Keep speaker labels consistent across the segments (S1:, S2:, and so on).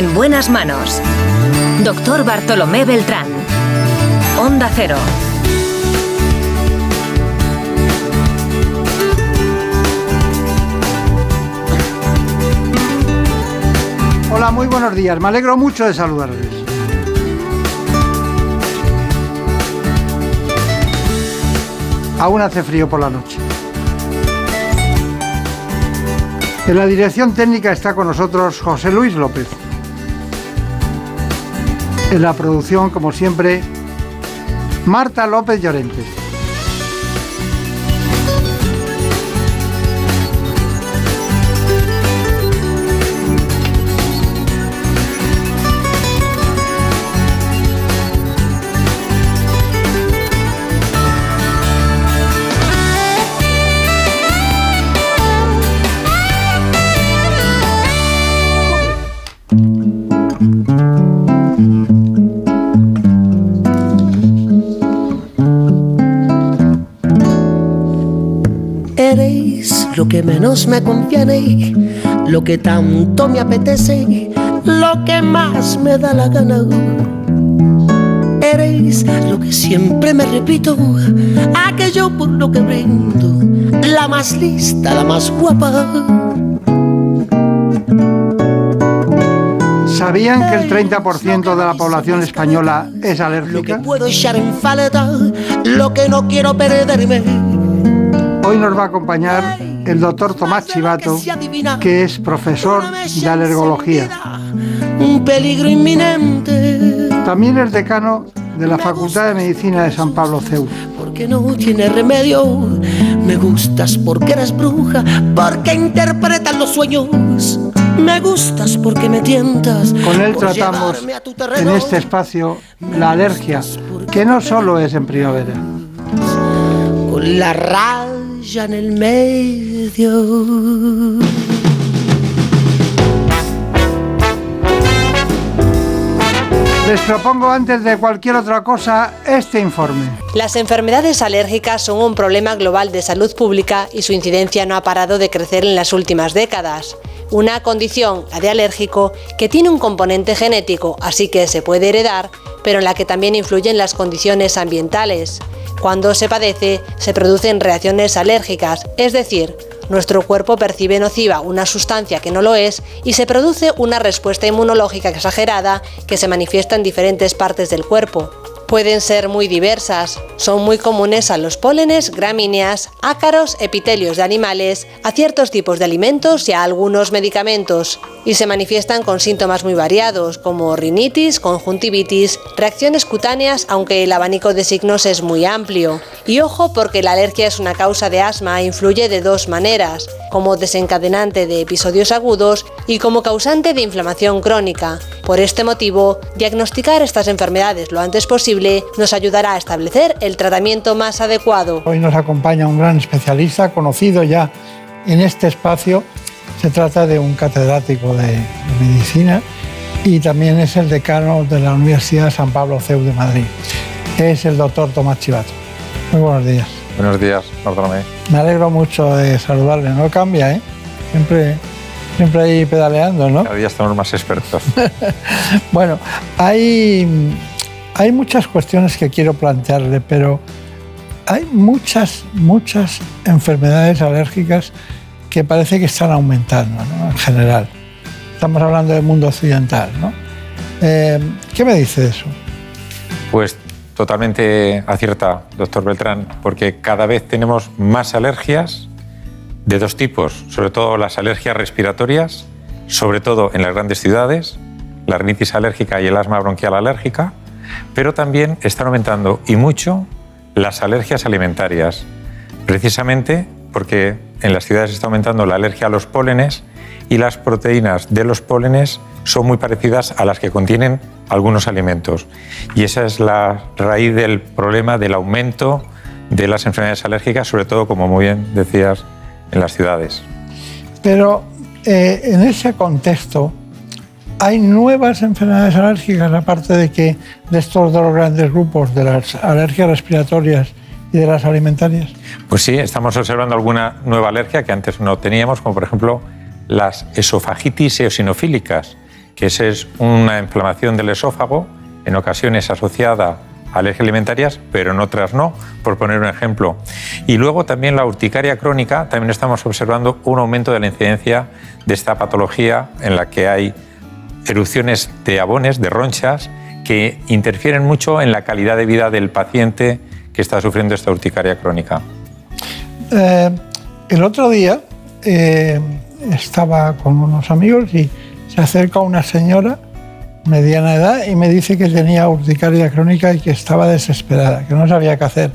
S1: en buenas manos. Doctor Bartolomé Beltrán. Onda Cero.
S2: Hola, muy buenos días. Me alegro mucho de saludarles. Aún hace frío por la noche. En la dirección técnica está con nosotros José Luis López. En la producción, como siempre, Marta López Llorente.
S3: Que menos me conviene, lo que tanto me apetece, lo que más me da la gana. Eres lo que siempre me repito, aquello por lo que brindo, la más lista, la más guapa.
S2: ¿Sabían que el 30% de la población española es
S3: Lo que
S2: alérgica?
S3: puedo echar en falta, lo que no quiero perderme.
S2: Hoy nos va a acompañar el doctor Tomás Chivato, que es profesor de alergología.
S3: Un peligro inminente,
S2: También es decano de la Facultad de Medicina de San Pablo CEU.
S3: porque no tiene remedio. Me gustas porque eres bruja, porque interpretas los sueños. Me gustas porque me tientas.
S2: Con él tratamos en este espacio la alergia, que no solo es en primavera.
S3: Con la raya en el medio.
S2: Les propongo antes de cualquier otra cosa este informe.
S4: Las enfermedades alérgicas son un problema global de salud pública y su incidencia no ha parado de crecer en las últimas décadas. Una condición, la de alérgico, que tiene un componente genético, así que se puede heredar, pero en la que también influyen las condiciones ambientales. Cuando se padece, se producen reacciones alérgicas, es decir, nuestro cuerpo percibe nociva una sustancia que no lo es y se produce una respuesta inmunológica exagerada que se manifiesta en diferentes partes del cuerpo. Pueden ser muy diversas, son muy comunes a los pólenes, gramíneas, ácaros, epitelios de animales, a ciertos tipos de alimentos y a algunos medicamentos, y se manifiestan con síntomas muy variados como rinitis, conjuntivitis, reacciones cutáneas, aunque el abanico de signos es muy amplio. Y ojo porque la alergia es una causa de asma e influye de dos maneras, como desencadenante de episodios agudos y como causante de inflamación crónica. Por este motivo, diagnosticar estas enfermedades lo antes posible nos ayudará a establecer el tratamiento más adecuado.
S2: Hoy nos acompaña un gran especialista conocido ya en este espacio. Se trata de un catedrático de, medicina y también es el decano de la Universidad San Pablo CEU de Madrid. Es el doctor Tomás Chivato. Muy buenos días.
S5: Buenos días, Bartolomé.
S2: Me alegro mucho de saludarle. No cambia, ¿eh? Siempre, siempre ahí pedaleando, ¿no?
S5: Cada día estamos más expertos.
S2: Bueno, hay, hay muchas cuestiones que quiero plantearle, pero hay muchas, muchas enfermedades alérgicas que parece que están aumentando, ¿no? En general. Estamos hablando del mundo occidental, ¿no? Eh, ¿Qué me dice de eso?
S5: Pues totalmente acierta, doctor Beltrán, porque cada vez tenemos más alergias de dos tipos, sobre todo las alergias respiratorias, sobre todo en las grandes ciudades, la rinitis alérgica y el asma bronquial alérgica, pero también están aumentando y mucho las alergias alimentarias, precisamente porque en las ciudades está aumentando la alergia a los pólenes y las proteínas de los pólenes son muy parecidas a las que contienen algunos alimentos. Y esa es la raíz del problema del aumento de las enfermedades alérgicas, sobre todo, como muy bien decías, en las ciudades.
S2: Pero eh, en ese contexto, ¿hay nuevas enfermedades alérgicas, aparte de que de estos dos grandes grupos, de las alergias respiratorias y de las alimentarias?
S5: Pues sí, estamos observando alguna nueva alergia que antes no teníamos, como por ejemplo las esofagitis eosinofílicas, que es una inflamación del esófago, en ocasiones asociada a alergias alimentarias, pero en otras no, por poner un ejemplo. Y luego también la urticaria crónica, también estamos observando un aumento de la incidencia de esta patología en la que hay erupciones de abones, de ronchas, que interfieren mucho en la calidad de vida del paciente que está sufriendo esta urticaria crónica.
S2: Eh, el otro día eh, estaba con unos amigos y se acerca una señora mediana edad y me dice que tenía urticaria crónica y que estaba desesperada, que no sabía qué hacer.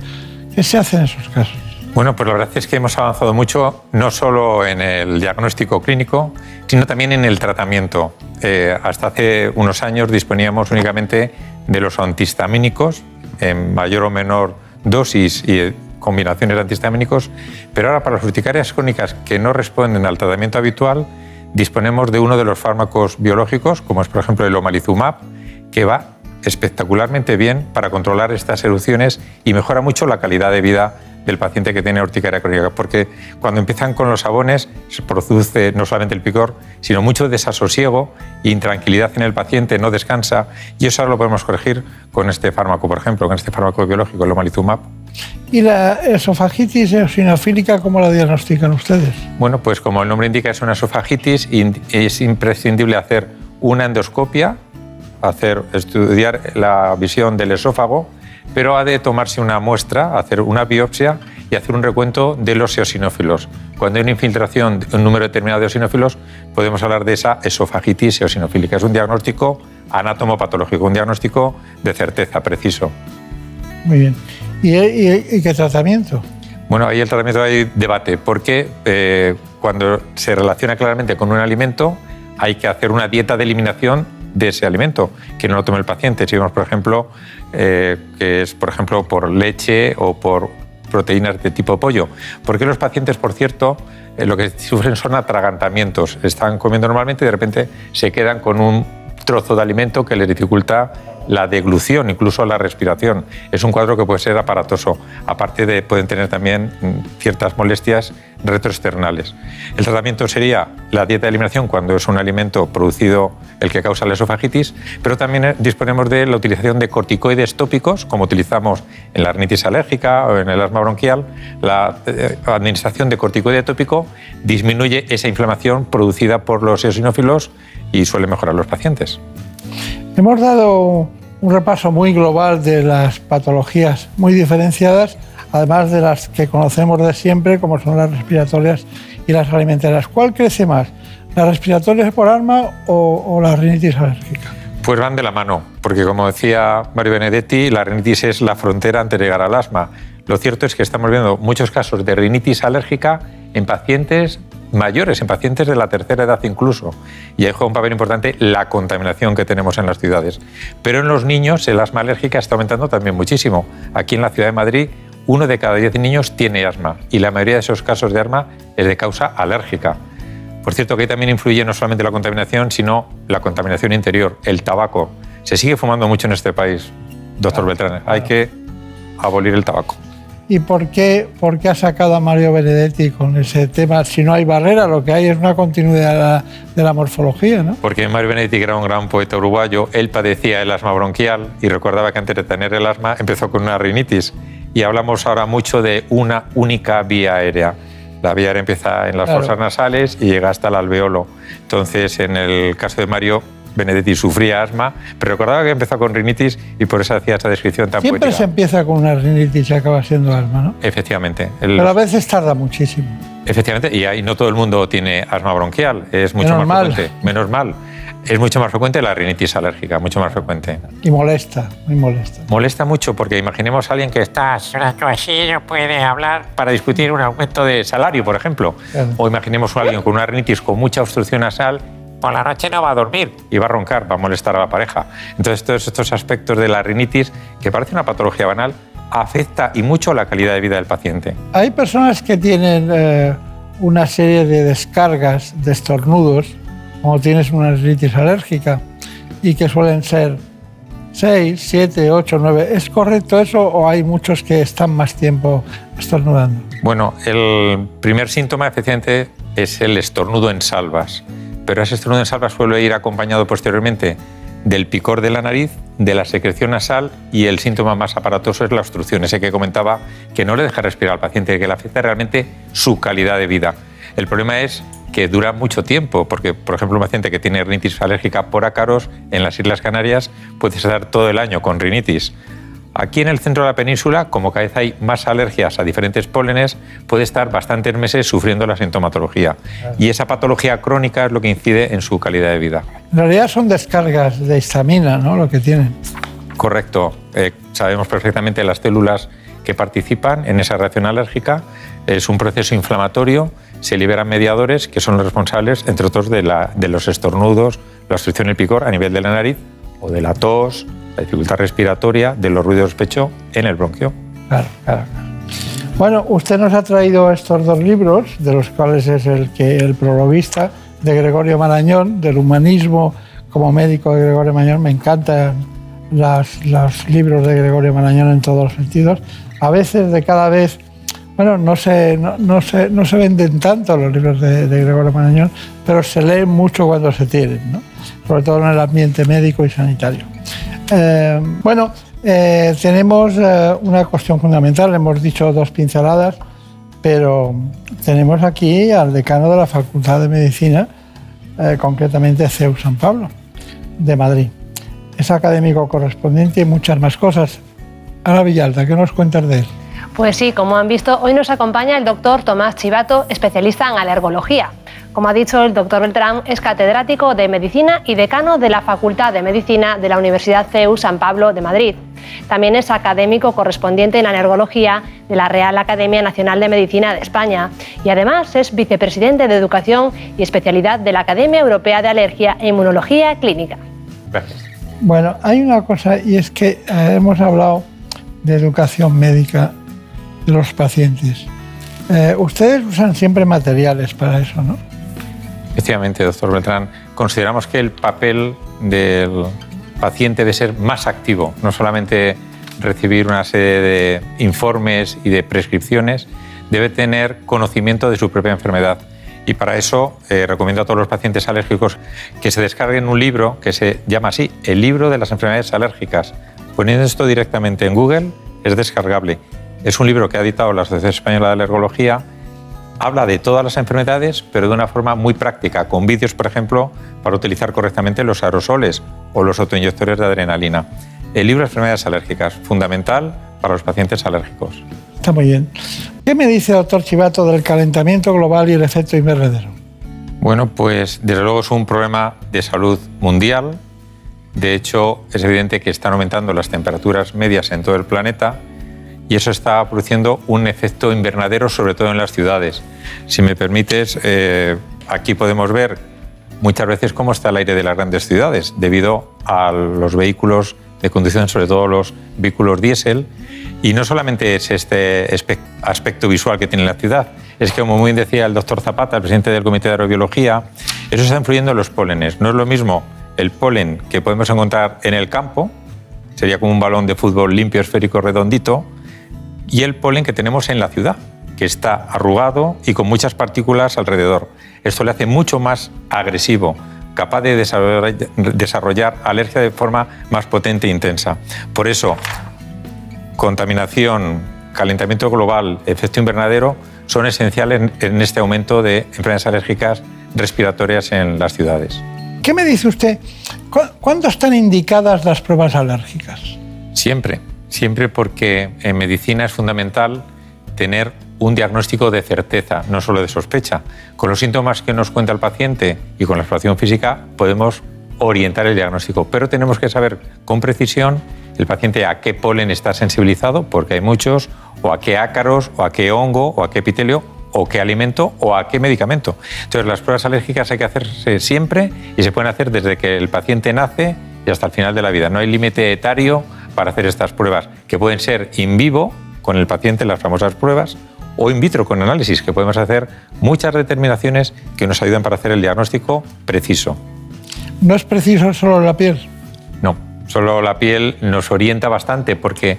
S2: ¿Qué se hace en esos casos?
S5: Bueno, pues la verdad es que hemos avanzado mucho, no solo en el diagnóstico clínico, sino también en el tratamiento. Eh, hasta hace unos años disponíamos únicamente de los antihistamínicos en mayor o menor dosis y combinaciones de antihistamínicos, pero ahora para las urticarias crónicas que no responden al tratamiento habitual, disponemos de uno de los fármacos biológicos, como es por ejemplo el omalizumab, que va espectacularmente bien para controlar estas erupciones y mejora mucho la calidad de vida del paciente que tiene urticaria crónica, porque cuando empiezan con los sabones se produce no solamente el picor, sino mucho desasosiego e intranquilidad en el paciente, no descansa, y eso ahora lo podemos corregir con este fármaco, por ejemplo, con este fármaco biológico, el omalizumab.
S2: ¿Y la esofagitis eosinofílica cómo la diagnostican ustedes?
S5: Bueno, pues como el nombre indica, es una esofagitis y es imprescindible hacer una endoscopia, hacer, estudiar la visión del esófago, pero ha de tomarse una muestra, hacer una biopsia y hacer un recuento de los eosinófilos. Cuando hay una infiltración de un número determinado de eosinófilos, podemos hablar de esa esofagitis eosinofílica. Es un diagnóstico anatomopatológico, un diagnóstico de certeza, preciso.
S2: Muy bien. ¿Y, qué tratamiento?
S5: Bueno, ahí el tratamiento hay debate, porque eh, cuando se relaciona claramente con un alimento, hay que hacer una dieta de eliminación de ese alimento, que no lo tome el paciente. Si vemos, por ejemplo, eh, que es, por ejemplo, por leche o por proteínas de tipo pollo. Porque los pacientes, por cierto, eh, lo que sufren son atragantamientos. Están comiendo normalmente y de repente se quedan con un trozo de alimento que les dificulta la deglución, incluso la respiración. Es un cuadro que puede ser aparatoso. Aparte de pueden tener también mm, ciertas molestias retroexternales. El tratamiento sería la dieta de eliminación cuando es un alimento producido el que causa la esofagitis, pero también eh, disponemos de la utilización de corticoides tópicos, como utilizamos en la rinitis alérgica o en el asma bronquial. La eh, administración de corticoide tópico disminuye esa inflamación producida por los eosinófilos y suele mejorar los pacientes.
S2: Hemos dado un repaso muy global de las patologías muy diferenciadas, además de las que conocemos de siempre, como son las respiratorias y las alimentarias. ¿Cuál crece más? ¿Las respiratorias por arma o, la rinitis alérgica?
S5: Pues van de la mano, porque como decía Mario Benedetti, la rinitis es la frontera antes de llegar al asma. Lo cierto es que estamos viendo muchos casos de rinitis alérgica en pacientes mayores, en pacientes de la tercera edad incluso. Y ahí juega un papel importante la contaminación que tenemos en las ciudades. Pero en los niños el asma alérgica está aumentando también muchísimo. Aquí en la ciudad de Madrid, uno de cada diez niños tiene asma y la mayoría de esos casos de asma es de causa alérgica. Por cierto, que ahí también influye no solamente la contaminación, sino la contaminación interior, el tabaco. Se sigue fumando mucho en este país, doctor Beltrán. Hay que abolir el tabaco.
S2: ¿Y por qué, por qué ha sacado a Mario Benedetti con ese tema? Si no hay barrera, lo que hay es una continuidad de la, morfología, ¿no?
S5: Porque Mario Benedetti, era un gran poeta uruguayo, él padecía el asma bronquial y recordaba que antes de tener el asma empezó con una rinitis. Y hablamos ahora mucho de una única vía aérea. La vía aérea empieza en las fosas nasales y llega hasta el alveolo. Entonces, en el caso de Mario, Benedetti sufría asma, pero recordaba que empezó con rinitis y por eso hacía esa descripción tan
S2: Siempre se empieza con una rinitis y acaba siendo asma, ¿no?
S5: Efectivamente.
S2: Pero a veces tarda muchísimo.
S5: Efectivamente, y ahí no todo el mundo tiene asma bronquial, es mucho más frecuente. Menos mal. Es mucho más frecuente la rinitis alérgica, mucho más frecuente.
S2: Y molesta, muy molesta.
S5: Molesta mucho porque imaginemos a alguien que está así, no puede hablar para discutir un aumento de salario, por ejemplo. O imaginemos a alguien con una rinitis con mucha obstrucción nasal por la noche no va a dormir y va a roncar, va a molestar a la pareja. Entonces, todos estos aspectos de la rinitis, que parece una patología banal, afecta y mucho la calidad de vida del paciente.
S2: Hay personas que tienen eh, una serie de descargas de estornudos, como tienes una rinitis alérgica, y que suelen ser 6, 7, 8, 9. ¿Es correcto eso o hay muchos que están más tiempo estornudando?
S5: Bueno, el primer síntoma efectivamente es el estornudo en salvas pero ese estornudo en salva suele ir acompañado posteriormente del picor de la nariz, de la secreción nasal y el síntoma más aparatoso es la obstrucción, ese que comentaba que no le deja respirar al paciente, que le afecta realmente su calidad de vida. El problema es que dura mucho tiempo, porque, por ejemplo, un paciente que tiene rinitis alérgica por ácaros en las Islas Canarias puede estar todo el año con rinitis. Aquí en el centro de la península, como cada vez hay más alergias a diferentes pólenes, puede estar bastantes meses sufriendo la sintomatología. Y esa patología crónica es lo que incide en su calidad de vida.
S2: En realidad son descargas de histamina, ¿no? Lo que tienen.
S5: Correcto. Eh, sabemos perfectamente las células que participan en esa reacción alérgica. Es un proceso inflamatorio, se liberan mediadores que son los responsables, entre otros, de, de los estornudos, la obstrucción del picor a nivel de la nariz o de la tos, la dificultad respiratoria, de los ruidos pecho en el bronquio.
S2: Claro, claro. Bueno, usted nos ha traído estos dos libros, de los cuales es el, que, el prologuista de Gregorio Marañón, del humanismo como médico de Gregorio Marañón. Me encantan los libros de Gregorio Marañón en todos los sentidos. A veces, de cada vez, bueno, no se, no, se, no se venden tanto los libros de, de, Gregorio Marañón, pero se leen mucho cuando se tienen, ¿no? sobre todo en el ambiente médico y sanitario. Eh, bueno, eh, tenemos eh, una cuestión fundamental, hemos dicho dos pinceladas, pero tenemos aquí al decano de la Facultad de Medicina, concretamente CEU San Pablo, de Madrid. Es académico correspondiente y muchas más cosas. Ana Villalta, ¿qué nos cuentas de él?
S6: Pues sí, como han visto, hoy nos acompaña el doctor Tomás Chivato, especialista en alergología. Como ha dicho el doctor Beltrán, es catedrático de Medicina y decano de la Facultad de Medicina de la Universidad CEU San Pablo de Madrid. También es académico correspondiente en alergología de la Real Academia Nacional de Medicina de España y además es vicepresidente de Educación y especialidad de la Academia Europea de Alergia e Inmunología Clínica.
S5: Gracias.
S2: Bueno, hay una cosa y es que eh, hemos hablado de educación médica los pacientes. Eh, ustedes usan siempre materiales para eso, ¿no?
S5: Efectivamente, doctor Beltrán. Consideramos que el papel del paciente debe ser más activo, no solamente recibir una serie de informes y de prescripciones, debe tener conocimiento de su propia enfermedad. Y para eso eh, recomiendo a todos los pacientes alérgicos que se descarguen un libro que se llama así, el libro de las enfermedades alérgicas. Poniendo esto directamente en Google es descargable. Es un libro que ha editado la Asociación Española de Alergología habla de todas las enfermedades, pero de una forma muy práctica, con vídeos, por ejemplo, para utilizar correctamente los aerosoles o los autoinyectores de adrenalina. El libro de enfermedades alérgicas, fundamental para los pacientes alérgicos.
S2: Está muy bien. ¿Qué me dice, doctor Chivato, del calentamiento global y el efecto invernadero?
S5: Bueno, pues desde luego es un problema de salud mundial. De hecho, es evidente que están aumentando las temperaturas medias en todo el planeta y eso está produciendo un efecto invernadero, sobre todo en las ciudades. Si me permites, eh, aquí podemos ver muchas veces cómo está el aire de las grandes ciudades, debido a los vehículos de conducción, sobre todo los vehículos diésel. Y no solamente es este aspecto visual que tiene la ciudad, es que, como muy bien decía el doctor Zapata, el presidente del Comité de Aerobiología, eso está influyendo en los pólenes. No es lo mismo el polen que podemos encontrar en el campo, sería como un balón de fútbol limpio, esférico, redondito, y el polen que tenemos en la ciudad, que está arrugado y con muchas partículas alrededor. Esto le hace mucho más agresivo, capaz de desarrollar, alergia de forma más potente e intensa. Por eso, contaminación, calentamiento global, efecto invernadero son esenciales en este aumento de enfermedades alérgicas respiratorias en las ciudades.
S2: ¿Qué me dice usted? ¿Cuándo están indicadas las pruebas alérgicas?
S5: Siempre siempre porque en medicina es fundamental tener un diagnóstico de certeza, no solo de sospecha. Con los síntomas que nos cuenta el paciente y con la exploración física podemos orientar el diagnóstico, pero tenemos que saber con precisión el paciente a qué polen está sensibilizado, porque hay muchos, o a qué ácaros, o a qué hongo, o a qué epitelio, o qué alimento, o a qué medicamento. Entonces, las pruebas alérgicas hay que hacerse siempre y se pueden hacer desde que el paciente nace y hasta el final de la vida. No hay límite etario para hacer estas pruebas, que pueden ser in vivo con el paciente, las famosas pruebas, o in vitro con análisis, que podemos hacer muchas determinaciones que nos ayudan para hacer el diagnóstico preciso.
S2: ¿No es preciso solo la piel?
S5: No, solo la piel nos orienta bastante porque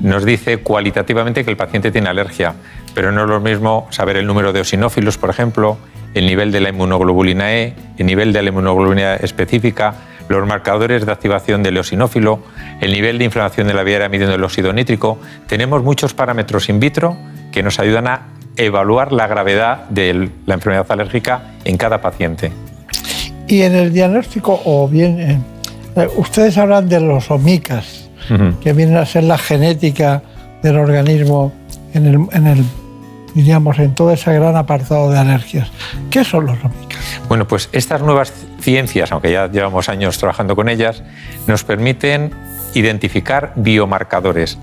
S5: nos dice cualitativamente que el paciente tiene alergia, pero no es lo mismo saber el número de osinófilos, por ejemplo, el nivel de la inmunoglobulina E, el nivel de la inmunoglobulina específica, los marcadores de activación del eosinófilo, el nivel de inflamación de la vía midiendo el óxido nítrico. Tenemos muchos parámetros in vitro que nos ayudan a evaluar la gravedad de la enfermedad alérgica en cada paciente.
S2: Y en el diagnóstico, o bien, eh, eh, ustedes hablan de los omicas, que vienen a ser la genética del organismo en el, en el diríamos, en todo ese gran apartado de alergias. ¿Qué son los omicas?
S5: Bueno, pues estas nuevas ciencias, aunque ya llevamos años trabajando con ellas, nos permiten identificar biomarcadores.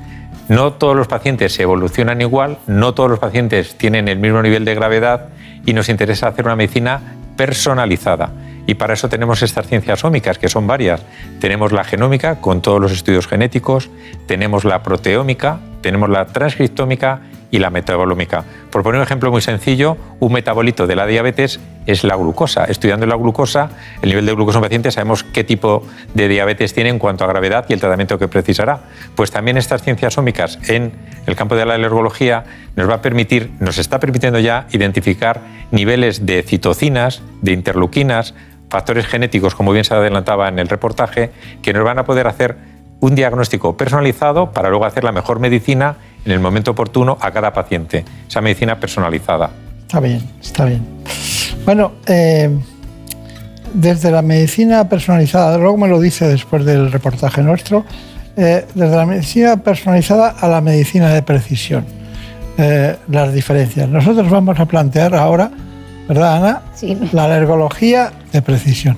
S5: No todos los pacientes evolucionan igual, no todos los pacientes tienen el mismo nivel de gravedad y nos interesa hacer una medicina personalizada. Y para eso tenemos estas ciencias ómicas, que son varias. Tenemos la genómica, con todos los estudios genéticos, tenemos la proteómica, tenemos la transcriptómica y la metabolómica. Por poner un ejemplo muy sencillo, un metabolito de la diabetes es la glucosa. Estudiando la glucosa, el nivel de glucosa en un paciente, sabemos qué tipo de diabetes tiene en cuanto a gravedad y el tratamiento que precisará. Pues también estas ciencias ómicas en el campo de la alergología nos va a permitir, nos está permitiendo ya identificar niveles de citocinas, de interleuquinas, factores genéticos, como bien se adelantaba en el reportaje, que nos van a poder hacer un diagnóstico personalizado para luego hacer la mejor medicina en el momento oportuno a cada paciente, esa medicina personalizada.
S2: Está bien, está bien. Bueno, eh, desde la medicina personalizada, luego me lo dice después del reportaje nuestro, eh, desde la medicina personalizada a la medicina de precisión, eh, las diferencias. Nosotros vamos a plantear ahora, ¿verdad, Ana?
S6: Sí.
S2: La alergología de precisión.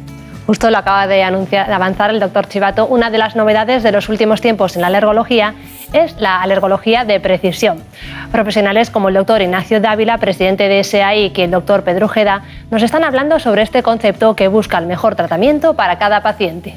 S6: Justo lo acaba de, anunciar, de avanzar el doctor Chivato. Una de las novedades de los últimos tiempos en la alergología es la alergología de precisión. Profesionales como el doctor Ignacio Dávila, presidente de SAI, y el doctor Pedro Ojeda, nos están hablando sobre este concepto que busca el mejor tratamiento para cada paciente.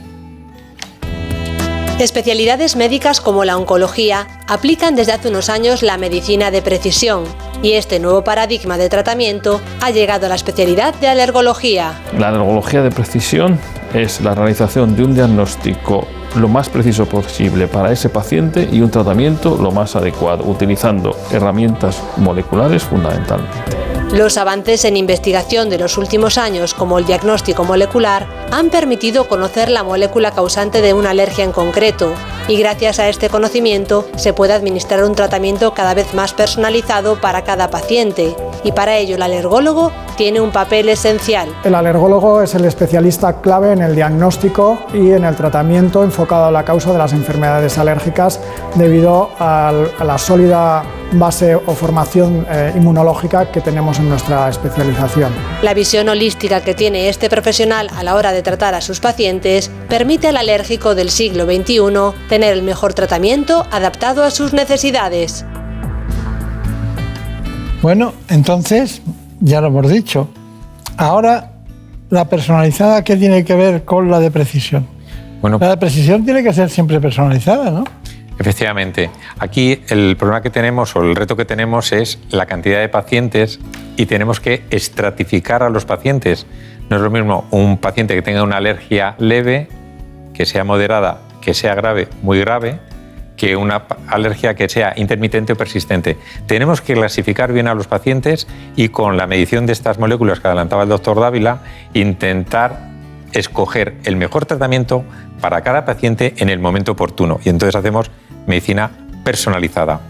S4: Especialidades médicas como la oncología aplican desde hace unos años la medicina de precisión y este nuevo paradigma de tratamiento ha llegado a la especialidad de alergología.
S7: La alergología de precisión es la realización de un diagnóstico lo más preciso posible para ese paciente y un tratamiento lo más adecuado, utilizando herramientas moleculares fundamentalmente.
S4: Los avances en investigación de los últimos años, como el diagnóstico molecular, han permitido conocer la molécula causante de una alergia en concreto, y gracias a este conocimiento se puede administrar un tratamiento cada vez más personalizado para cada paciente, y para ello el alergólogo tiene un papel esencial.
S8: El alergólogo es el especialista clave en el diagnóstico y en el tratamiento enfocado a la causa de las enfermedades alérgicas debido a la sólida base o formación eh, inmunológica que tenemos en nuestra especialización.
S4: La visión holística que tiene este profesional a la hora de tratar a sus pacientes permite al alérgico del siglo XXI tener el mejor tratamiento adaptado a sus necesidades.
S2: Bueno, entonces, ya lo hemos dicho, ahora la personalizada, ¿qué tiene que ver con la de precisión?
S5: Bueno,
S2: La precisión tiene que ser siempre personalizada, ¿no?
S5: Efectivamente. Aquí el problema que tenemos o el reto que tenemos es la cantidad de pacientes y tenemos que estratificar a los pacientes. No es lo mismo un paciente que tenga una alergia leve, que sea moderada, que sea grave, muy grave, que una alergia que sea intermitente o persistente. Tenemos que clasificar bien a los pacientes y con la medición de estas moléculas que adelantaba el doctor Dávila, intentar escoger el mejor tratamiento para cada paciente en el momento oportuno. Y entonces hacemos medicina personalizada.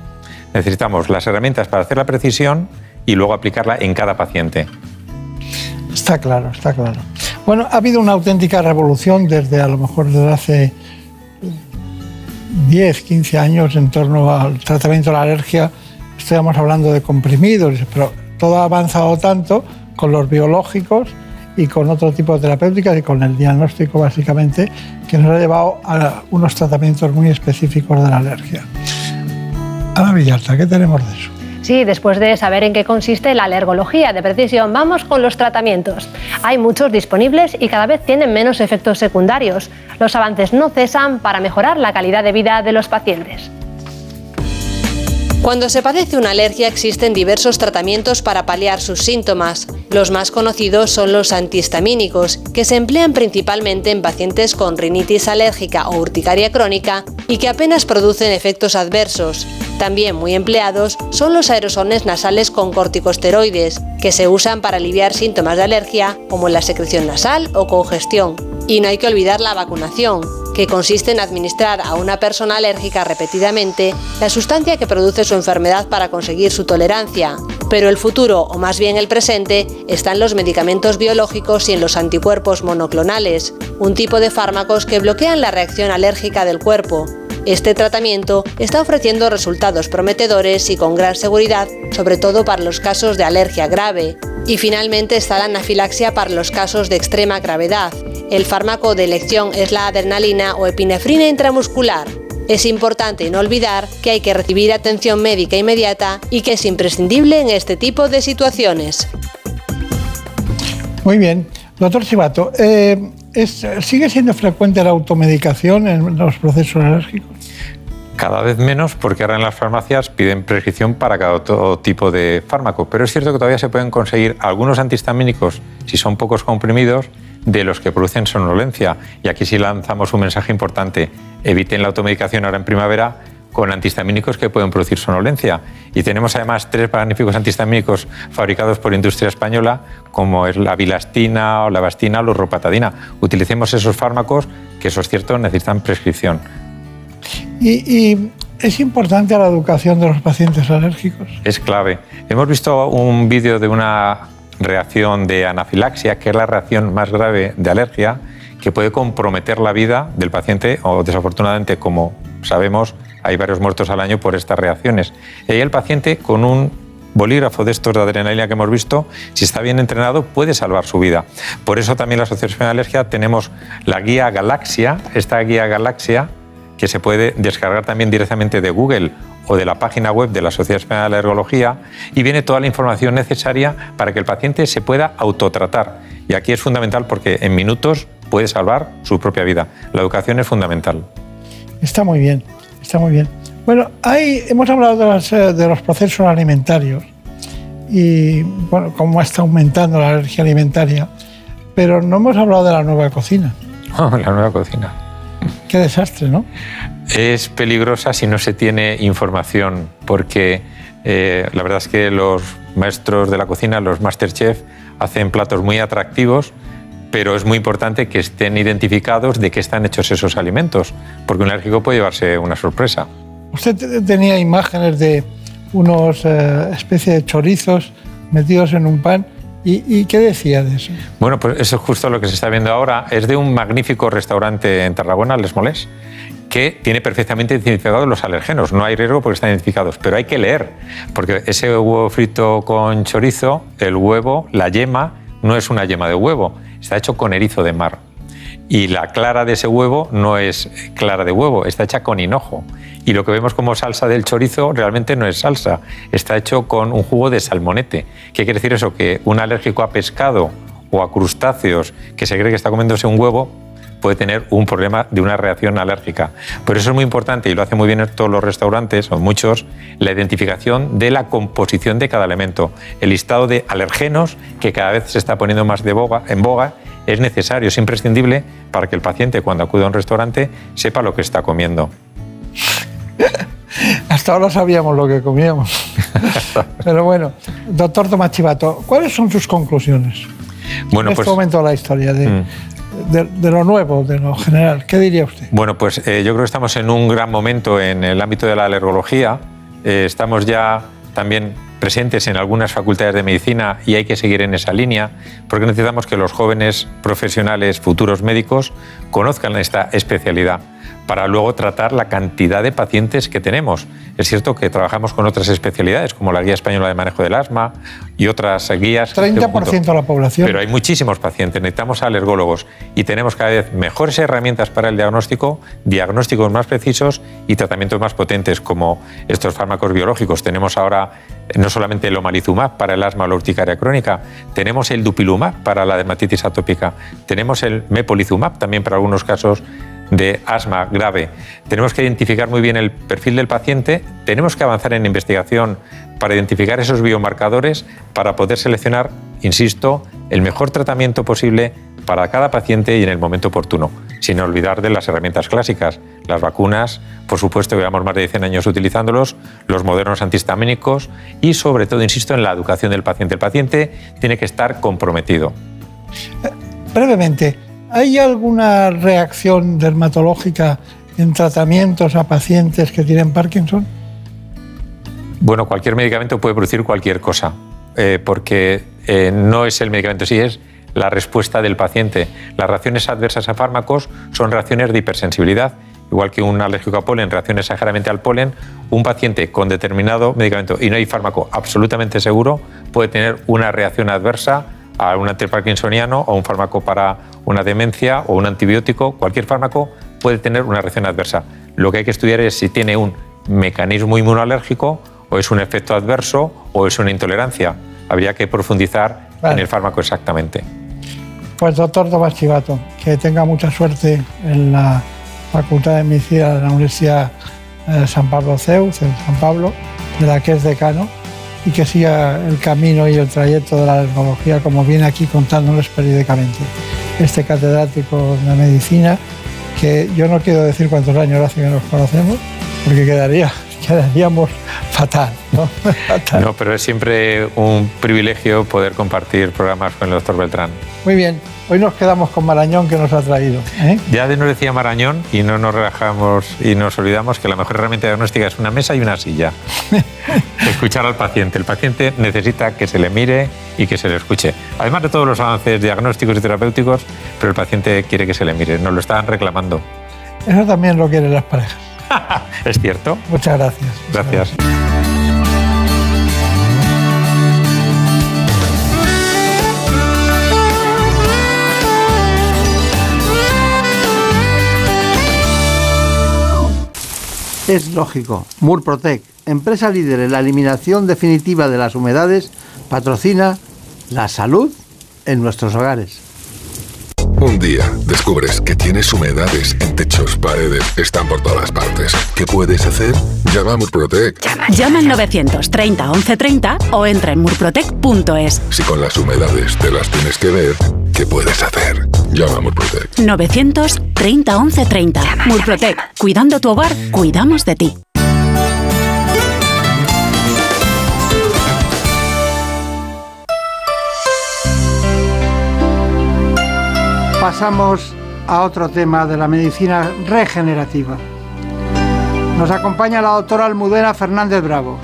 S5: Necesitamos las herramientas para hacer la precisión y luego aplicarla en cada paciente.
S2: Está claro, está claro. Bueno, ha habido una auténtica revolución desde a lo mejor desde hace 10, 15 años en torno al tratamiento de la alergia. Estamos hablando de comprimidos, pero todo ha avanzado tanto con los biológicos y con otro tipo de terapéuticas y con el diagnóstico básicamente que nos ha llevado a unos tratamientos muy específicos de la alergia. Ana Villalta, ¿qué tenemos de eso?
S6: Sí, después de saber en qué consiste la alergología de precisión, vamos con los tratamientos. Hay muchos disponibles y cada vez tienen menos efectos secundarios. Los avances no cesan para mejorar la calidad de vida de los pacientes.
S4: Cuando se padece una alergia existen diversos tratamientos para paliar sus síntomas. Los más conocidos son los antihistamínicos, que se emplean principalmente en pacientes con rinitis alérgica o urticaria crónica y que apenas producen efectos adversos. También muy empleados son los aerosoles nasales con corticosteroides, que se usan para aliviar síntomas de alergia como la secreción nasal o congestión. Y no hay que olvidar la vacunación, que consiste en administrar a una persona alérgica repetidamente la sustancia que produce su enfermedad para conseguir su tolerancia. Pero el futuro, o más bien el presente, está en los medicamentos biológicos y en los anticuerpos monoclonales, un tipo de fármacos que bloquean la reacción alérgica del cuerpo. Este tratamiento está ofreciendo resultados prometedores y con gran seguridad, sobre todo para los casos de alergia grave. Y finalmente está la anafilaxia para los casos de extrema gravedad. El fármaco de elección es la adrenalina o epinefrina intramuscular. Es importante no olvidar que hay que recibir atención médica inmediata y que es imprescindible en este tipo de situaciones.
S2: Muy bien. Doctor Chivato, eh, ¿sigue siendo frecuente la automedicación en los procesos alérgicos?
S5: Cada vez menos porque ahora en las farmacias piden prescripción para cada todo tipo de fármaco, pero es cierto que todavía se pueden conseguir algunos antihistamínicos, si son pocos comprimidos, de los que producen somnolencia. Y aquí sí lanzamos un mensaje importante. Eviten la automedicación ahora en primavera con antihistamínicos que pueden producir sonolencia. Y tenemos además tres magníficos antihistamínicos fabricados por industria española, como es la bilastina o la bastina o la ropatadina. Utilicemos esos fármacos que, eso es cierto, necesitan prescripción.
S2: Y, es importante la educación de los pacientes alérgicos.
S5: Es clave. Hemos visto un vídeo de una reacción de anafilaxia, que es la reacción más grave de alergia, que puede comprometer la vida del paciente o desafortunadamente, como sabemos, hay varios muertos al año por estas reacciones. Y ahí el paciente con un bolígrafo de estos de adrenalina que hemos visto, si está bien entrenado, puede salvar su vida. Por eso también la Asociación de Alergia tenemos la guía Galaxia, esta guía Galaxia que se puede descargar también directamente de Google o de la página web de la Sociedad Española de Alergología y viene toda la información necesaria para que el paciente se pueda autotratar. Y aquí es fundamental porque en minutos puede salvar su propia vida. La educación es fundamental.
S2: Está muy bien. Está muy bien. Bueno, hemos hablado eh, de, los procesos alimentarios y bueno, cómo está aumentando la alergia alimentaria, pero no hemos hablado de la nueva cocina.
S5: la nueva cocina.
S2: Qué desastre, ¿no?
S5: Es peligrosa si no se tiene información, porque eh, la verdad es que los maestros de la cocina, los masterchef, hacen platos muy atractivos, pero es muy importante que estén identificados de qué están hechos esos alimentos, porque un alérgico puede llevarse una sorpresa.
S2: Usted tenía imágenes de unos eh, especie de chorizos metidos en un pan. ¿Y, qué decía de eso?
S5: Bueno, pues eso es justo lo que se está viendo ahora. Es de un magnífico restaurante en Tarragona, Les Molés, que tiene perfectamente identificados los alergenos. No hay riesgo porque están identificados, pero hay que leer, porque ese huevo frito con chorizo, el huevo, la yema, no es una yema de huevo, está hecho con erizo de mar. Y la clara de ese huevo no es clara de huevo, está hecha con hinojo. Y lo que vemos como salsa del chorizo realmente no es salsa, está hecho con un jugo de salmonete. ¿Qué quiere decir eso? Que un alérgico a pescado o a crustáceos que se cree que está comiéndose un huevo puede tener un problema de una reacción alérgica. Por eso es muy importante, y lo hace muy bien en todos los restaurantes, o muchos, la identificación de la composición de cada elemento. El listado de alergenos, que cada vez se está poniendo más de boga, en boga, es necesario, es imprescindible para que el paciente, cuando acude a un restaurante, sepa lo que está comiendo.
S2: Hasta ahora sabíamos lo que comíamos. Pero bueno, doctor Tomás Chivato, ¿cuáles son sus conclusiones? Bueno, en este pues, momento de la historia de, mm de, lo nuevo, de lo general. ¿Qué diría usted?
S5: Bueno, pues eh, yo creo que estamos en un gran momento en el ámbito de la alergología. Eh, estamos ya también presentes en algunas facultades de medicina y hay que seguir en esa línea porque necesitamos que los jóvenes profesionales, futuros médicos, conozcan esta especialidad para luego tratar la cantidad de pacientes que tenemos. Es cierto que trabajamos con otras especialidades, como la Guía Española de Manejo del Asma y otras guías.
S2: 30% de la población.
S5: Pero hay muchísimos pacientes, necesitamos alergólogos y tenemos cada vez mejores herramientas para el diagnóstico, diagnósticos más precisos y tratamientos más potentes, como estos fármacos biológicos. Tenemos ahora no solamente el omalizumab para el asma o la urticaria crónica, tenemos el dupilumab para la dermatitis atópica, tenemos el mepolizumab también para algunos casos de asma grave. Tenemos que identificar muy bien el perfil del paciente, tenemos que avanzar en investigación para identificar esos biomarcadores, para poder seleccionar, insisto, el mejor tratamiento posible para cada paciente y en el momento oportuno. sin olvidar de las herramientas clásicas, las vacunas, por supuesto, llevamos más de 100 años utilizándolos, los modernos antihistamínicos y sobre todo, insisto, en la educación del paciente. El paciente tiene que estar comprometido.
S2: brevemente, ¿hay alguna reacción dermatológica en tratamientos a pacientes que tienen Parkinson?
S5: Bueno, cualquier medicamento puede producir cualquier cosa, eh, porque eh, no es el medicamento, sí es la respuesta del paciente. Las reacciones adversas a fármacos son reacciones de hipersensibilidad. Igual que un alérgico a polen reacciona exageradamente al polen, un paciente con determinado medicamento y no hay fármaco absolutamente seguro puede tener una reacción adversa a un antiparkinsoniano o un fármaco para una demencia o un antibiótico. Cualquier fármaco puede tener una reacción adversa. Lo que hay que estudiar es si tiene un mecanismo inmunolérgico o es un efecto adverso o es una intolerancia. Habría que profundizar en el fármaco exactamente.
S2: Pues doctor Tomás Chivato, que tenga mucha suerte en la Facultad de Medicina de la Universidad de San Pablo CEU, San Pablo, de la que es decano, y que siga el camino y el trayecto de la alergología como viene aquí contándonos periódicamente. Este catedrático de medicina, que yo no quiero decir cuántos años hace que nos conocemos, porque quedaría quedaríamos fatal. ¿no?
S5: no, pero es siempre un privilegio poder compartir programas con el doctor Beltrán.
S2: Muy bien, hoy nos quedamos con Marañón que nos ha traído. ¿eh?
S5: Ya de nos decía Marañón y no nos relajamos y nos olvidamos que la mejor herramienta diagnóstica es una mesa y una silla. Escuchar al paciente. El paciente necesita que se le mire y que se le escuche. Además de todos los avances diagnósticos y terapéuticos, pero el paciente quiere que se le mire. Nos lo están reclamando.
S2: Eso también lo quieren las parejas.
S5: ¿Es cierto?
S2: Muchas gracias.
S5: Gracias.
S2: Es lógico. Murprotec, empresa líder en la eliminación definitiva de las humedades, patrocina la salud en nuestros hogares.
S9: Un día descubres que tienes humedades en techos, paredes, están por todas partes. ¿Qué puedes hacer? Llama a Murprotec.
S10: Llama, al 930 1130 o entra en murprotec.es.
S9: Si con las humedades te las tienes que ver, ¿qué puedes hacer? Llama a Murprotec.
S10: 930 1130. Murprotec. Cuidando tu hogar, cuidamos de ti.
S2: Pasamos a otro tema de la medicina regenerativa. Nos acompaña la doctora Almudena Fernández Bravo.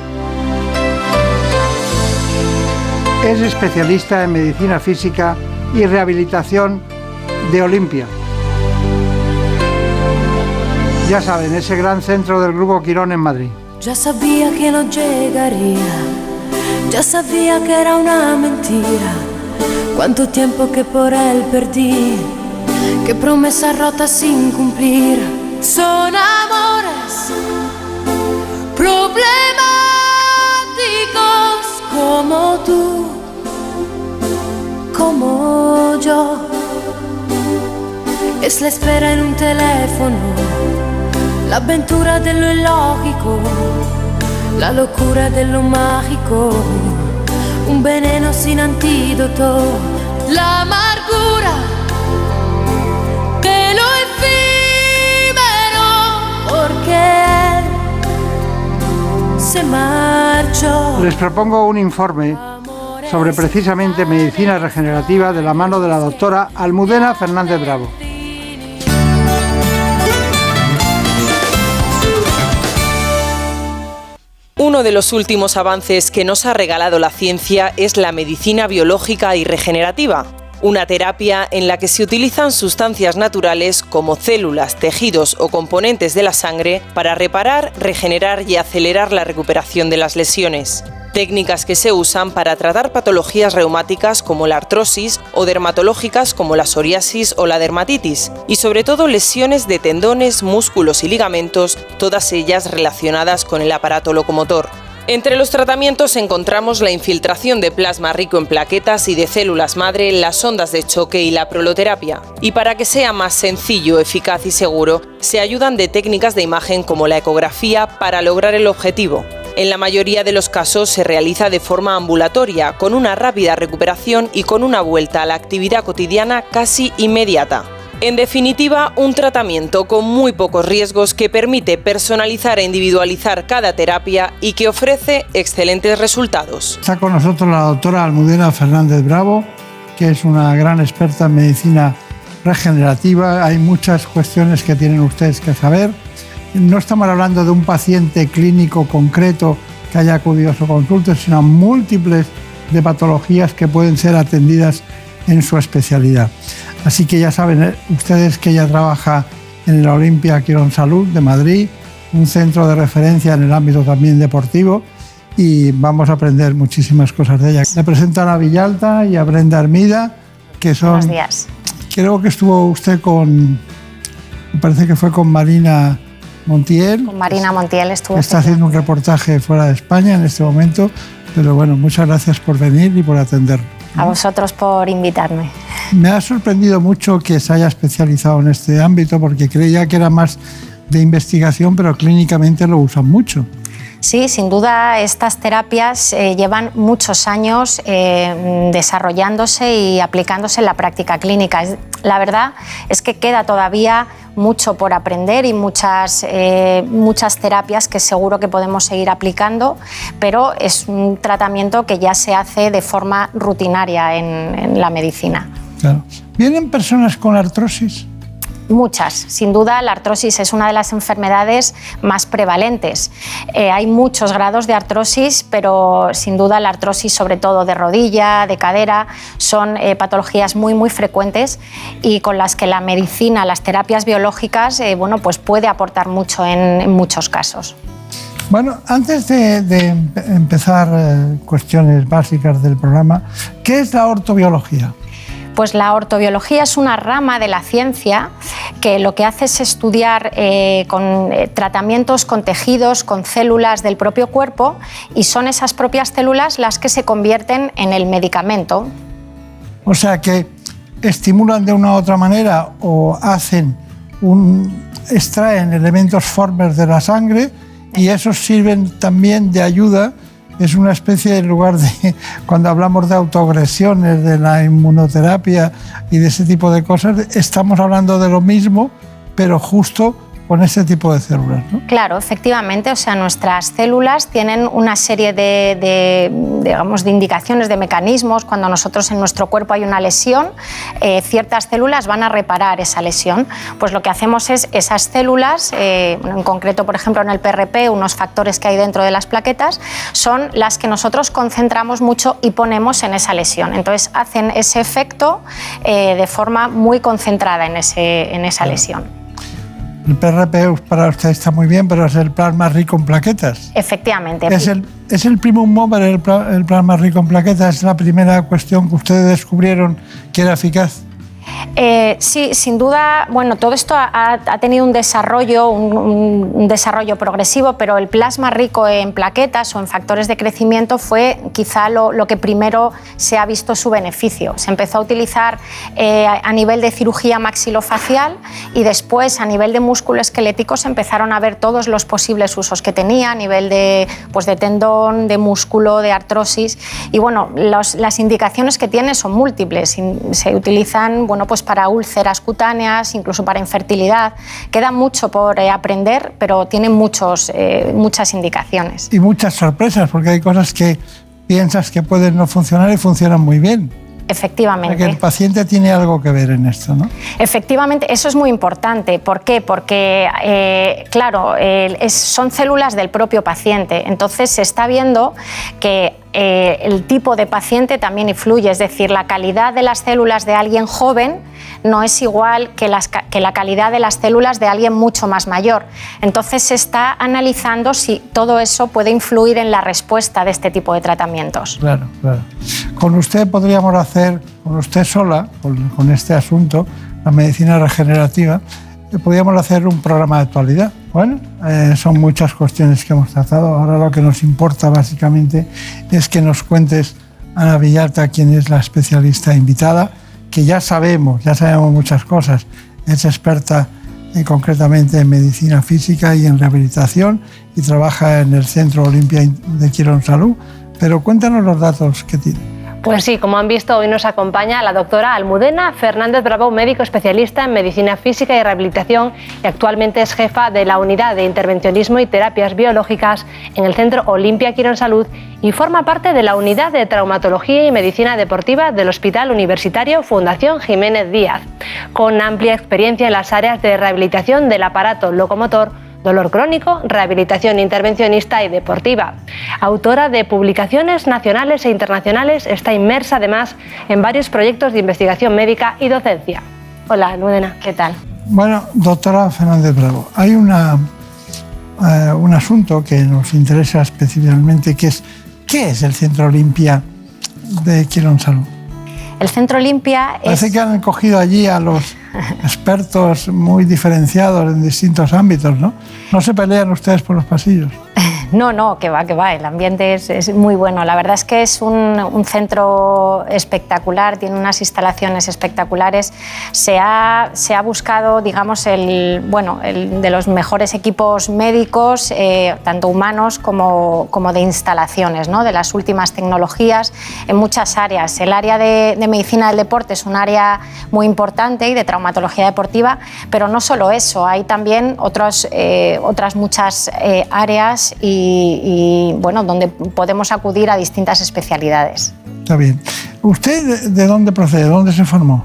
S2: Es especialista en medicina física y rehabilitación de Olimpia. Ya saben, ese gran centro del Grupo Quirón en Madrid.
S11: Ya sabía que no llegaría, ya sabía que era una mentira. Cuánto tiempo que por él perdí, qué promesas rotas sin cumplir. Son amores problemáticos como tú, como yo. Es la espera en un teléfono, la aventura de lo ilógico, la locura de lo mágico, un veneno sin antídoto, la amargura de lo efímero, porque se marchó.
S2: Les propongo un informe sobre precisamente medicina regenerativa de la mano de la doctora Almudena Fernández Bravo.
S12: Uno de los últimos avances que nos ha regalado la ciencia es la medicina biológica y regenerativa, una terapia en la que se utilizan sustancias naturales como células, tejidos o componentes de la sangre para reparar, regenerar y acelerar la recuperación de las lesiones. Técnicas que se usan para tratar patologías reumáticas como la artrosis o dermatológicas como la psoriasis o la dermatitis, y sobre todo lesiones de tendones, músculos y ligamentos, todas ellas relacionadas con el aparato locomotor. Entre los tratamientos encontramos la infiltración de plasma rico en plaquetas y de células madre, las ondas de choque y la proloterapia. Y para que sea más sencillo, eficaz y seguro, se ayudan de técnicas de imagen como la ecografía para lograr el objetivo. En la mayoría de los casos se realiza de forma ambulatoria, con una rápida recuperación y con una vuelta a la actividad cotidiana casi inmediata.
S13: En definitiva, un tratamiento con muy pocos riesgos que permite personalizar e individualizar cada terapia y que ofrece excelentes resultados.
S2: Está con nosotros la doctora Almudena Fernández Bravo, que es una gran experta en medicina regenerativa. Hay muchas cuestiones que tienen ustedes que saber. No estamos hablando de un paciente clínico concreto que haya acudido a su consulta, sino múltiples de patologías que pueden ser atendidas en su especialidad. Así que ya saben eh, ustedes que ella trabaja en la Olimpia Quirón Salud de Madrid, un centro de referencia en el ámbito también deportivo y vamos a aprender muchísimas cosas de ella. Le presento a Villalta y a Brenda Armida, que son...
S14: Buenos días.
S2: Creo que estuvo usted con, me parece que fue con Marina Montiel.
S14: Con Marina Montiel estuvo.
S2: Está haciendo un reportaje fuera de España en este momento, pero bueno, muchas gracias por venir y por atender.
S14: A vosotros por invitarme.
S2: Me ha sorprendido mucho que se haya especializado en este ámbito porque creía que era más de investigación, pero clínicamente lo usan mucho.
S14: Sí, sin duda estas terapias eh, llevan muchos años eh, desarrollándose y aplicándose en la práctica clínica. La verdad es que queda todavía mucho por aprender y muchas, eh, muchas terapias que seguro que podemos seguir aplicando, pero es un tratamiento que ya se hace de forma rutinaria en, en la medicina.
S2: Claro. ¿Vienen personas con artrosis?
S14: Muchas. Sin duda, la artrosis es una de las enfermedades más prevalentes. Eh, hay muchos grados de artrosis, pero sin duda la artrosis, sobre todo de rodilla, de cadera, son eh, patologías muy, muy frecuentes y con las que la medicina, las terapias biológicas, eh, bueno, pues puede aportar mucho en, muchos casos.
S2: Bueno, antes de empezar cuestiones básicas del programa, ¿qué es la ortobiología?
S14: Pues la ortobiología es una rama de la ciencia que lo que hace es estudiar eh, con eh, tratamientos con tejidos, con células del propio cuerpo y son esas propias células las que se convierten en el medicamento.
S2: O sea que estimulan de una u otra manera o hacen un extraen elementos formers de la sangre y esos sirven también de ayuda es una especie de lugar de, cuando hablamos de autoagresiones, de la inmunoterapia y de ese tipo de cosas, estamos hablando de lo mismo, pero justo con ese tipo de células. ¿no?
S14: Claro, efectivamente, o sea, nuestras células tienen una serie de, de, digamos, de indicaciones, de mecanismos. Cuando nosotros en nuestro cuerpo hay una lesión, eh, ciertas células van a reparar esa lesión. Pues lo que hacemos es esas células, eh, en concreto, por ejemplo, en el PRP, unos factores que hay dentro de las plaquetas, son las que nosotros concentramos mucho y ponemos en esa lesión. Entonces hacen ese efecto eh, de forma muy concentrada en, ese, en esa lesión.
S2: El PRP para usted está muy bien, pero es el plasma rico en plaquetas.
S14: Efectivamente.
S2: Es el, es el primum mover, el, el plasma rico en plaquetas, es la primera cuestión que ustedes descubrieron que era eficaz.
S14: Eh, sí, sin duda, bueno, todo esto ha, tenido un desarrollo, un, desarrollo progresivo, pero el plasma rico en plaquetas o en factores de crecimiento fue quizá lo, que primero se ha visto su beneficio. Se empezó a utilizar eh, a nivel de cirugía maxilofacial y después a nivel de músculo esquelético se empezaron a ver todos los posibles usos que tenía a nivel de, pues de tendón, de músculo, de artrosis y bueno, las indicaciones que tiene son múltiples. Se utilizan, bueno, pues para úlceras cutáneas, incluso para infertilidad. Queda mucho por eh, aprender, pero tiene muchos, eh, muchas indicaciones.
S2: Y muchas sorpresas, porque hay cosas que piensas que pueden no funcionar y funcionan muy bien.
S14: Efectivamente.
S2: Porque el paciente tiene algo que ver en esto, ¿no?
S14: Efectivamente, eso es muy importante. ¿Por qué? Porque, eh, claro, eh, es, son células del propio paciente. Entonces se está viendo que eh, el tipo de paciente también influye, es decir, la calidad de las células de alguien joven no es igual que, la calidad de las células de alguien mucho más mayor. Entonces se está analizando si todo eso puede influir en la respuesta de este tipo de tratamientos.
S2: Claro, claro. Con usted podríamos hacer, con usted sola, con este asunto, la medicina regenerativa, podríamos hacer un programa de actualidad. Bueno, eh, son muchas cuestiones que hemos tratado. Ahora lo que nos importa básicamente es que nos cuentes, Ana Villalta, quién es la especialista invitada, que ya sabemos, ya sabemos muchas cosas. Es experta eh, concretamente en medicina física y en rehabilitación y trabaja en el Centro Olimpia de Quirón Salud. Pero cuéntanos los datos que tiene.
S6: Pues sí, como han visto, hoy nos acompaña la doctora Almudena Fernández Bravo, médico especialista en medicina física y rehabilitación y actualmente es jefa de la unidad de intervencionismo y terapias biológicas en el Centro Olimpia Quirón Salud y forma parte de la unidad de traumatología y medicina deportiva del Hospital Universitario Fundación Jiménez Díaz, con amplia experiencia en las áreas de rehabilitación del aparato locomotor dolor crónico, rehabilitación intervencionista y deportiva. Autora de publicaciones nacionales e internacionales, está inmersa además en varios proyectos de investigación médica y docencia. Hola, Almudena, ¿qué tal?
S2: Bueno, doctora Fernández Bravo, hay una, eh, un asunto que nos interesa especialmente, que es ¿qué es el Centro Olimpia de Quirón Salud?
S14: El Centro Olimpia es...
S2: Parece que han cogido allí a los expertos muy diferenciados en distintos ámbitos, ¿no? No se pelean ustedes por los pasillos.
S14: No, no, que va, que va, el ambiente es, muy bueno. La verdad es que es un, centro espectacular, tiene unas instalaciones espectaculares. Se ha, se ha buscado, digamos, el, bueno, de los mejores equipos médicos, eh, tanto humanos como, como de instalaciones, ¿no? de las últimas tecnologías en muchas áreas. El área de, medicina del deporte es un área muy importante y de traumatología deportiva, pero no solo eso, hay también otros, eh, otras muchas eh, áreas y y, bueno, donde podemos acudir a distintas especialidades.
S2: Está bien. ¿Usted de dónde procede? ¿Dónde se formó?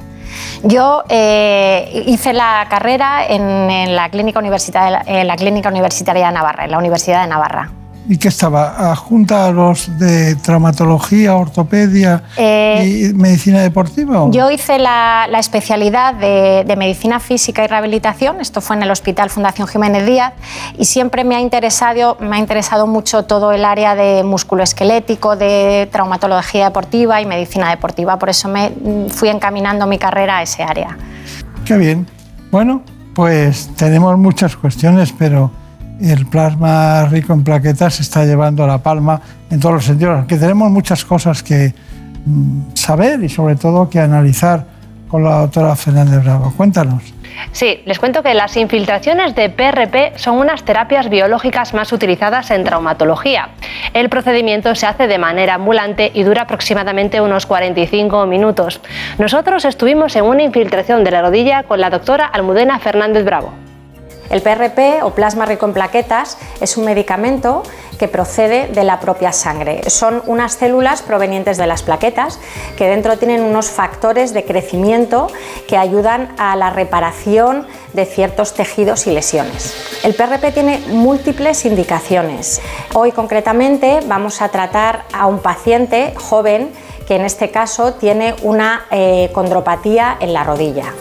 S14: Yo eh, hice la carrera en, la clínica en la Clínica Universitaria de Navarra, en la Universidad de Navarra.
S2: ¿Y qué estaba? ¿Junta a los de traumatología, ortopedia y eh, medicina deportiva?
S14: Yo hice la, especialidad de, medicina física y rehabilitación, esto fue en el Hospital Fundación Jiménez Díaz, y siempre me ha interesado, me ha interesado mucho todo el área de músculo esquelético, de traumatología deportiva y medicina deportiva, por eso me fui encaminando mi carrera a ese área.
S2: Qué bien. Bueno, pues tenemos muchas cuestiones, pero el plasma rico en plaquetas se está llevando a la palma en todos los sentidos, que tenemos muchas cosas que mm, saber y sobre todo que analizar con la doctora Fernández Bravo. Cuéntanos.
S6: Sí, les cuento que las infiltraciones de PRP son unas terapias biológicas más utilizadas en traumatología. El procedimiento se hace de manera ambulante y dura aproximadamente unos 45 minutos. Nosotros estuvimos en una infiltración de la rodilla con la doctora Almudena Fernández Bravo.
S14: El PRP o plasma rico en plaquetas es un medicamento que procede de la propia sangre. Son unas células provenientes de las plaquetas que dentro tienen unos factores de crecimiento que ayudan a la reparación de ciertos tejidos y lesiones. El PRP tiene múltiples indicaciones. Hoy concretamente vamos a tratar a un paciente joven que en este caso tiene una eh, condropatía en la rodilla.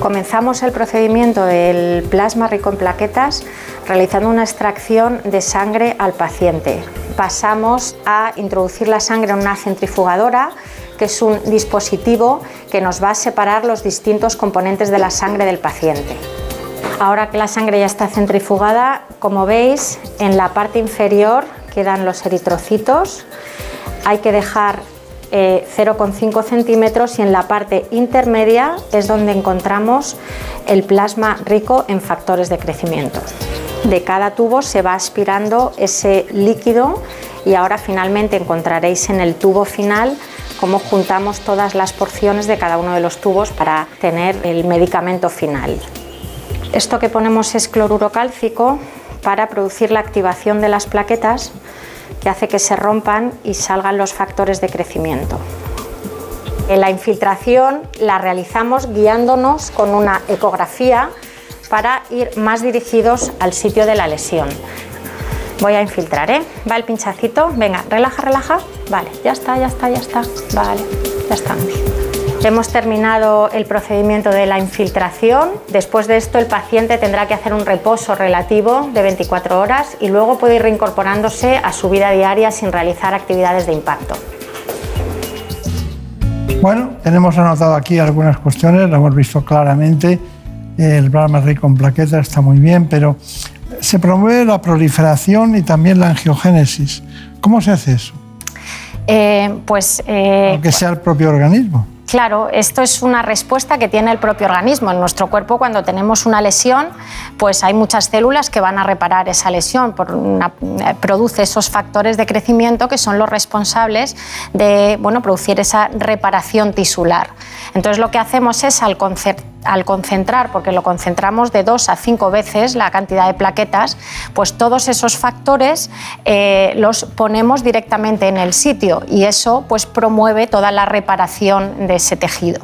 S14: Comenzamos el procedimiento del plasma rico en plaquetas realizando una extracción de sangre al paciente. Pasamos a introducir la sangre en una centrifugadora que es un dispositivo que nos va a separar los distintos componentes de la sangre del paciente. Ahora que la sangre ya está centrifugada, como veis, en la parte inferior quedan los eritrocitos. Hay que dejar 0,5 eh, centímetros y en la parte intermedia es donde encontramos el plasma rico en factores de crecimiento. De cada tubo se va aspirando ese líquido y ahora finalmente encontraréis en el tubo final cómo juntamos todas las porciones de cada uno de los tubos para tener el medicamento final. Esto que ponemos es cloruro cálcico para producir la activación de las plaquetas que hace que se rompan y salgan los factores de crecimiento. En la infiltración la realizamos guiándonos con una ecografía para ir más dirigidos al sitio de la lesión. Voy a infiltrar, ¿eh? Va el pinchacito. Venga, relaja, relaja. Vale, ya está, ya está, ya está. Vale, ya estamos. Hemos terminado el procedimiento de la infiltración. Después de esto, el paciente tendrá que hacer un reposo relativo de 24 horas y luego puede ir reincorporándose a su vida diaria sin realizar actividades de impacto.
S2: Bueno, tenemos anotado aquí algunas cuestiones, lo hemos visto claramente. El plasma rico en plaquetas está muy bien, pero se promueve la proliferación y también la angiogénesis. ¿Cómo se hace eso?
S14: Eh, pues,
S2: eh, Aunque sea el propio organismo.
S14: Claro, esto es una respuesta que tiene el propio organismo. En nuestro cuerpo, cuando tenemos una lesión, pues hay muchas células que van a reparar esa lesión. Por eh, produce esos factores de crecimiento que son los responsables de bueno, producir esa reparación tisular. Entonces, lo que hacemos es al concentrar, porque lo concentramos de dos a cinco veces la cantidad de plaquetas, pues todos esos factores eh, los ponemos directamente en el sitio y eso pues promueve toda la reparación de ese tejido.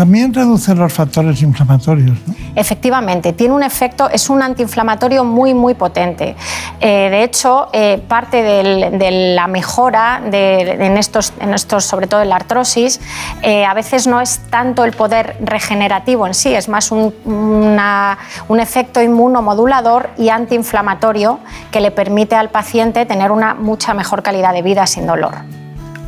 S2: También reduce los factores inflamatorios.
S14: Efectivamente, tiene un efecto, es un antiinflamatorio muy, muy potente. Eh, de hecho, eh, parte de la mejora estos, en, estos, sobre todo en la artrosis, eh, a veces no es tanto el poder regenerativo en sí, es más un, un efecto inmunomodulador y antiinflamatorio que le permite al paciente tener una mucha mejor calidad de vida sin dolor.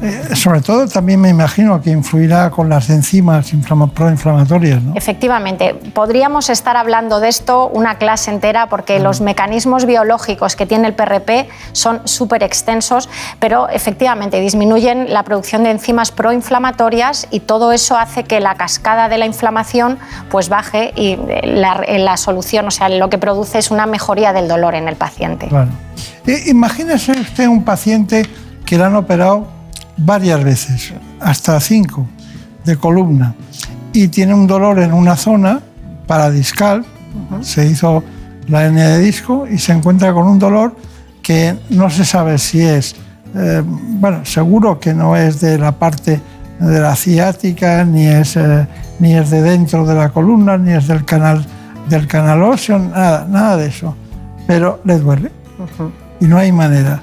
S2: Eh, sobre todo también me imagino que influirá con las enzimas proinflamatorias. ¿no?
S14: Efectivamente, podríamos estar hablando de esto una clase entera porque los mecanismos biológicos que tiene el PRP son súper extensos, pero efectivamente disminuyen la producción de enzimas proinflamatorias y todo eso hace que la cascada de la inflamación pues baje y la, la solución, o sea, lo que produce es una mejoría del dolor en el paciente.
S2: Claro. Eh, imagínese usted un paciente que le han operado varias veces, hasta cinco, de columna, y tiene un dolor en una zona paradiscal, se hizo la hernia de disco y se encuentra con un dolor que no se sabe si es, eh, bueno, seguro que no es de la parte de la ciática, ni es, eh, ni es de dentro de la columna, ni es del canal, del canal óseo, nada, nada de eso. Pero le duele y no hay manera.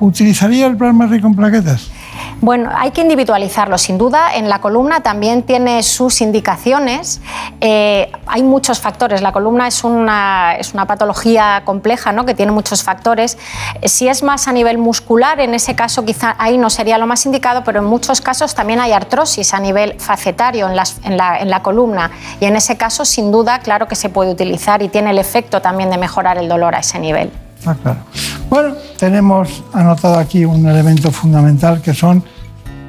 S2: ¿Utilizaría el plasma rico en plaquetas?
S14: Bueno, hay que individualizarlo, sin duda. En la columna también tiene sus indicaciones. Eh, hay muchos factores. La columna es una, es una patología compleja ¿no? que tiene muchos factores. Si es más a nivel muscular, en ese caso quizá ahí no sería lo más indicado, pero en muchos casos también hay artrosis a nivel facetario en, en, la, en la columna. Y en ese caso, sin duda, claro que se puede utilizar y tiene el efecto también de mejorar el dolor a ese nivel.
S2: Ah, claro. Bueno, tenemos anotado aquí un elemento fundamental que son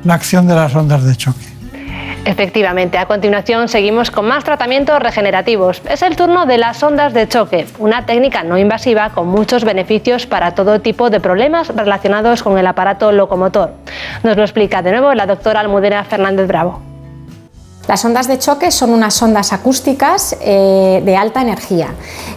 S2: la acción de las ondas de choque.
S6: Efectivamente, a continuación seguimos con más tratamientos regenerativos. Es el turno de las ondas de choque, una técnica no invasiva con muchos beneficios para todo tipo de problemas relacionados con el aparato locomotor. Nos lo explica de nuevo la doctora Almudena Fernández Bravo.
S14: Las ondas de choque son unas ondas acústicas eh, de alta energía,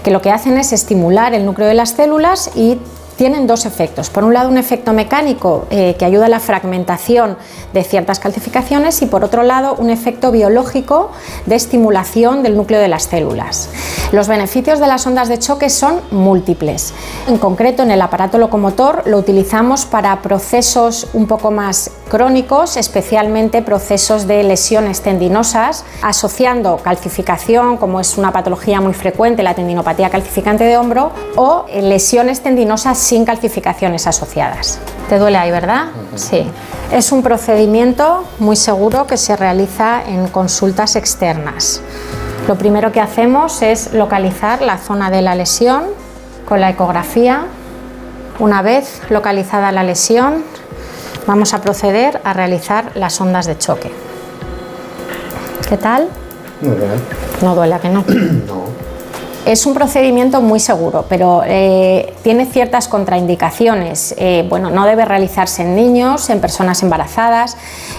S14: que lo que hacen es estimular el núcleo de las células y tienen dos efectos. Por un lado, un efecto mecánico eh, que ayuda a la fragmentación de ciertas calcificaciones y por otro lado, un efecto biológico de estimulación del núcleo de las células. Los beneficios de las ondas de choque son múltiples. En concreto, en el aparato locomotor lo utilizamos para procesos un poco más crónicos, especialmente procesos de lesiones tendinosas, asociando calcificación, como es una patología muy frecuente, la tendinopatía calcificante de hombro, o lesiones tendinosas sin calcificaciones asociadas. ¿Te duele ahí, verdad? Sí. Es un procedimiento muy seguro que se realiza en consultas externas. Lo primero que hacemos es localizar la zona de la lesión con la ecografía. Una vez localizada la lesión, vamos a proceder a realizar las ondas de choque. ¿Qué tal?
S15: Muy bien.
S14: No duele, que no?
S15: no.
S14: Es un procedimiento muy seguro, pero eh, tiene ciertas contraindicaciones. Eh, bueno, no debe realizarse en niños, en personas embarazadas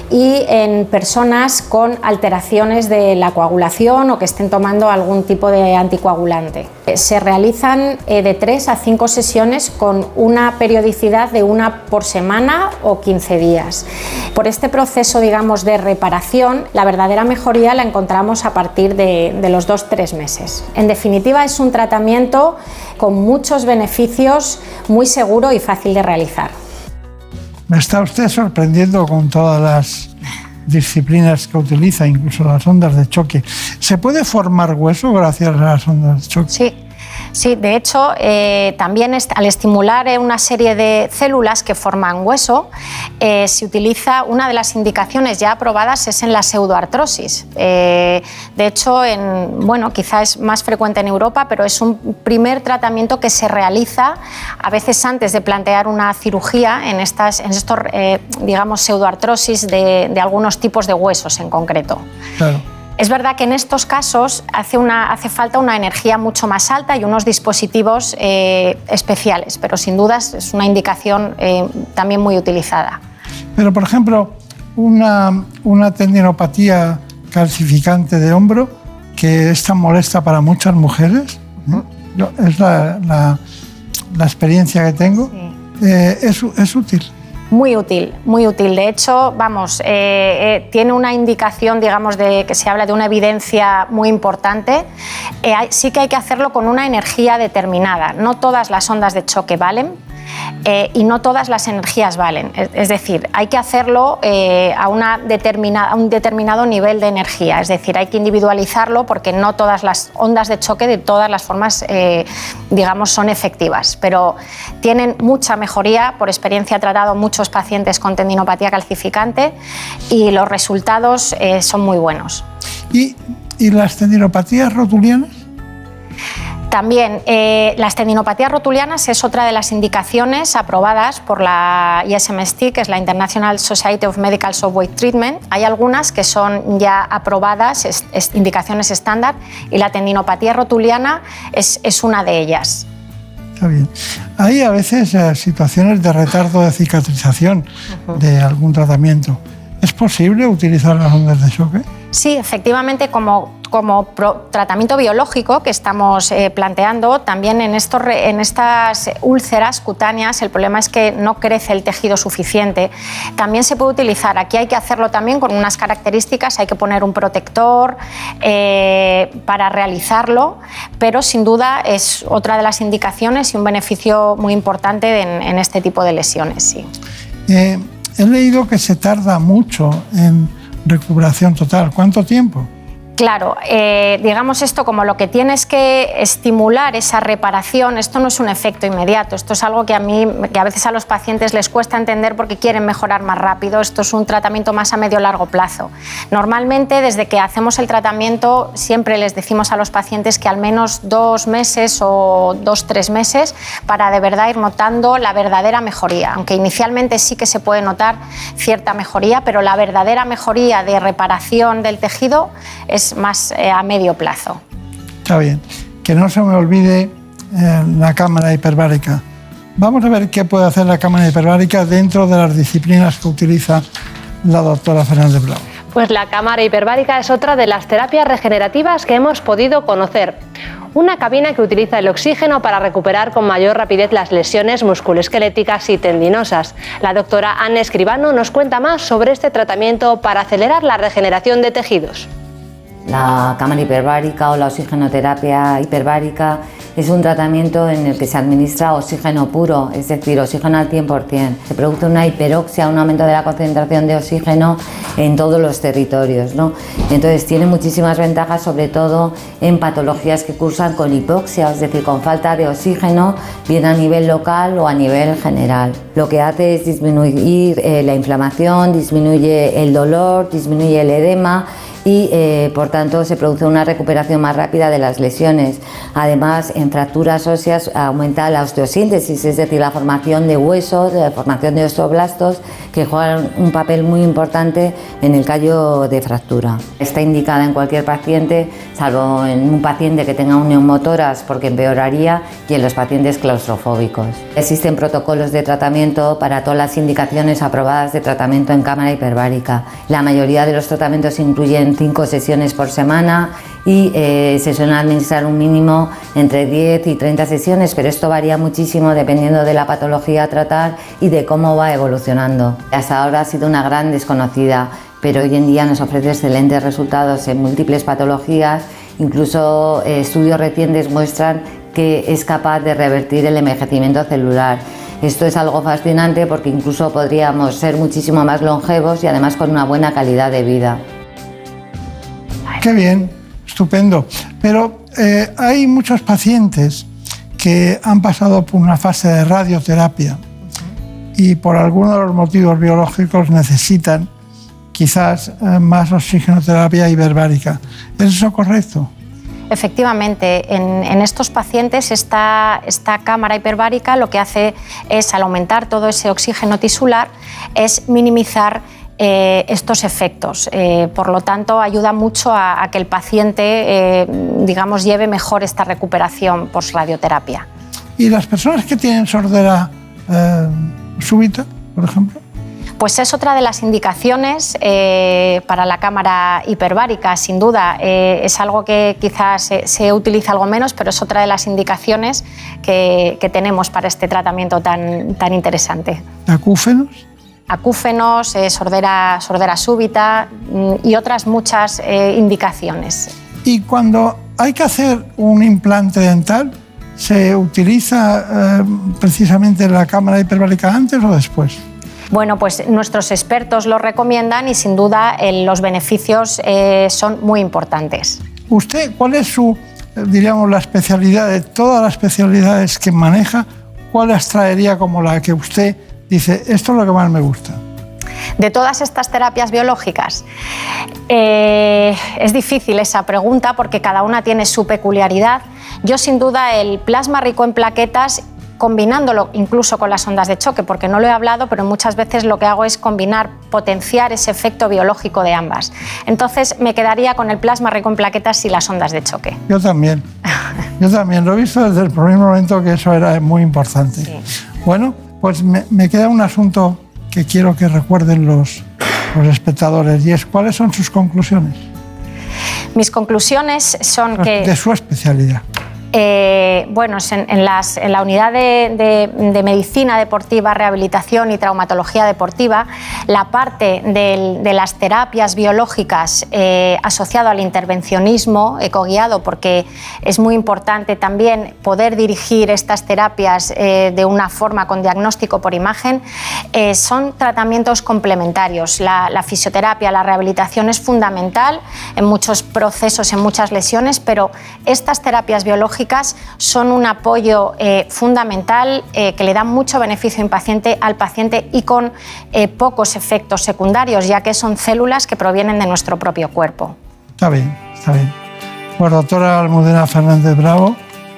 S14: y en personas con alteraciones de la coagulación o que estén tomando algún tipo de anticoagulante. Eh, se realizan de 3 a 5 sesiones con una periodicidad de una por semana o 15 días. Por este proceso, digamos, de reparación, la verdadera mejoría la encontramos a partir de, de los 2-3 meses. En definitiva, es un tratamiento con muchos beneficios, muy seguro y fácil de realizar.
S2: Me está usted sorprendiendo con todas las disciplinas que utiliza, incluso las ondas de choque. ¿Se puede formar hueso gracias a las ondas de choque?
S14: Sí. Sí, de hecho, eh, también al estimular eh, una serie de células que forman hueso, eh, se utiliza, una de las indicaciones ya aprobadas es en la pseudoartrosis. de hecho, en, bueno, quizá es más frecuente en Europa, pero es un primer tratamiento que se realiza a veces antes de plantear una cirugía en, estas, en estos, digamos, pseudoartrosis de, de algunos tipos de huesos en concreto. Claro. Es verdad que en estos casos hace, una, hace falta una energía mucho más alta y unos dispositivos eh, especiales, pero sin dudas es una indicación eh, también muy utilizada.
S2: Pero, por ejemplo, una, una tendinopatía calcificante de hombro que es tan molesta para muchas mujeres, es la, la, experiencia que tengo, eh, es, es útil.
S14: Muy útil, muy útil. De hecho, vamos, eh, eh, tiene una indicación, digamos, de que se habla de una evidencia muy importante. Eh, sí que hay que hacerlo con una energía determinada. No todas las ondas de choque valen, eh, y no todas las energías valen. Es, decir, hay que hacerlo eh, a, una determinada, un determinado nivel de energía, es decir, hay que individualizarlo porque no todas las ondas de choque de todas las formas, eh, digamos, son efectivas, pero tienen mucha mejoría. Por experiencia he tratado muchos pacientes con tendinopatía calcificante y los resultados son muy buenos.
S2: ¿Y, ¿Y las tendinopatías rotulianas?
S14: También eh, las tendinopatías rotulianas es otra de las indicaciones aprobadas por la ISMST, que es la International Society of Medical Software Treatment. Hay algunas que son ya aprobadas, indicaciones estándar, y la tendinopatía rotuliana es, una de ellas.
S2: Está bien. Hay a veces eh, situaciones de retardo de cicatrización de algún tratamiento. ¿Es posible utilizar las ondas de choque?
S14: Sí, efectivamente, como, como tratamiento biológico que estamos eh, planteando, también en, estos, en estas úlceras cutáneas el problema es que no crece el tejido suficiente. También se puede utilizar, aquí hay que hacerlo también con unas características, hay que poner un protector eh, para realizarlo, pero sin duda es otra de las indicaciones y un beneficio muy importante en, este tipo de lesiones. Sí.
S2: Eh, he leído que se tarda mucho en recuperación total. ¿Cuánto tiempo?
S14: Claro, eh, digamos esto como lo que tienes que estimular esa reparación, esto no es un efecto inmediato, esto es algo que a mí, que a veces a los pacientes les cuesta entender porque quieren mejorar más rápido, esto es un tratamiento más a medio largo plazo. Normalmente desde que hacemos el tratamiento siempre les decimos a los pacientes que al menos dos meses o dos, tres meses para de verdad ir notando la verdadera mejoría, aunque inicialmente sí que se puede notar cierta mejoría, pero la verdadera mejoría de reparación del tejido es más eh, a medio plazo.
S2: Está bien. Que no se me olvide eh, la cámara hiperbárica. Vamos a ver qué puede hacer la cámara hiperbárica dentro de las disciplinas que utiliza la doctora Fernández Blau.
S6: Pues la cámara hiperbárica es otra de las terapias regenerativas que hemos podido conocer. Una cabina que utiliza el oxígeno para recuperar con mayor rapidez las lesiones musculoesqueléticas y tendinosas. La doctora Anne Escribano nos cuenta más sobre este tratamiento para acelerar la regeneración de tejidos.
S15: La cámara hiperbárica o la oxigenoterapia hiperbárica es un tratamiento en el que se administra oxígeno puro, es decir, oxígeno al 100%. Se produce una hiperoxia, un aumento de la concentración de oxígeno en todos los territorios. ¿no? Entonces tiene muchísimas ventajas, sobre todo en patologías que cursan con hipoxia, es decir, con falta de oxígeno, bien a nivel local o a nivel general. Lo que hace es disminuir eh, la inflamación, disminuye el dolor, disminuye el edema y eh, por tanto se produce una recuperación más rápida de las lesiones. Además, en fracturas óseas aumenta la osteosíntesis, es decir, la formación de huesos, la formación de osteoblastos que juegan un papel muy importante en el callo de fractura. Está indicada en cualquier paciente, salvo en un paciente que tenga un neumotoras porque empeoraría y en los pacientes claustrofóbicos. Existen protocolos de tratamiento para todas las indicaciones aprobadas de tratamiento en cámara hiperbárica. La mayoría de los tratamientos incluyen cinco sesiones por semana y eh, se suelen administrar un mínimo entre 10 y 30 sesiones, pero esto varía muchísimo dependiendo de la patología a tratar y de cómo va evolucionando. Hasta ahora ha sido una gran desconocida, pero hoy en día nos ofrece excelentes resultados en múltiples patologías, incluso eh, estudios recientes muestran que es capaz de revertir el envejecimiento celular. Esto es algo fascinante porque incluso podríamos ser muchísimo más longevos y además con una buena calidad de vida.
S2: Qué bien, estupendo. Pero eh, hay muchos pacientes que han pasado por una fase de radioterapia y por alguno de los motivos biológicos necesitan quizás eh, más oxigenoterapia hiperbárica. ¿Es eso correcto?
S14: Efectivamente, en, estos pacientes esta, esta, cámara hiperbárica lo que hace es, al aumentar todo ese oxígeno tisular, es minimizar eh, estos efectos. Eh, por lo tanto, ayuda mucho a, que el paciente, digamos, lleve mejor esta recuperación post-radioterapia.
S2: ¿Y las personas que tienen sordera súbita, por ejemplo?
S14: Pues es otra de las indicaciones eh, para la cámara hiperbárica, sin duda. Eh, es algo que quizás se, utiliza algo menos, pero es otra de las indicaciones que, tenemos para este tratamiento tan, tan interesante.
S2: ¿Acúfenos?
S14: Acúfenos, eh, sordera, sordera súbita mm, y otras muchas indicaciones.
S2: Y cuando hay que hacer un implante dental, ¿se utiliza precisamente la cámara hiperbárica antes o después?
S14: Bueno, pues nuestros expertos lo recomiendan y sin duda los beneficios eh, son muy importantes.
S2: ¿Usted cuál es su, diríamos, la especialidad de todas las especialidades que maneja? ¿Cuál las traería como la que usted dice, esto es lo que más me gusta?
S14: de todas estas terapias biológicas? Eh, es difícil esa pregunta porque cada una tiene su peculiaridad. Yo sin duda el plasma rico en plaquetas combinándolo incluso con las ondas de choque, porque no lo he hablado, pero muchas veces lo que hago es combinar, potenciar ese efecto biológico de ambas. Entonces me quedaría con el plasma rico en plaquetas y las ondas de choque.
S2: Yo también. Yo también lo he visto desde el primer momento que eso era muy importante. Bueno, pues me, queda un asunto que quiero que recuerden los, los espectadores y es cuáles son sus conclusiones.
S14: Mis conclusiones son que...
S2: De su especialidad.
S14: Eh, bueno, en, la unidad de, medicina deportiva, rehabilitación y traumatología deportiva, la parte de las terapias biológicas eh, asociado al intervencionismo ecoguiado, porque es muy importante también poder dirigir estas terapias eh, de una forma con diagnóstico por imagen, son tratamientos complementarios. La, la fisioterapia, la rehabilitación es fundamental en muchos procesos, en muchas lesiones, pero estas terapias biológicas son un apoyo eh, fundamental eh, que le da mucho beneficio impaciente al paciente y con eh, pocos efectos secundarios, ya que son células que provienen de nuestro propio cuerpo.
S2: Está bien, está bien. Pues doctora Almudena Fernández Bravo,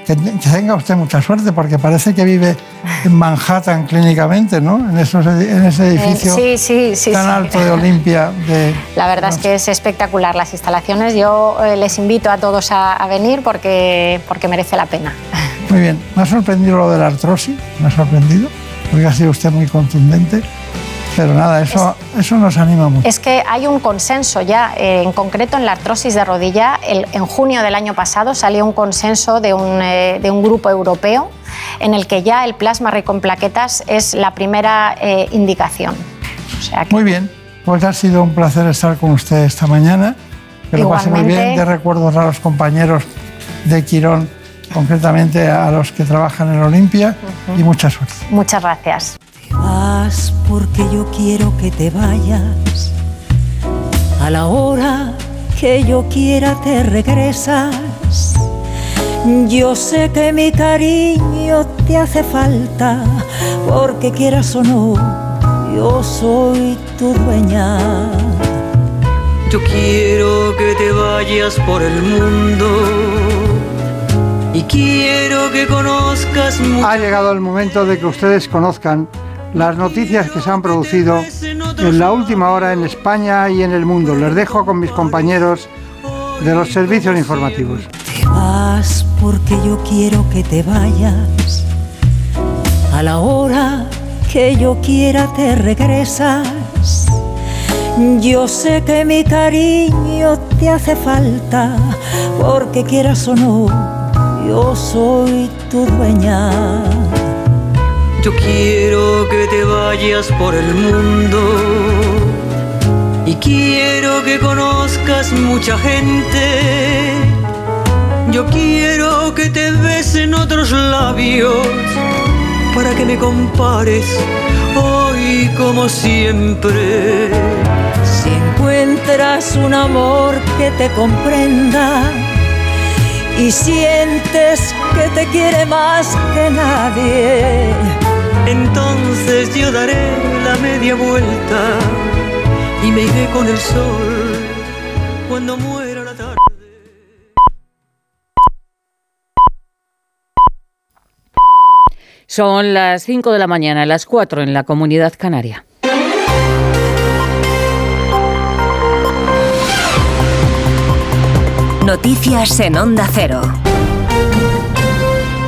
S2: que, tenga usted mucha suerte porque parece que vive en Manhattan clínicamente, ¿no? En, en ese edificio tan alto de Olimpia.
S14: La verdad es que es espectacular las instalaciones. Yo eh, les invito a todos a, venir porque, porque merece la pena.
S2: Muy bien. Me ha sorprendido lo de la artrosis, me ha sorprendido, porque ha sido usted muy contundente. Pero nada, eso, eso nos anima mucho.
S14: Es que hay un consenso ya, eh, en concreto en la artrosis de rodilla. en junio del año pasado salió un consenso de un, eh, de un, grupo europeo en el que ya el plasma rico en plaquetas es la primera eh, indicación.
S2: Muy bien, pues ha sido un placer estar con usted esta mañana. Que lo pase muy bien. De recuerdos a los compañeros de Quirón, concretamente a los que trabajan en Olimpia, y mucha suerte.
S14: Muchas gracias
S16: vas porque yo quiero que te vayas. A la hora que yo quiera te regresas. Yo sé que mi cariño te hace falta, porque quieras o no, yo soy tu dueña. Yo quiero que te vayas por el mundo y quiero que conozcas.
S2: Ha llegado el momento de que ustedes conozcan las noticias que se han producido en la última hora en España y en el mundo. Les dejo con mis compañeros de los servicios informativos.
S16: Te vas porque yo quiero que te vayas. A la hora que yo quiera te regresas. Yo sé que mi cariño te hace falta, porque quieras o no, yo soy tu dueña. Yo quiero que te vayas por el mundo y quiero que conozcas mucha gente. Yo quiero que te besen otros labios para que me compares hoy como siempre. Si encuentras un amor que te comprenda, y sientes que te quiere más que nadie.
S17: Entonces yo daré la media vuelta y me iré con el sol cuando muera la tarde.
S18: Son las 5 de la mañana, las 4 en la comunidad canaria.
S1: Noticias en Onda Cero.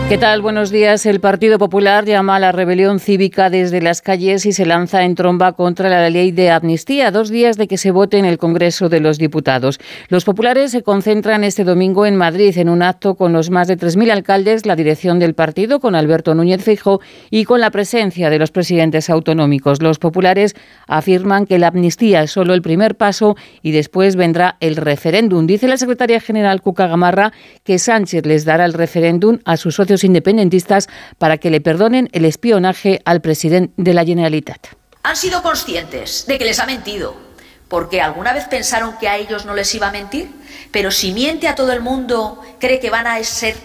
S18: ¿Qué tal? Buenos días. El Partido Popular llama a la rebelión cívica desde las calles y se lanza en tromba contra la ley de amnistía, dos días de que se vote en el Congreso de los Diputados. Los populares se concentran este domingo en Madrid en un acto con los más de 3.000 alcaldes, la dirección del partido, con Alberto Núñez Fijo y con la presencia de los presidentes autonómicos. Los populares afirman que la amnistía es solo el primer paso y después vendrá el referéndum. Dice la secretaria general Cuca Gamarra que Sánchez les dará el referéndum a sus socios independentistas para que le perdonen el espionaje al presidente de la Generalitat.
S19: Han sido conscientes de que les ha mentido, porque alguna vez pensaron que a ellos no les iba a mentir, pero si miente a todo el mundo, ¿cree que van a ser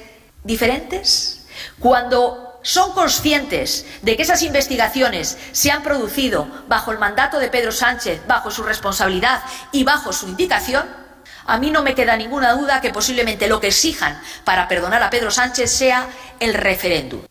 S19: diferentes? Cuando son conscientes de que esas investigaciones se han producido bajo el mandato de Pedro Sánchez, bajo su responsabilidad y bajo su indicación, a mí no me queda ninguna duda que posiblemente lo que exijan para perdonar a Pedro Sánchez sea el referéndum.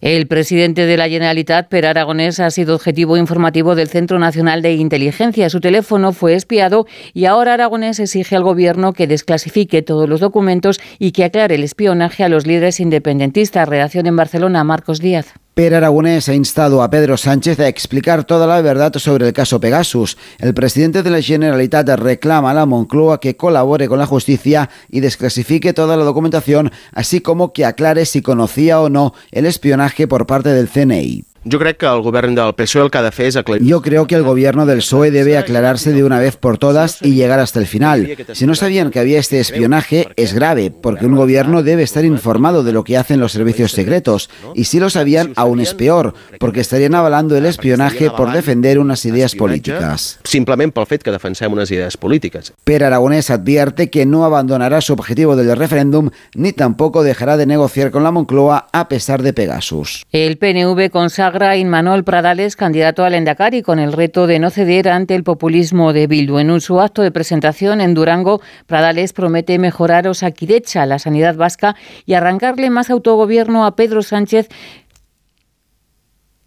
S18: El presidente de la Generalitat, Per Aragonés, ha sido objetivo informativo del Centro Nacional de Inteligencia. Su teléfono fue espiado y ahora Aragonés exige al Gobierno que desclasifique todos los documentos y que aclare el espionaje a los líderes independentistas. Redacción en Barcelona, Marcos Díaz.
S20: Per Aragonés ha instado a Pedro Sánchez a explicar toda la verdad sobre el caso Pegasus. El presidente de la Generalitat reclama a la Moncloa que colabore con la justicia y desclasifique toda la documentación, así como que aclare si conocía o no el espionaje por parte del CNI.
S21: Yo creo que el gobierno del PSOE el que ha de fer és aclarir...
S20: Yo creo que el gobierno del PSOE debe aclararse de una vez por todas y llegar hasta el final. Si no sabían que había este espionaje, es grave, porque un gobierno debe estar informado de lo que hacen los servicios secretos. Y si lo sabían, aún es peor, porque estarían avalando el espionaje por defender unas ideas políticas.
S21: Simplement pel fet que defensem unes idees polítiques.
S20: Per Aragonés advierte que no abandonará su objetivo del referéndum ni tampoco dejará de negociar con la Moncloa a pesar de Pegasus.
S18: El PNV consagra a Inmanuel Pradales candidato al Endacari con el reto de no ceder ante el populismo de Bildu. En un su acto de presentación en Durango, Pradales promete mejorar Osakidecha, la sanidad vasca, y arrancarle más autogobierno a Pedro Sánchez.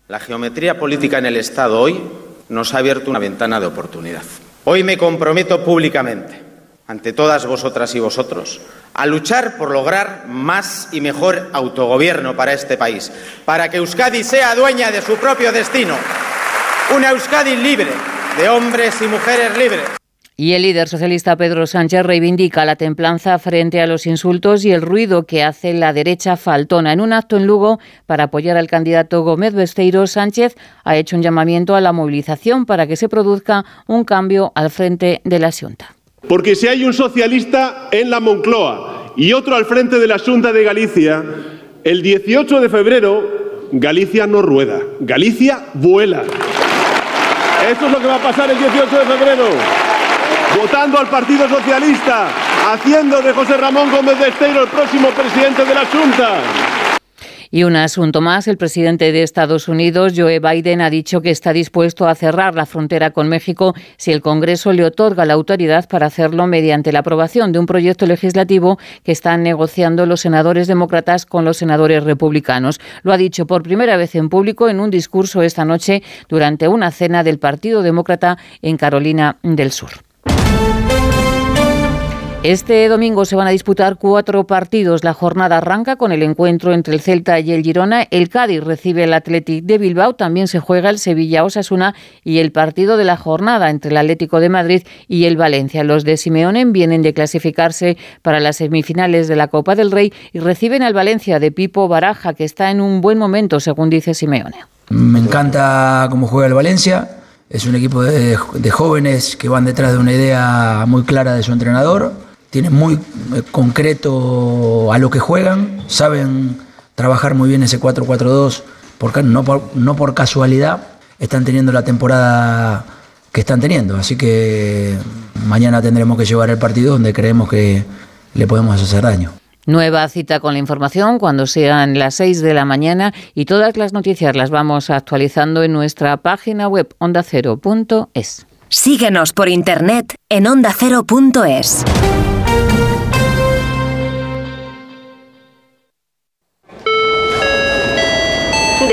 S22: La geometría política en el Estado hoy nos ha abierto una ventana de oportunidad. Hoy me comprometo públicamente, ante todas vosotras y vosotros, a luchar por lograr más y mejor autogobierno para este país, para que Euskadi sea dueña de su propio destino, una Euskadi libre, de hombres y mujeres libres.
S18: Y el líder socialista Pedro Sánchez reivindica la templanza frente a los insultos y el ruido que hace la derecha faltona. En un acto en Lugo para apoyar al candidato Gómez Besteiro, Sánchez ha hecho un llamamiento a la movilización para que se produzca un cambio al frente de la Junta.
S23: Porque si hay un socialista en la Moncloa y otro al frente de la Junta de Galicia, el 18 de febrero Galicia no rueda, Galicia vuela. Esto es lo que va a pasar el 18 de febrero. Votando al Partido Socialista, haciendo de José Ramón Gómez de Esteiro el próximo presidente de la Junta.
S18: Y un asunto más, el presidente de Estados Unidos, Joe Biden, ha dicho que está dispuesto a cerrar la frontera con México si el Congreso le otorga la autoridad para hacerlo mediante la aprobación de un proyecto legislativo que están negociando los senadores demócratas con los senadores republicanos. Lo ha dicho por primera vez en público en un discurso esta noche durante una cena del Partido Demócrata en Carolina del Sur. Este domingo se van a disputar cuatro partidos. La jornada arranca con el encuentro entre el Celta y el Girona. El Cádiz recibe el Athletic de Bilbao. También se juega el Sevilla-Osasuna y el partido de la jornada entre el Atlético de Madrid y el Valencia. Los de Simeone vienen de clasificarse para las semifinales de la Copa del Rey y reciben al Valencia de Pipo Baraja, que está en un buen momento, según dice Simeone.
S24: Me encanta cómo juega el Valencia. Es un equipo de jóvenes que van detrás de una idea muy clara de su entrenador tienen muy eh, concreto a lo que juegan, saben trabajar muy bien ese 4-4-2, porque no por, no por casualidad están teniendo la temporada que están teniendo. Así que mañana tendremos que llevar el partido donde creemos que le podemos hacer daño.
S18: Nueva cita con la información cuando sean las 6 de la mañana y todas las noticias las vamos actualizando en nuestra página web ondacero.es.
S25: Síguenos por internet en ondacero.es.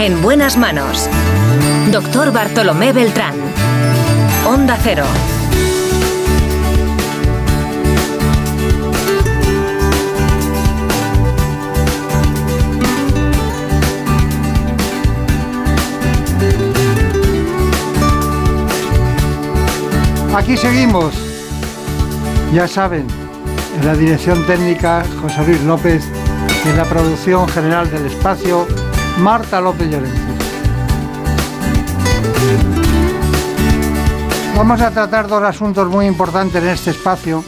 S25: En buenas manos. Doctor Bartolomé Beltrán. Onda Cero.
S2: Aquí seguimos. Ya saben, en la dirección técnica José Luis López en la producción general del espacio Marta López Llorente. Vamos a tratar dos asuntos muy importantes en este espacio.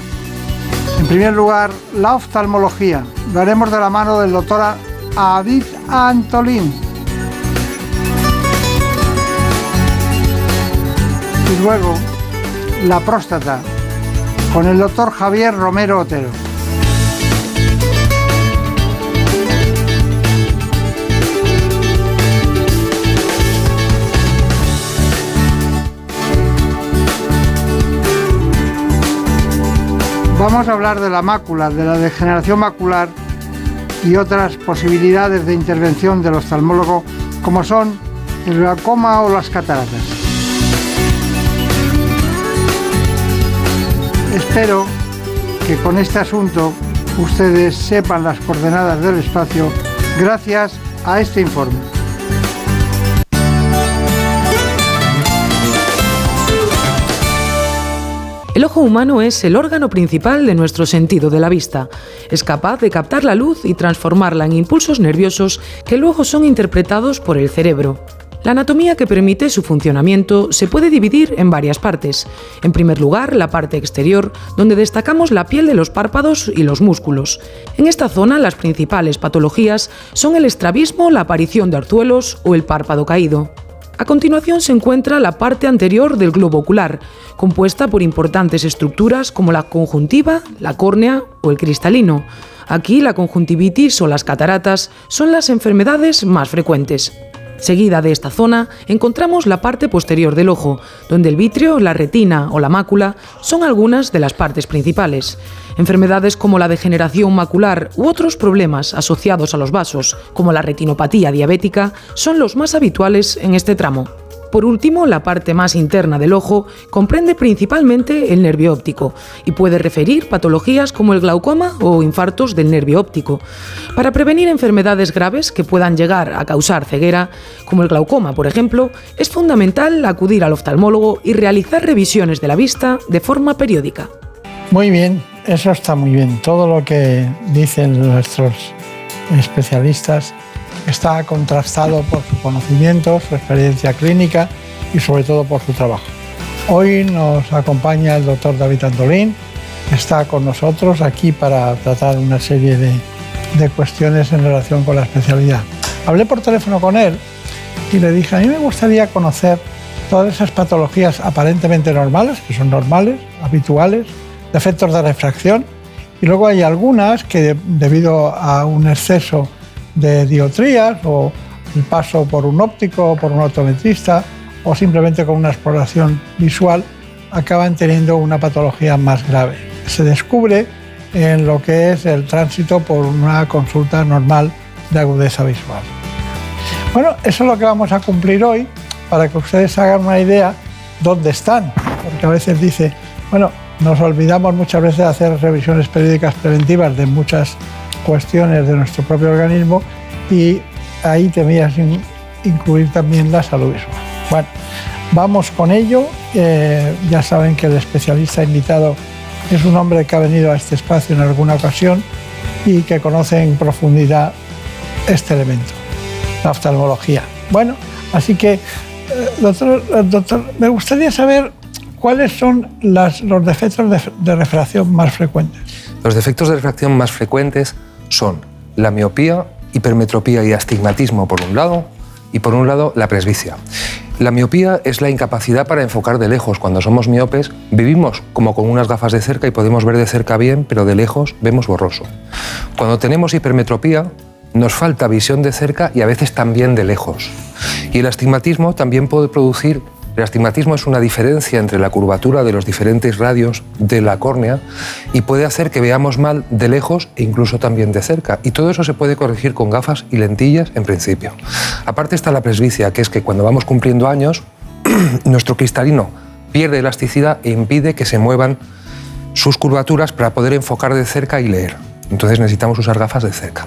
S2: En primer lugar, la oftalmología. Lo haremos de la mano del doctor Adit Antolín. Y luego, la próstata, con el doctor Javier Romero Otero. Vamos a hablar de la mácula, de la degeneración macular y otras posibilidades de intervención del oftalmólogo como son el glaucoma o las cataratas. Espero que con este asunto ustedes sepan las coordenadas del espacio gracias a este informe.
S26: El ojo humano es el órgano principal de nuestro sentido de la vista. Es capaz de captar la luz y transformarla en impulsos nerviosos que luego son interpretados por el cerebro. La anatomía que permite su funcionamiento se puede dividir en varias partes. En primer lugar, la parte exterior, donde destacamos la piel de los párpados y los músculos. En esta zona, las principales patologías son el estrabismo, la aparición de orzuelos o el párpado caído. A continuación se encuentra la parte anterior del globo ocular, compuesta por importantes estructuras como la conjuntiva, la córnea o el cristalino. Aquí la conjuntivitis o las cataratas son las enfermedades más frecuentes. Seguida de esta zona encontramos la parte posterior del ojo, donde el vitrio, la retina o la mácula son algunas de las partes principales. Enfermedades como la degeneración macular u otros problemas asociados a los vasos, como la retinopatía diabética, son los más habituales en este tramo. Por último, la parte más interna del ojo comprende principalmente el nervio óptico y puede referir patologías como el glaucoma o infartos del nervio óptico. Para prevenir enfermedades graves que puedan llegar a causar ceguera, como el glaucoma, por ejemplo, es fundamental acudir al oftalmólogo y realizar revisiones de la vista de forma periódica.
S2: Muy bien, eso está muy bien. Todo lo que dicen nuestros especialistas está contrastado por su conocimiento, su experiencia clínica y sobre todo por su trabajo. Hoy nos acompaña el doctor David Antolín, está con nosotros aquí para tratar una serie de, de cuestiones en relación con la especialidad. Hablé por teléfono con él y le dije, a mí me gustaría conocer todas esas patologías aparentemente normales, que son normales, habituales, defectos de refracción, y luego hay algunas que debido a un exceso de diotrías o el paso por un óptico o por un optometrista o simplemente con una exploración visual acaban teniendo una patología más grave. Se descubre en lo que es el tránsito por una consulta normal de agudeza visual. Bueno, eso es lo que vamos a cumplir hoy para que ustedes hagan una idea dónde están, porque a veces dice, bueno, nos olvidamos muchas veces de hacer revisiones periódicas preventivas de muchas cuestiones de nuestro propio organismo y ahí temías incluir también la salud visual. Bueno, vamos con ello. Eh, ya saben que el especialista invitado es un hombre que ha venido a este espacio en alguna ocasión y que conoce en profundidad este elemento, la oftalmología. Bueno, así que, eh, doctor, eh, doctor, me gustaría saber cuáles son los defectos de, de refracción más frecuentes.
S27: Los defectos de refracción más frecuentes son la miopía, hipermetropía y astigmatismo por un lado, y por un lado la presbicia. La miopía es la incapacidad para enfocar de lejos. Cuando somos miopes vivimos como con unas gafas de cerca y podemos ver de cerca bien, pero de lejos vemos borroso. Cuando tenemos hipermetropía nos falta visión de cerca y a veces también de lejos. Y el astigmatismo también puede producir el astigmatismo es una diferencia entre la curvatura de los diferentes radios de la córnea y puede hacer que veamos mal de lejos e incluso también de cerca. Y todo eso se puede corregir con gafas y lentillas en principio. Aparte está la presbicia, que es que cuando vamos cumpliendo años, nuestro cristalino pierde elasticidad e impide que se muevan sus curvaturas para poder enfocar de cerca y leer. Entonces necesitamos usar gafas de cerca.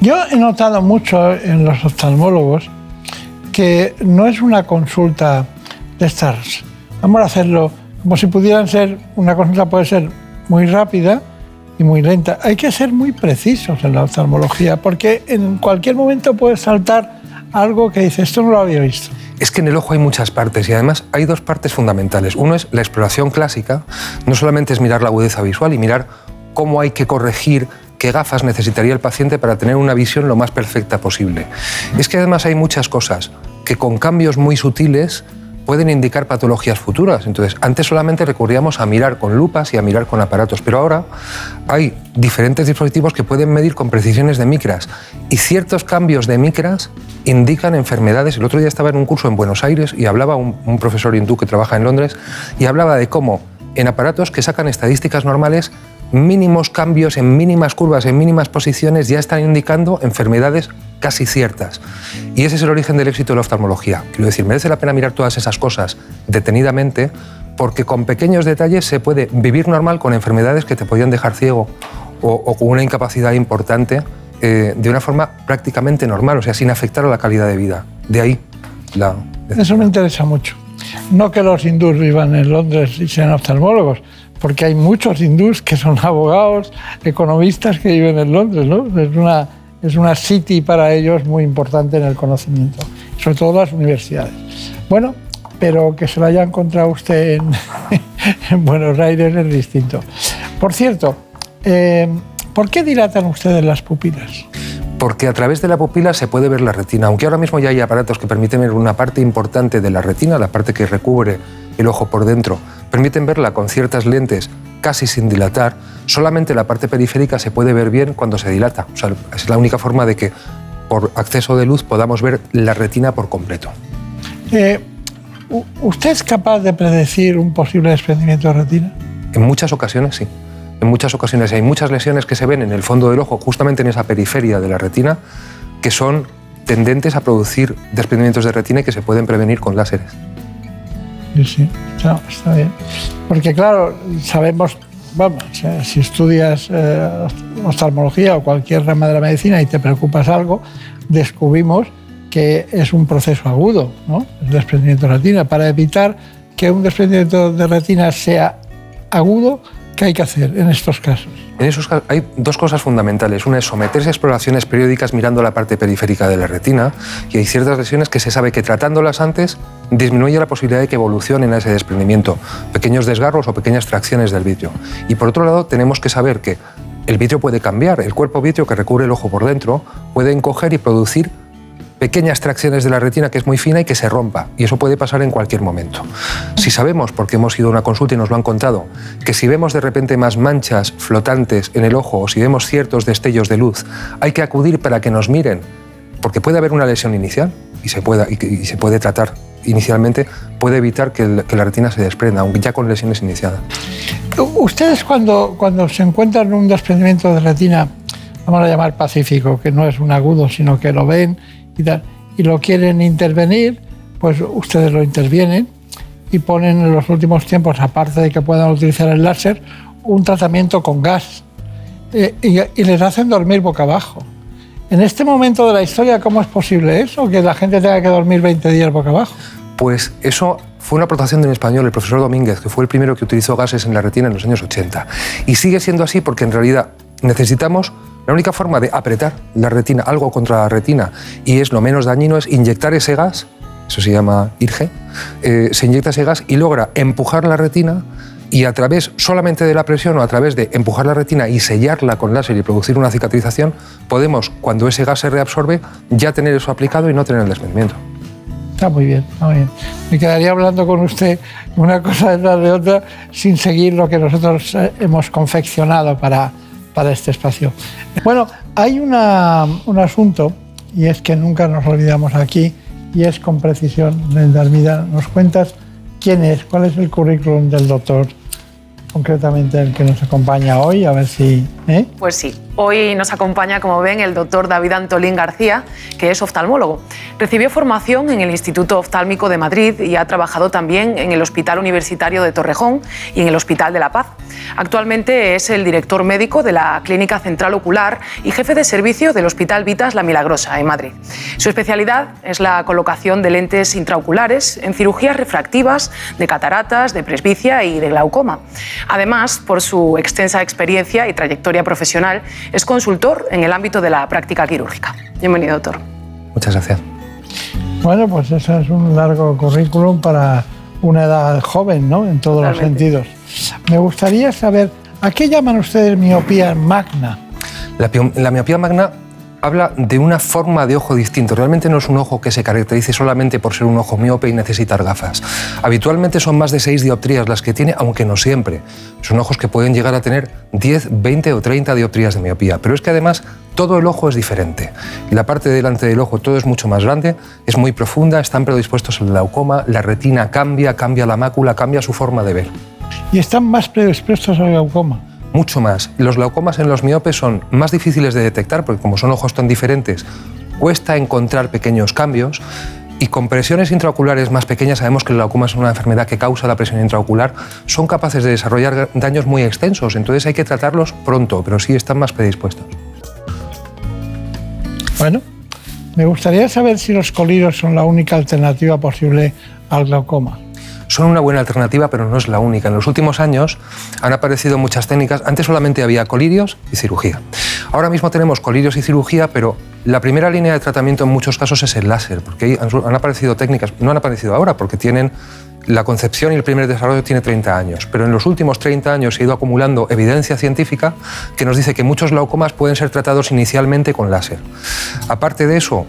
S2: Yo he notado mucho en los oftalmólogos que no es una consulta de estas. Vamos a hacerlo como si pudieran ser, una consulta puede ser muy rápida y muy lenta. Hay que ser muy precisos en la oftalmología porque en cualquier momento puede saltar algo que dice, esto no lo había visto.
S27: Es que en el ojo hay muchas partes y además hay dos partes fundamentales. Uno es la exploración clásica, no solamente es mirar la agudeza visual y mirar cómo hay que corregir qué gafas necesitaría el paciente para tener una visión lo más perfecta posible. Es que además hay muchas cosas que con cambios muy sutiles pueden indicar patologías futuras. Entonces, antes solamente recurríamos a mirar con lupas y a mirar con aparatos, pero ahora hay diferentes dispositivos que pueden medir con precisiones de micras y ciertos cambios de micras indican enfermedades. El otro día estaba en un curso en Buenos Aires y hablaba un, un profesor hindú que trabaja en Londres y hablaba de cómo en aparatos que sacan estadísticas normales mínimos cambios en mínimas curvas, en mínimas posiciones, ya están indicando enfermedades casi ciertas. Y ese es el origen del éxito de la oftalmología. Quiero decir, merece la pena mirar todas esas cosas detenidamente porque con pequeños detalles se puede vivir normal con enfermedades que te podían dejar ciego o, con una incapacidad importante eh, de una forma prácticamente normal, o sea, sin afectar a la calidad de vida. De ahí la...
S2: Eso me interesa mucho. No que los hindús vivan en Londres y sean oftalmólogos, porque hay muchos hindús que son abogados, economistas que viven en Londres, ¿no? Es una, es una city para ellos muy importante en el conocimiento, sobre todo las universidades. Bueno, pero que se lo haya encontrado usted en, en Buenos Aires es distinto. Por cierto, eh, ¿por qué dilatan ustedes las pupilas?
S27: porque a través de la pupila se puede ver la retina. Aunque ahora mismo ya hay aparatos que permiten ver una parte importante de la retina, la parte que recubre el ojo por dentro, permiten verla con ciertas lentes casi sin dilatar, solamente la parte periférica se puede ver bien cuando se dilata. O sea, es la única forma de que por acceso de luz podamos ver la retina por completo.
S2: Eh, ¿Usted es capaz de predecir un posible desprendimiento de retina?
S27: En muchas ocasiones sí. En muchas ocasiones hay muchas lesiones que se ven en el fondo del ojo, justamente en esa periferia de la retina, que son tendentes a producir desprendimientos de retina y que se pueden prevenir con láseres.
S2: Sí, sí, está bien. Porque claro, sabemos, vamos, si estudias eh, oftalmología o cualquier rama de la medicina y te preocupas algo, descubrimos que es un proceso agudo, ¿no? El desprendimiento de retina. Para evitar que un desprendimiento de retina sea agudo, ¿Qué hay que hacer en estos casos?
S27: En esos hay dos cosas fundamentales. Una es someterse a exploraciones periódicas mirando la parte periférica de la retina y hay ciertas lesiones que se sabe que tratándolas antes disminuye la posibilidad de que evolucionen a ese desprendimiento, pequeños desgarros o pequeñas tracciones del vitrio. Y por otro lado tenemos que saber que el vitrio puede cambiar, el cuerpo vitrio que recubre el ojo por dentro puede encoger y producir pequeñas tracciones de la retina que es muy fina y que se rompa. Y eso puede pasar en cualquier momento. Si sabemos, porque hemos ido a una consulta y nos lo han contado, que si vemos de repente más manchas flotantes en el ojo o si vemos ciertos destellos de luz, hay que acudir para que nos miren, porque puede haber una lesión inicial y se, pueda, y, se puede tratar inicialmente, puede evitar que, que, la retina se desprenda, aunque ya con lesiones iniciadas.
S2: Ustedes cuando, cuando se encuentran un desprendimiento de retina, vamos a llamar pacífico, que no es un agudo, sino que lo ven y, lo quieren intervenir, pues ustedes lo intervienen y ponen en los últimos tiempos, aparte de que puedan utilizar el láser, un tratamiento con gas. eh, y, y les hacen dormir boca abajo. En este momento de la historia, ¿cómo es posible eso? Que la gente tenga que dormir 20 días boca abajo.
S27: Pues eso fue una aportación de un español, el profesor Domínguez, que fue el primero que utilizó gases en la retina en los años 80. Y sigue siendo así porque en realidad necesitamos, la única forma de apretar la retina, algo contra la retina, y es lo menos dañino, es inyectar ese gas, eso se llama IRGE, eh, se inyecta ese gas y logra empujar la retina y a través solamente de la presión o a través de empujar la retina y sellarla con láser y producir una cicatrización, podemos, cuando ese gas se reabsorbe, ya tener eso aplicado y no tener el desprendimiento.
S2: Está muy bien, está muy bien. Me quedaría hablando con usted una cosa detrás de otra sin seguir lo que nosotros eh, hemos confeccionado para, para este espacio. Bueno, hay un asunto, y es que nunca nos olvidamos aquí, y es con precisión, Brenda Armida, nos cuentas quién es, cuál es el currículum del doctor, concretamente el que nos acompaña hoy, a ver si... ¿eh?
S26: Pues sí, hoy nos acompaña, como ven, el doctor David Antolín García, que es oftalmólogo. Recibió formación en el Instituto Oftálmico de Madrid y ha trabajado también en el Hospital Universitario de Torrejón y en el Hospital de la Paz. Actualmente es el director médico de la Clínica Central Ocular y jefe de servicio del Hospital Vitas La Milagrosa, en Madrid. Su especialidad es la colocación de lentes intraoculares en cirugías refractivas de cataratas, de presbicia y de glaucoma. Además, por su extensa experiencia y trayectoria profesional, es consultor en el ámbito de la práctica quirúrgica. Bienvenido, doctor.
S27: Muchas gracias.
S2: Bueno, pues eso es un largo currículum para una edad joven, ¿no? En todos los sentidos. Me gustaría saber, ¿a qué llaman ustedes miopía magna?
S27: La, miopía magna habla de una forma de ojo distinto. Realmente no es un ojo que se caracterice solamente por ser un ojo miope y necesitar gafas. Habitualmente son más de 6 dioptrías las que tiene, aunque no siempre. Son ojos que pueden llegar a tener 10, 20 o 30 dioptrías de miopía. Pero es que además todo el ojo es diferente. La parte delante del ojo todo es mucho más grande, es muy profunda, están predispuestos al glaucoma, la retina cambia, cambia la mácula, cambia su forma de ver.
S2: Y están más predispuestos al glaucoma.
S27: Mucho más. Los glaucomas en los miopes son más difíciles de detectar porque como son ojos tan diferentes, cuesta encontrar pequeños cambios. Y con presiones intraoculares más pequeñas, sabemos que el glaucoma es una enfermedad que causa la presión intraocular, son capaces de desarrollar daños muy extensos. Entonces hay que tratarlos pronto, pero sí están más predispuestos.
S2: Bueno, me gustaría saber si los colirios son la única alternativa posible al glaucoma.
S27: Son una buena alternativa, pero no es la única. En los últimos años han aparecido muchas técnicas. Antes solamente había colirios y cirugía. Ahora mismo tenemos colirios y cirugía, pero la primera línea de tratamiento en muchos casos es el láser, porque han aparecido técnicas, no han aparecido ahora, porque tienen la concepción y el primer desarrollo tiene 30 años, pero en los últimos 30 años se ha ido acumulando evidencia científica que nos dice que muchos glaucomas pueden ser tratados inicialmente con láser. Aparte de eso,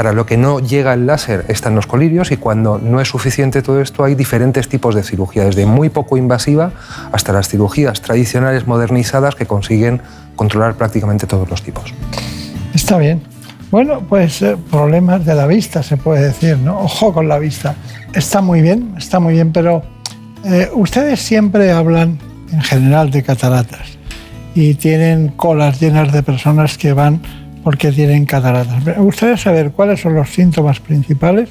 S27: para lo que no llega el láser están los colirios y cuando no es suficiente todo esto hay diferentes tipos de cirugía, desde muy poco invasiva hasta las cirugías tradicionales modernizadas que consiguen controlar prácticamente todos los tipos.
S2: Está bien. Bueno, pues eh, problemas de la vista se puede decir, ¿no? Ojo con la vista. Está muy bien, está muy bien, pero eh, ustedes siempre hablan en general de cataratas y tienen colas llenas de personas que van porque tienen cataratas. Me gustaría saber cuáles son los síntomas principales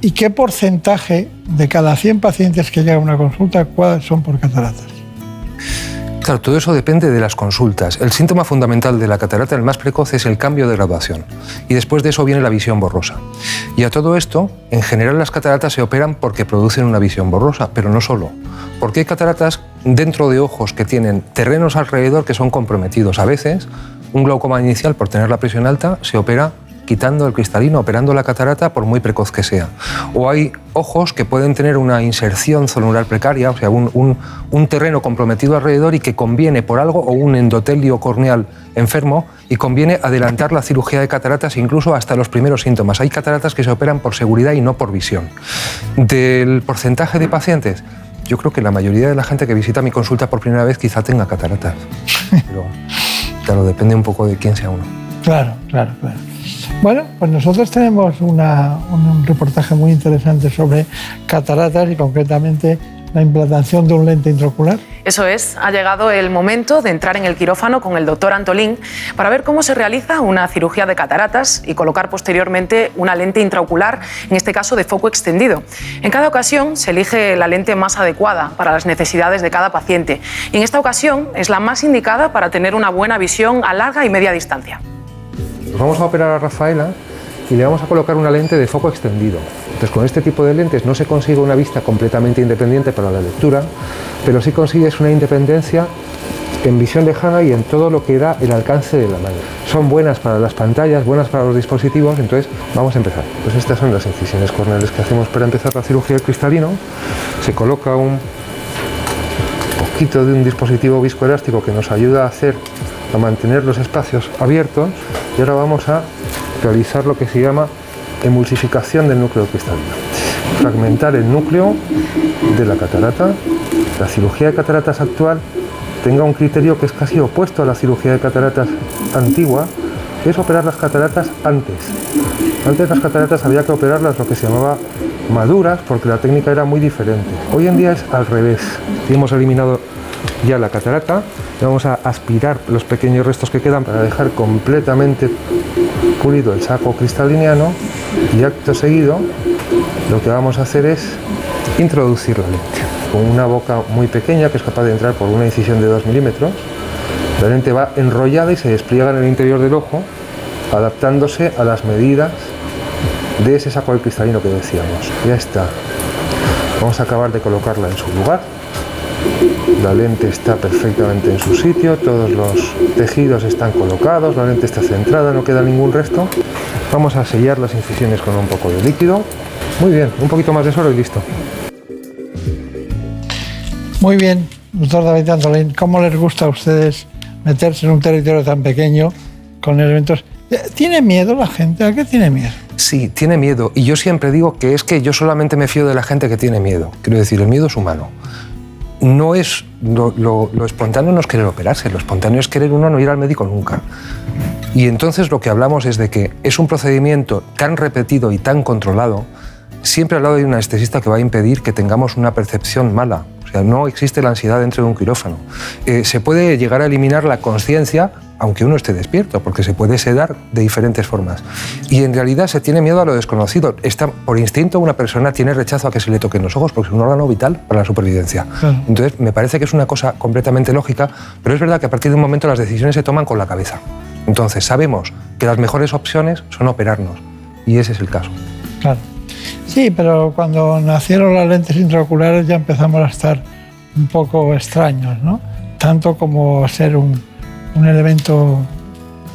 S2: y qué porcentaje de cada 100 pacientes que llegan a una consulta, cuáles son por cataratas.
S27: Claro, todo eso depende de las consultas. El síntoma fundamental de la catarata, el más precoz, es el cambio de graduación. Y después de eso viene la visión borrosa. Y a todo esto, en general las cataratas se operan porque producen una visión borrosa, pero no solo. Porque hay cataratas dentro de ojos que tienen terrenos alrededor que son comprometidos. A veces, un glaucoma inicial, por tener la presión alta, se opera quitando el cristalino, operando la catarata por muy precoz que sea. O hay ojos que pueden tener una inserción zonular precaria, o sea, un, un, un, terreno comprometido alrededor y que conviene por algo, o un endotelio corneal enfermo, y conviene adelantar la cirugía de cataratas incluso hasta los primeros síntomas. Hay cataratas que se operan por seguridad y no por visión. Del porcentaje de pacientes, yo creo que la mayoría de la gente que visita mi consulta por primera vez quizá tenga cataratas. Pero, claro, depende un poco de quién sea uno.
S2: Claro, claro, claro. Bueno, pues nosotros tenemos una, un, reportaje muy interesante sobre cataratas y concretamente la implantación de un lente intraocular?
S26: Eso es, ha llegado el momento de entrar en el quirófano con el doctor Antolín para ver cómo se realiza una cirugía de cataratas y colocar posteriormente una lente intraocular, en este caso de foco extendido. En cada ocasión se elige la lente más adecuada para las necesidades de cada paciente y en esta ocasión es la más indicada para tener una buena visión a larga y media distancia.
S27: Vamos a operar a Rafaela y le vamos a colocar una lente de foco extendido. Entonces, con este tipo de lentes no se consigue una vista completamente independiente para la lectura, pero sí consigues una independencia en visión lejana y en todo lo que da el alcance de la mano. Son buenas para las pantallas, buenas para los dispositivos, entonces vamos a empezar. Pues estas son las incisiones corneales que hacemos para empezar la cirugía del cristalino. Se coloca un poquito de un dispositivo viscoelástico que nos ayuda a hacer a mantener los espacios abiertos y ahora vamos a realizar lo que se llama emulsificación del núcleo cristalino. Fragmentar el núcleo de la catarata. La cirugía de cataratas actual tenga un criterio que es casi opuesto a la cirugía de cataratas antigua, que es operar las cataratas antes. Antes las cataratas había que operarlas lo que se llamaba maduras porque la técnica era muy diferente. Hoy en día es al revés. hemos eliminado ya la catarata, vamos a aspirar los pequeños restos que quedan para dejar completamente pulido el saco cristaliniano y acto seguido lo que vamos a hacer es introducir la lente con una boca muy pequeña que es capaz de entrar por una incisión de 2 milímetros. La lente va enrollada y se despliega en el interior del ojo adaptándose a las medidas de ese saco cristalino que decíamos. Ya está. Vamos a acabar de colocarla en su lugar. La lente está perfectamente en su sitio, todos los tejidos están colocados, la lente está centrada, no queda ningún resto. Vamos a sellar las incisiones con un poco de líquido. Muy bien, un poquito más de suero y listo.
S2: Muy bien, doctor David Antolín, ¿cómo les gusta a ustedes meterse en un territorio tan pequeño con elementos? ¿Tiene miedo la gente? ¿A qué tiene miedo?
S27: Sí, tiene miedo. Y yo siempre digo que es que yo solamente me fío de la gente que tiene miedo. Quiero decir, el miedo es humano no es lo, espontáneo no es querer operarse, lo espontáneo es querer uno no ir al médico nunca. Y entonces lo que hablamos es de que es un procedimiento tan repetido y tan controlado, siempre al lado de un anestesista que va a impedir que tengamos una percepción mala. O sea, no existe la ansiedad dentro de un quirófano. Eh, se puede llegar a eliminar la conciencia aunque uno esté despierto, porque se puede sedar de diferentes formas. Y en realidad se tiene miedo a lo desconocido. Está, por instinto una persona tiene rechazo a que se le toquen los ojos, porque es un órgano vital para la supervivencia. Entonces, me parece que es una cosa completamente lógica, pero es verdad que a partir de un momento las decisiones se toman con la cabeza. Entonces, sabemos que las mejores opciones son operarnos, y ese es el caso.
S2: Claro. Sí, pero cuando nacieron las lentes intraoculares ya empezamos a estar un poco extraños, ¿no? Tanto como ser un un elemento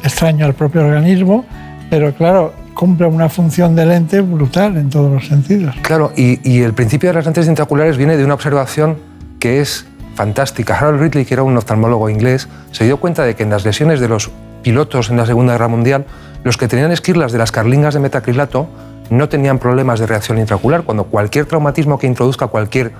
S2: extraño al propio organismo, pero claro, cumple una función de lente brutal en todos los sentidos.
S27: Claro, y, el principio de las lentes intraoculares viene de una observación que es fantástica. Harold Ridley, que era un oftalmólogo inglés, se dio cuenta de que en las lesiones de los pilotos en la Segunda Guerra Mundial, los que tenían esquirlas de las carlingas de metacrilato no tenían problemas de reacción intraocular, cuando cualquier traumatismo que introduzca cualquier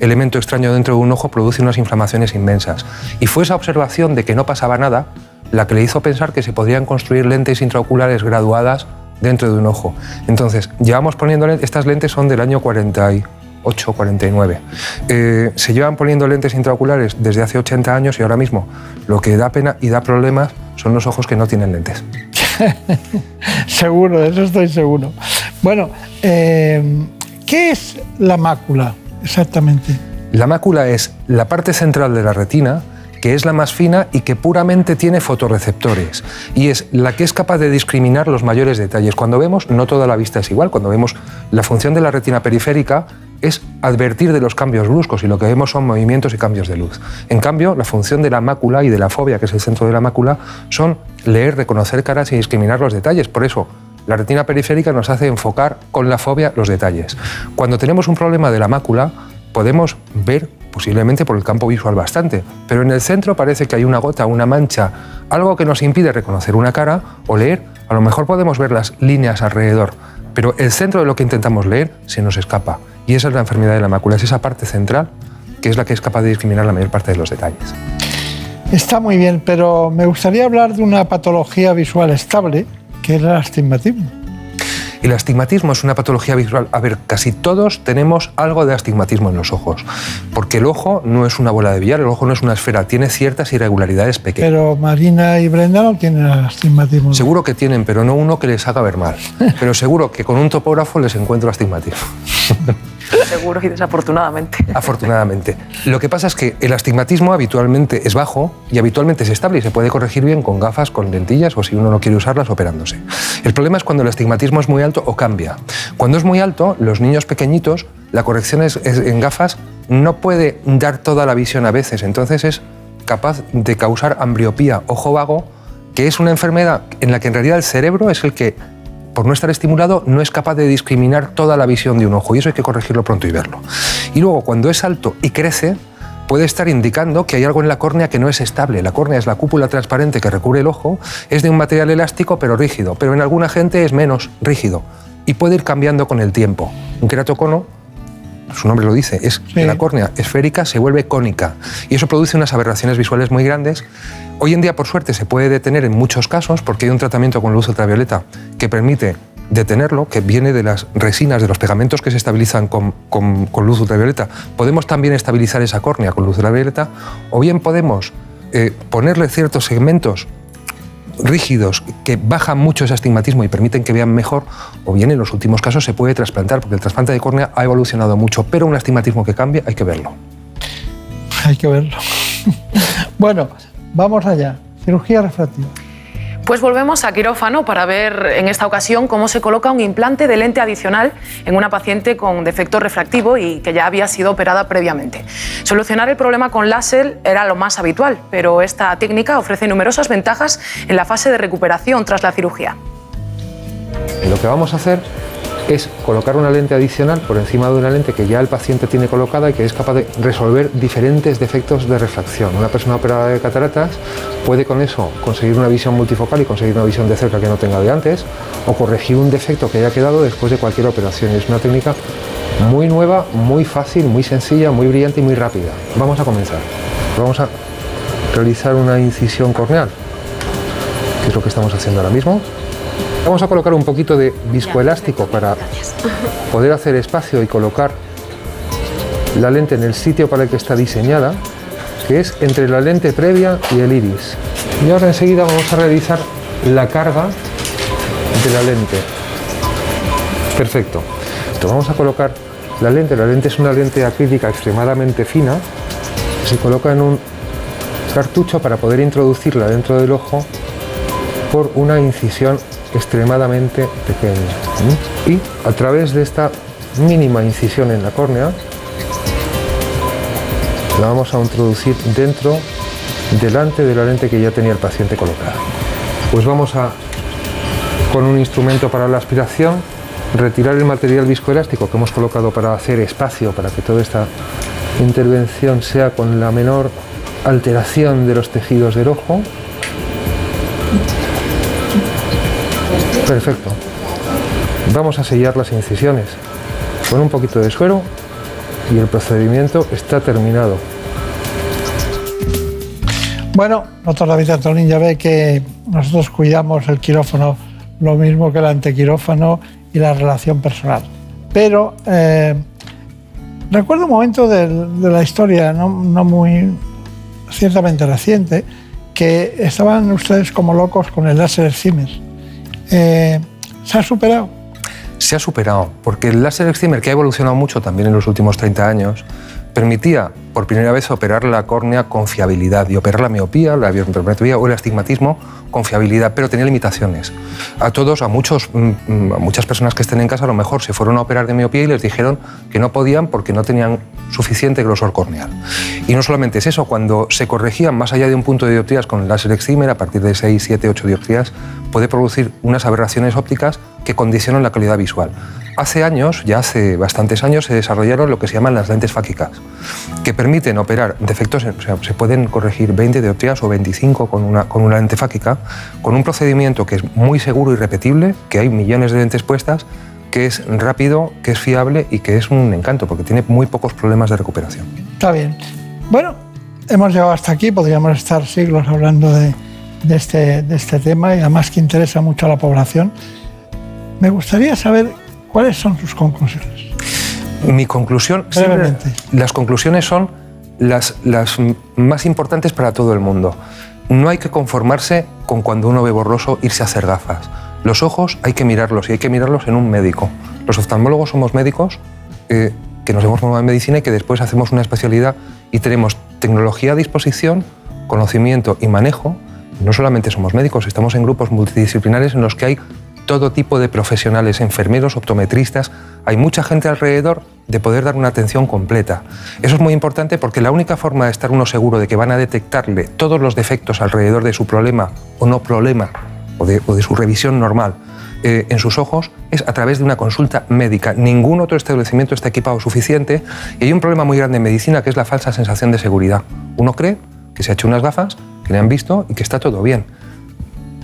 S27: elemento extraño dentro de un ojo produce unas inflamaciones inmensas. Y fue esa observación de que no pasaba nada la que le hizo pensar que se podrían construir lentes intraoculares graduadas dentro de un ojo. Entonces, llevamos poniendo estas lentes son del año 48, 49. Eh, se llevan poniendo lentes intraoculares desde hace 80 años y ahora mismo lo que da pena y da problemas son los ojos que no tienen lentes.
S2: seguro, de eso estoy seguro. Bueno, eh, ¿qué es la mácula? Exactamente.
S27: La mácula es la parte central de la retina que es la más fina y que puramente tiene fotorreceptores. Y es la que es capaz de discriminar los mayores detalles. Cuando vemos, no toda la vista es igual. Cuando vemos la función de la retina periférica es advertir de los cambios bruscos y lo que vemos son movimientos y cambios de luz. En cambio, la función de la mácula y de la fobia, que es el centro de la mácula, son leer, reconocer caras y discriminar los detalles. Por eso, la retina periférica nos hace enfocar con la fobia los detalles. Cuando tenemos un problema de la mácula, podemos ver posiblemente por el campo visual bastante, pero en el centro parece que hay una gota, una mancha, algo que nos impide reconocer una cara o leer. A lo mejor podemos ver las líneas alrededor, pero el centro de lo que intentamos leer se nos escapa. Y esa es la enfermedad de la mácula, es esa parte central que es la que es capaz de discriminar la mayor parte de los detalles.
S2: Está muy bien, pero me gustaría hablar de una patología visual estable que es el astigmatismo.
S27: El astigmatismo es una patología visual. A ver, casi todos tenemos algo de astigmatismo en los ojos, porque el ojo no es una bola de billar, el ojo no es una esfera, tiene ciertas irregularidades pequeñas.
S2: Pero Marina y Brenda no tienen astigmatismo.
S27: Seguro que tienen, pero no uno que les haga ver mal. Pero seguro que con un topógrafo les encuentro astigmatismo.
S26: Seguro y desafortunadamente.
S27: Afortunadamente. Lo que pasa es que el astigmatismo habitualmente es bajo y habitualmente es estable y se puede corregir bien con gafas, con lentillas o si uno no quiere usarlas operándose. El problema es cuando el astigmatismo es muy alto o cambia. Cuando es muy alto, los niños pequeñitos, la corrección es, en gafas no puede dar toda la visión a veces, entonces es capaz de causar ambliopía, ojo vago, que es una enfermedad en la que en realidad el cerebro es el que por no estar estimulado, no es capaz de discriminar toda la visión de un ojo y eso hay que corregirlo pronto y verlo. Y luego, cuando es alto y crece, puede estar indicando que hay algo en la córnea que no es estable. La córnea es la cúpula transparente que recubre el ojo, es de un material elástico pero rígido, pero en alguna gente es menos rígido y puede ir cambiando con el tiempo. Un queratocono su nombre lo dice, es que la córnea esférica se vuelve cónica y eso produce unas aberraciones visuales muy grandes. Hoy en día, por suerte, se puede detener en muchos casos porque hay un tratamiento con luz ultravioleta que permite detenerlo, que viene de las resinas, de los pegamentos que se estabilizan con, con- con luz ultravioleta. Podemos también estabilizar esa córnea con luz ultravioleta o bien podemos eh, ponerle ciertos segmentos rígidos que bajan mucho ese astigmatismo y permiten que vean mejor, o bien en los últimos casos se puede trasplantar, porque el trasplante de córnea ha evolucionado mucho, pero un astigmatismo que cambia hay que verlo.
S2: Hay que verlo. bueno, vamos allá. Cirugía refractiva.
S26: Pues volvemos a quirófano para ver en esta ocasión cómo se coloca un implante de lente adicional en una paciente con defecto refractivo y que ya había sido operada previamente. Solucionar el problema con láser era lo más habitual, pero esta técnica ofrece numerosas ventajas en la fase de recuperación tras la cirugía.
S27: Lo que vamos a hacer es colocar una lente adicional por encima de una lente que ya el paciente tiene colocada y que es capaz de resolver diferentes defectos de refracción. Una persona operada de cataratas puede con eso conseguir una visión multifocal y conseguir una visión de cerca que no tenga de antes o corregir un defecto que haya quedado después de cualquier operación. Es una técnica muy nueva, muy fácil, muy sencilla, muy brillante y muy rápida. Vamos a comenzar. Vamos a realizar una incisión corneal, que es lo que estamos haciendo ahora mismo. Vamos a colocar un poquito de viscoelástico para poder hacer espacio y colocar la lente en el sitio para el que está diseñada, que es entre la lente previa y el iris. Y ahora enseguida vamos a realizar la carga de la lente. Perfecto. Entonces vamos a colocar la lente. La lente es una lente acrílica extremadamente fina. Se coloca en un cartucho para poder introducirla dentro del ojo por una incisión extremadamente pequeña. Y a través de esta mínima incisión en la córnea, la vamos a introducir dentro, delante de la lente que ya tenía el paciente colocada. Pues vamos a, con un instrumento para la aspiración, retirar el material viscoelástico que hemos colocado para hacer espacio, para que toda esta intervención sea con la menor alteración de los tejidos del ojo. Perfecto. Vamos a sellar las incisiones con un poquito de suero y el procedimiento está terminado.
S2: Bueno, doctor David Antolín ya ve que nosotros cuidamos el quirófano lo mismo que el antequirófano y la relación personal. Pero eh, recuerdo un momento de, la historia, no, muy ciertamente reciente, que estaban ustedes como locos con el láser excimer. Eh, ¿Se ha superado?
S27: Se ha superado, porque el láser excimer, que ha evolucionado mucho también en los últimos 30 años, permitía por primera vez operar la córnea con fiabilidad y operar la miopía, la biometría o el astigmatismo con fiabilidad, pero tenía limitaciones. A todos, a, muchos, mm, mm, a muchas personas que estén en casa, a lo mejor se fueron a operar de miopía y les dijeron que no podían porque no tenían suficiente grosor corneal. Y no solamente es eso, cuando se corregían más allá de un punto de dioptrías con el láser excimer, a partir de 6, 7, 8 dioptrías, puede producir unas aberraciones ópticas que condicionan la calidad visual. Hace años, ya hace bastantes años, se desarrollaron lo que se llaman las lentes fáquicas, que permiten operar defectos, se pueden corregir 20 dioptrías o 25 con una, con una lente fáquica, con un procedimiento que es muy seguro y repetible, que hay millones de lentes puestas, que es rápido, que es fiable y que es un encanto, porque tiene muy pocos problemas de recuperación.
S2: Está bien. Bueno, hemos llegado hasta aquí, podríamos estar siglos hablando de, de este, de este tema y además que interesa mucho a la población. Me gustaría saber cuáles son sus conclusiones.
S27: Mi conclusión, las conclusiones son las, las más importantes para todo el mundo. No hay que conformarse con cuando uno ve borroso irse a hacer gafas. Los ojos hay que mirarlos y hay que mirarlos en un médico. Los oftalmólogos somos médicos eh, que nos hemos formado en medicina y que después hacemos una especialidad y tenemos tecnología a disposición, conocimiento y manejo. No solamente somos médicos, estamos en grupos multidisciplinares en los que hay todo tipo de profesionales, enfermeros, optometristas, hay mucha gente alrededor de poder dar una atención completa. Eso es muy importante porque la única forma de estar uno seguro de que van a detectarle todos los defectos alrededor de su problema o no problema o de, su revisión normal eh, en sus ojos es a través de una consulta médica. Ningún otro establecimiento está equipado suficiente y hay un problema muy grande en medicina que es la falsa sensación de seguridad. Uno cree que se ha hecho unas gafas, que le han visto y que está todo bien.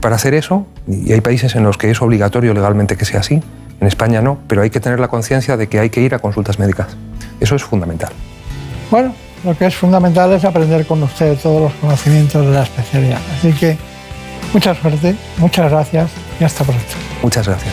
S27: Para hacer eso, y hay países en los que es obligatorio legalmente que sea así, en España no, pero hay que tener la conciencia de que hay que ir a consultas médicas. Eso es fundamental.
S2: Bueno, lo que es fundamental es aprender con usted todos los conocimientos de la especialidad. Así que mucha suerte, muchas gracias y hasta pronto.
S27: Muchas gracias.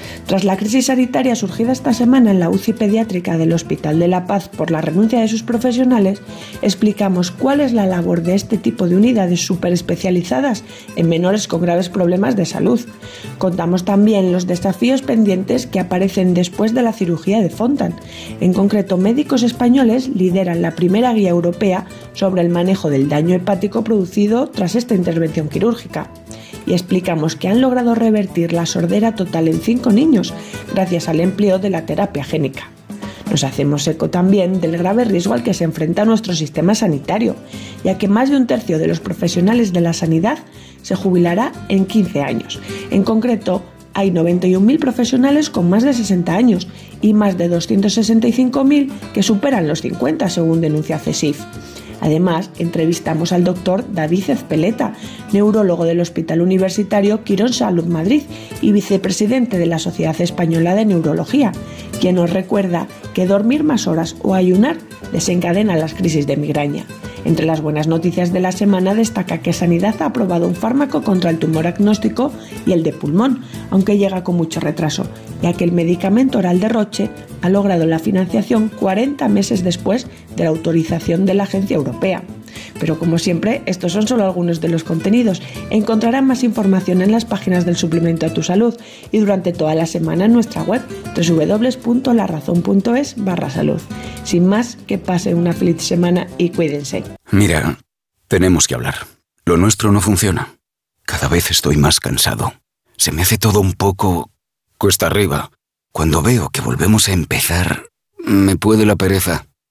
S28: Tras la crisis sanitaria surgida esta semana en la UCI pediátrica del Hospital de la Paz por la renuncia de sus profesionales, explicamos cuál es la labor de este tipo de unidades superespecializadas en menores con graves problemas de salud. Contamos también los desafíos pendientes que aparecen después de la cirugía de Fontan. En concreto, médicos españoles lideran la primera guía europea sobre el manejo del daño hepático producido tras esta intervención quirúrgica y explicamos que han logrado revertir la sordera total en cinco niños gracias al empleo de la terapia génica. Nos hacemos eco también del grave riesgo al que se enfrenta nuestro sistema sanitario, ya que más de un tercio de los profesionales de la sanidad se jubilará en 15 años. En concreto, hay 91.000 profesionales con más de 60 años y más de 265.000 que superan los 50, según denuncia CESIF. Además, entrevistamos al doctor David Ezpeleta, neurólogo del Hospital Universitario Quirón Salud Madrid y vicepresidente de la Sociedad Española de Neurología, quien nos recuerda que dormir más horas o ayunar desencadena las crisis de migraña. Entre las buenas noticias de la semana destaca que Sanidad ha aprobado un fármaco contra el tumor agnóstico y el de pulmón, aunque llega con mucho retraso, ya que el medicamento oral de Roche ha logrado la financiación 40 meses después de la autorización de la Agencia Europea. Pero como siempre, estos son solo algunos de los contenidos. Encontrarán más información en las páginas del suplemento a tu salud y durante toda la semana en nuestra web www.larazón.es barra salud. Sin más, que pasen una feliz semana y cuídense.
S29: Mira, tenemos que hablar. Lo nuestro no funciona. Cada vez estoy más cansado. Se me hace todo un poco cuesta arriba. Cuando veo que volvemos a empezar, me puede la pereza.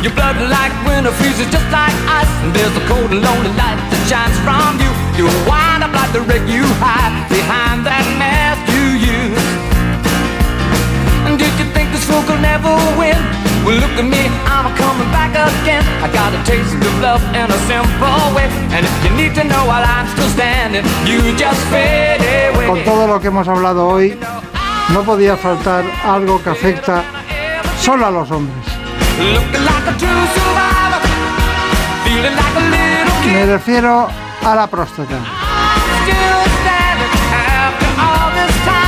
S30: Your blood like winter freezes just like ice. And there's a cold and lonely light that shines from you. You wind up like the wreck you hide behind that mask you use. And did you think this fool could never win? Well, look at me, I'm coming back again. I got a taste of love in a simple way. And if you need to know while I'm still standing. you just fade away.
S2: Con todo lo que hemos hablado hoy, no podía faltar algo que afecta solo a los hombres. Me refiero a la próstata.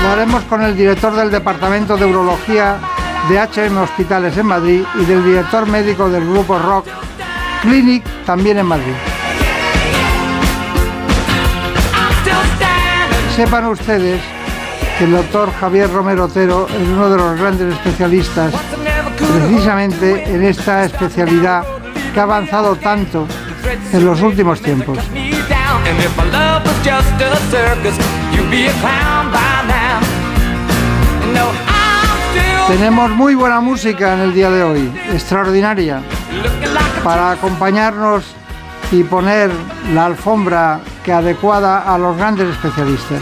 S2: Lo haremos con el director del Departamento de Urología de HM Hospitales en Madrid y del director médico del grupo Rock Clinic también en Madrid. Sepan ustedes que el doctor Javier Romero Otero es uno de los grandes especialistas precisamente en esta especialidad que ha avanzado tanto en los últimos tiempos. Tenemos muy buena música en el día de hoy, extraordinaria, para acompañarnos y poner la alfombra que adecuada a los grandes especialistas.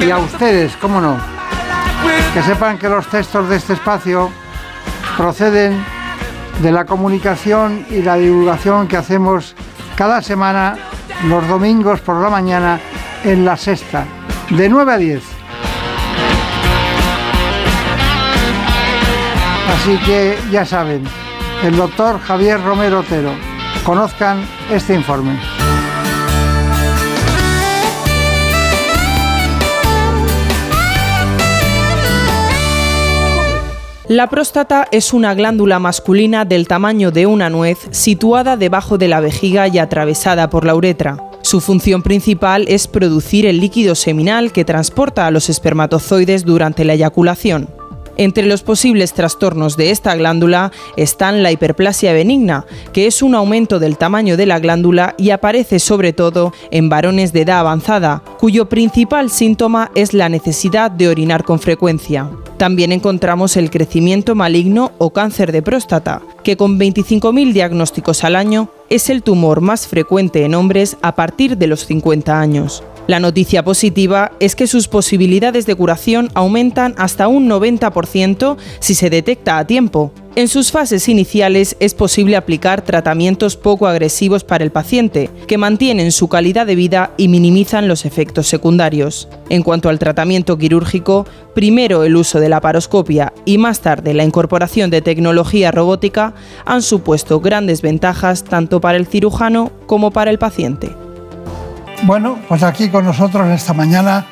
S2: Y a ustedes, cómo no, que sepan que los textos de este espacio proceden de la comunicación y la divulgación que hacemos cada semana, los domingos por la mañana, en la sexta, de 9 a 10. Así que ya saben, el doctor Javier Romero Otero, conozcan este informe.
S12: La próstata es una glándula masculina del tamaño de una nuez situada debajo de la vejiga y atravesada por la uretra. Su función principal es producir el líquido seminal que transporta a los espermatozoides durante la eyaculación. Entre los posibles trastornos de esta glándula están la hiperplasia benigna, que es un aumento del tamaño de la glándula y aparece sobre todo en varones de edad avanzada, cuyo principal síntoma es la necesidad de orinar con frecuencia. También encontramos el crecimiento maligno o cáncer de próstata, que con 25.000 diagnósticos al año es el tumor más frecuente en hombres a partir de los 50 años. La noticia positiva es que sus posibilidades de curación aumentan hasta un 90% si se detecta a tiempo. En sus fases iniciales es posible aplicar tratamientos poco agresivos para el paciente, que mantienen su calidad de vida y minimizan los efectos secundarios. En cuanto al tratamiento quirúrgico, primero el uso de la paroscopia y más tarde la incorporación de tecnología robótica han supuesto grandes ventajas tanto para el cirujano como para el paciente.
S2: Bueno, pues aquí con nosotros esta mañana,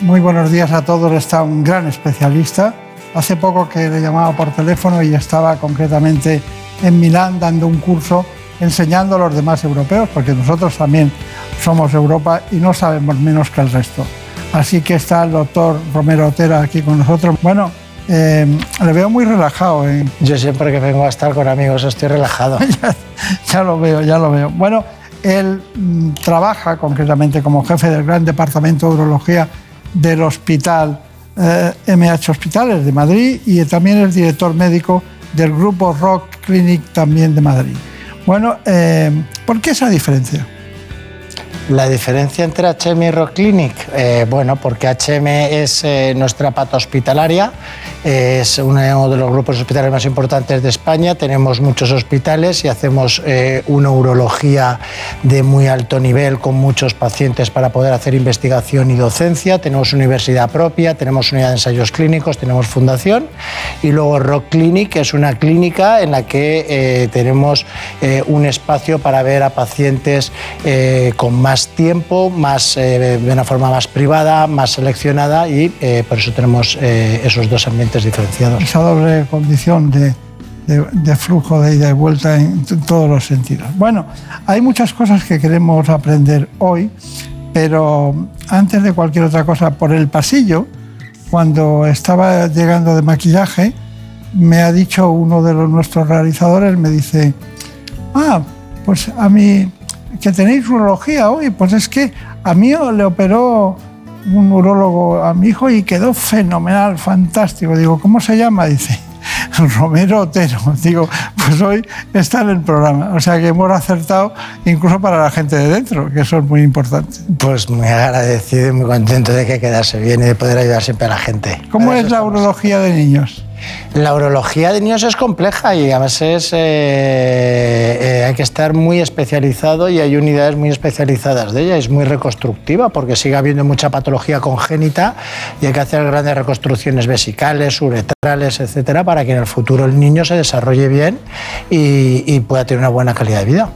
S2: muy buenos días a todos, está un gran especialista. Hace poco que le llamaba por teléfono y estaba concretamente en Milán dando un curso enseñando a los demás europeos, porque nosotros también somos Europa y no sabemos menos que el resto. Así que está el doctor Romero Otera aquí con nosotros. Bueno, eh, le veo muy relajado. ¿eh?
S31: Yo siempre que vengo a estar con amigos estoy relajado.
S2: ya, ya lo veo, ya lo veo. Bueno, él mm, trabaja concretamente como jefe del gran departamento de urología del hospital eh, MH Hospitales de Madrid y también es director médico del grupo Rock Clinic también de Madrid. Bueno, eh, ¿por qué esa diferencia?
S31: La diferencia entre HM y Rock Clinic, eh, bueno, porque HM es eh, nuestra pata hospitalaria, es uno de los grupos hospitalarios más importantes de España, tenemos muchos hospitales y hacemos eh, una urología de muy alto nivel con muchos pacientes para poder hacer investigación y docencia, tenemos universidad propia, tenemos unidad de ensayos clínicos, tenemos fundación y luego Rock Clinic es una clínica en la que eh, tenemos eh, un espacio para ver a pacientes con más tiempo, más, eh, de una forma más privada, más seleccionada y eh, por eso tenemos eh, esos dos ambientes diferenciados.
S2: Esa doble condición de, de- de flujo de ida y vuelta en todos los sentidos. Bueno, hay muchas cosas que queremos aprender hoy, pero antes de cualquier otra cosa, por el pasillo, cuando estaba llegando de maquillaje, me ha dicho uno de los nuestros realizadores, me dice, ah, pues a mí, que tenéis urología hoy, pues es que a mí le operó un urólogo a mi hijo y quedó fenomenal, fantástico. Digo, ¿cómo se llama? Dice, Romero Otero. Digo, pues hoy está en el programa. O sea que hemos acertado incluso para la gente de dentro, que eso es muy importante.
S31: Pues muy agradecido y muy contento de que quedase bien y de poder ayudar siempre a la gente.
S2: ¿Cómo es la urología de niños?
S31: La urología de niños es compleja y a veces eh, eh, hay que estar muy especializado y hay unidades muy especializadas de ella. Es muy reconstructiva porque sigue habiendo mucha patología congénita y hay que hacer grandes reconstrucciones vesicales, uretrales, etcétera, para que en el futuro el niño se desarrolle bien y, pueda tener una buena calidad de vida.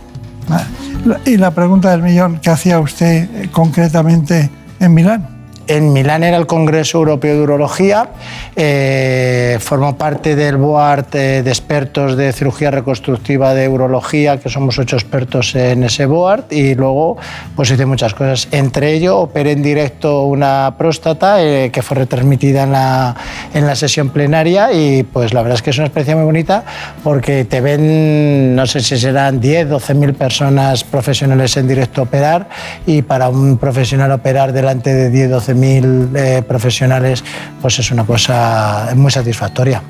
S2: Y la pregunta del millón, ¿qué hacía usted concretamente en Milán?
S31: En Milán era el Congreso Europeo de Urología, eh, formó parte del board eh, de expertos de cirugía reconstructiva de urología, que somos ocho expertos en ese board, y luego pues hice muchas cosas. Entre ello, operé en directo una próstata eh, que fue retransmitida en la, en la sesión plenaria y pues la verdad es que es una experiencia muy bonita porque te ven, no sé si serán 10, 12 mil personas profesionales en directo operar y para un profesional operar delante de 10, 12 mil eh, profesionales, pues es una cosa muy satisfactoria.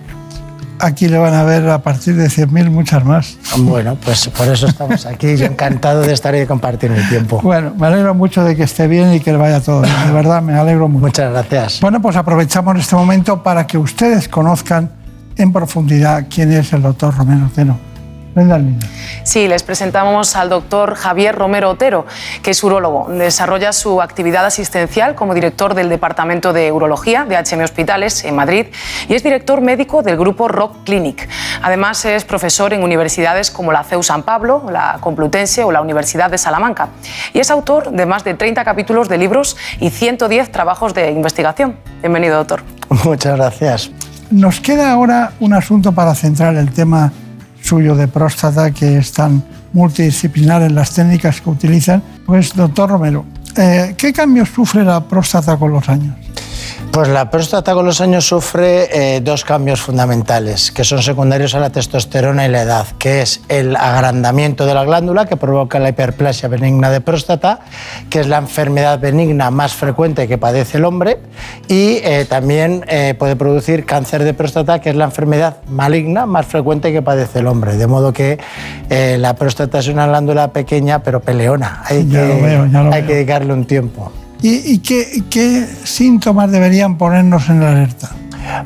S2: Aquí le van a ver a partir de 100.000 muchas más.
S31: Bueno, pues por eso estamos aquí. Yo encantado de estar y de compartir mi tiempo.
S2: Bueno, me alegro mucho de que esté bien y que le vaya todo bien. De verdad, me alegro mucho.
S31: Muchas gracias.
S2: Bueno, pues aprovechamos este momento para que ustedes conozcan en profundidad quién es el doctor Romero Otero. Venga, niño.
S26: Sí, les presentamos al doctor Javier Romero Otero, que es urólogo. Desarrolla su actividad asistencial como director del Departamento de Urología de HM Hospitales en Madrid y es director médico del grupo Rock Clinic. Además, es profesor en universidades como la CEU San Pablo, la Complutense o la Universidad de Salamanca. Y es autor de más de 30 capítulos de libros y 110 trabajos de investigación. Bienvenido, doctor.
S31: Muchas gracias.
S2: Nos queda ahora un asunto para centrar el tema suyo de próstata que es tan multidisciplinar en las técnicas que utilizan. Pues, doctor Romero, eh, ¿qué cambios sufre la próstata con los años?
S31: Pues la próstata con los años sufre eh, dos cambios fundamentales, que son secundarios a la testosterona y la edad, que es el agrandamiento de la glándula, que provoca la hiperplasia benigna de próstata, que es la enfermedad benigna más frecuente que padece el hombre, y eh, también eh, puede producir cáncer de próstata, que es la enfermedad maligna más frecuente que padece el hombre. De modo que la próstata es una glándula pequeña, pero peleona. Hay,
S2: Ya
S31: que,
S2: lo veo, ya lo
S31: hay
S2: veo.
S31: que dedicarle un tiempo.
S2: ¿Y, qué, qué síntomas deberían ponernos en alerta?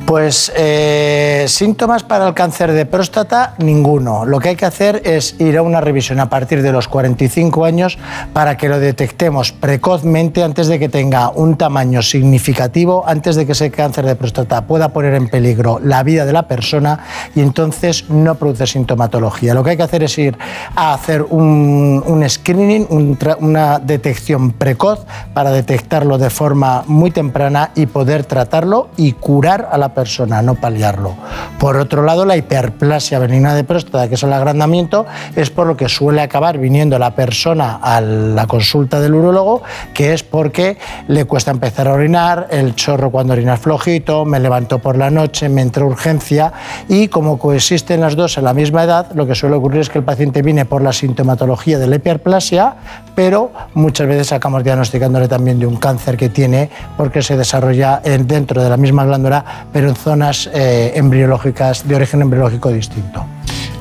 S31: Pues eh, síntomas para el cáncer de próstata, ninguno. Lo que hay que hacer es ir a una revisión a partir de los 45 años para que lo detectemos precozmente antes de que tenga un tamaño significativo, antes de que ese cáncer de próstata pueda poner en peligro la vida de la persona y entonces no produce sintomatología. Lo que hay que hacer es ir a hacer un, screening, una detección precoz para detectarlo de forma muy temprana y poder tratarlo y curar a la persona, no paliarlo. Por otro lado, la hiperplasia benigna de próstata, que es el agrandamiento, es por lo que suele acabar viniendo la persona a la consulta del urólogo, que es porque le cuesta empezar a orinar, el chorro cuando orina es flojito, me levanto por la noche, me entra urgencia y como coexisten las dos en la misma edad, lo que suele ocurrir es que el paciente viene por la sintomatología de la hiperplasia, pero muchas veces acabamos diagnosticándole también de un cáncer que tiene porque se desarrolla en- dentro de la misma glándula, pero en zonas eh, embriológicas de origen embriológico distinto.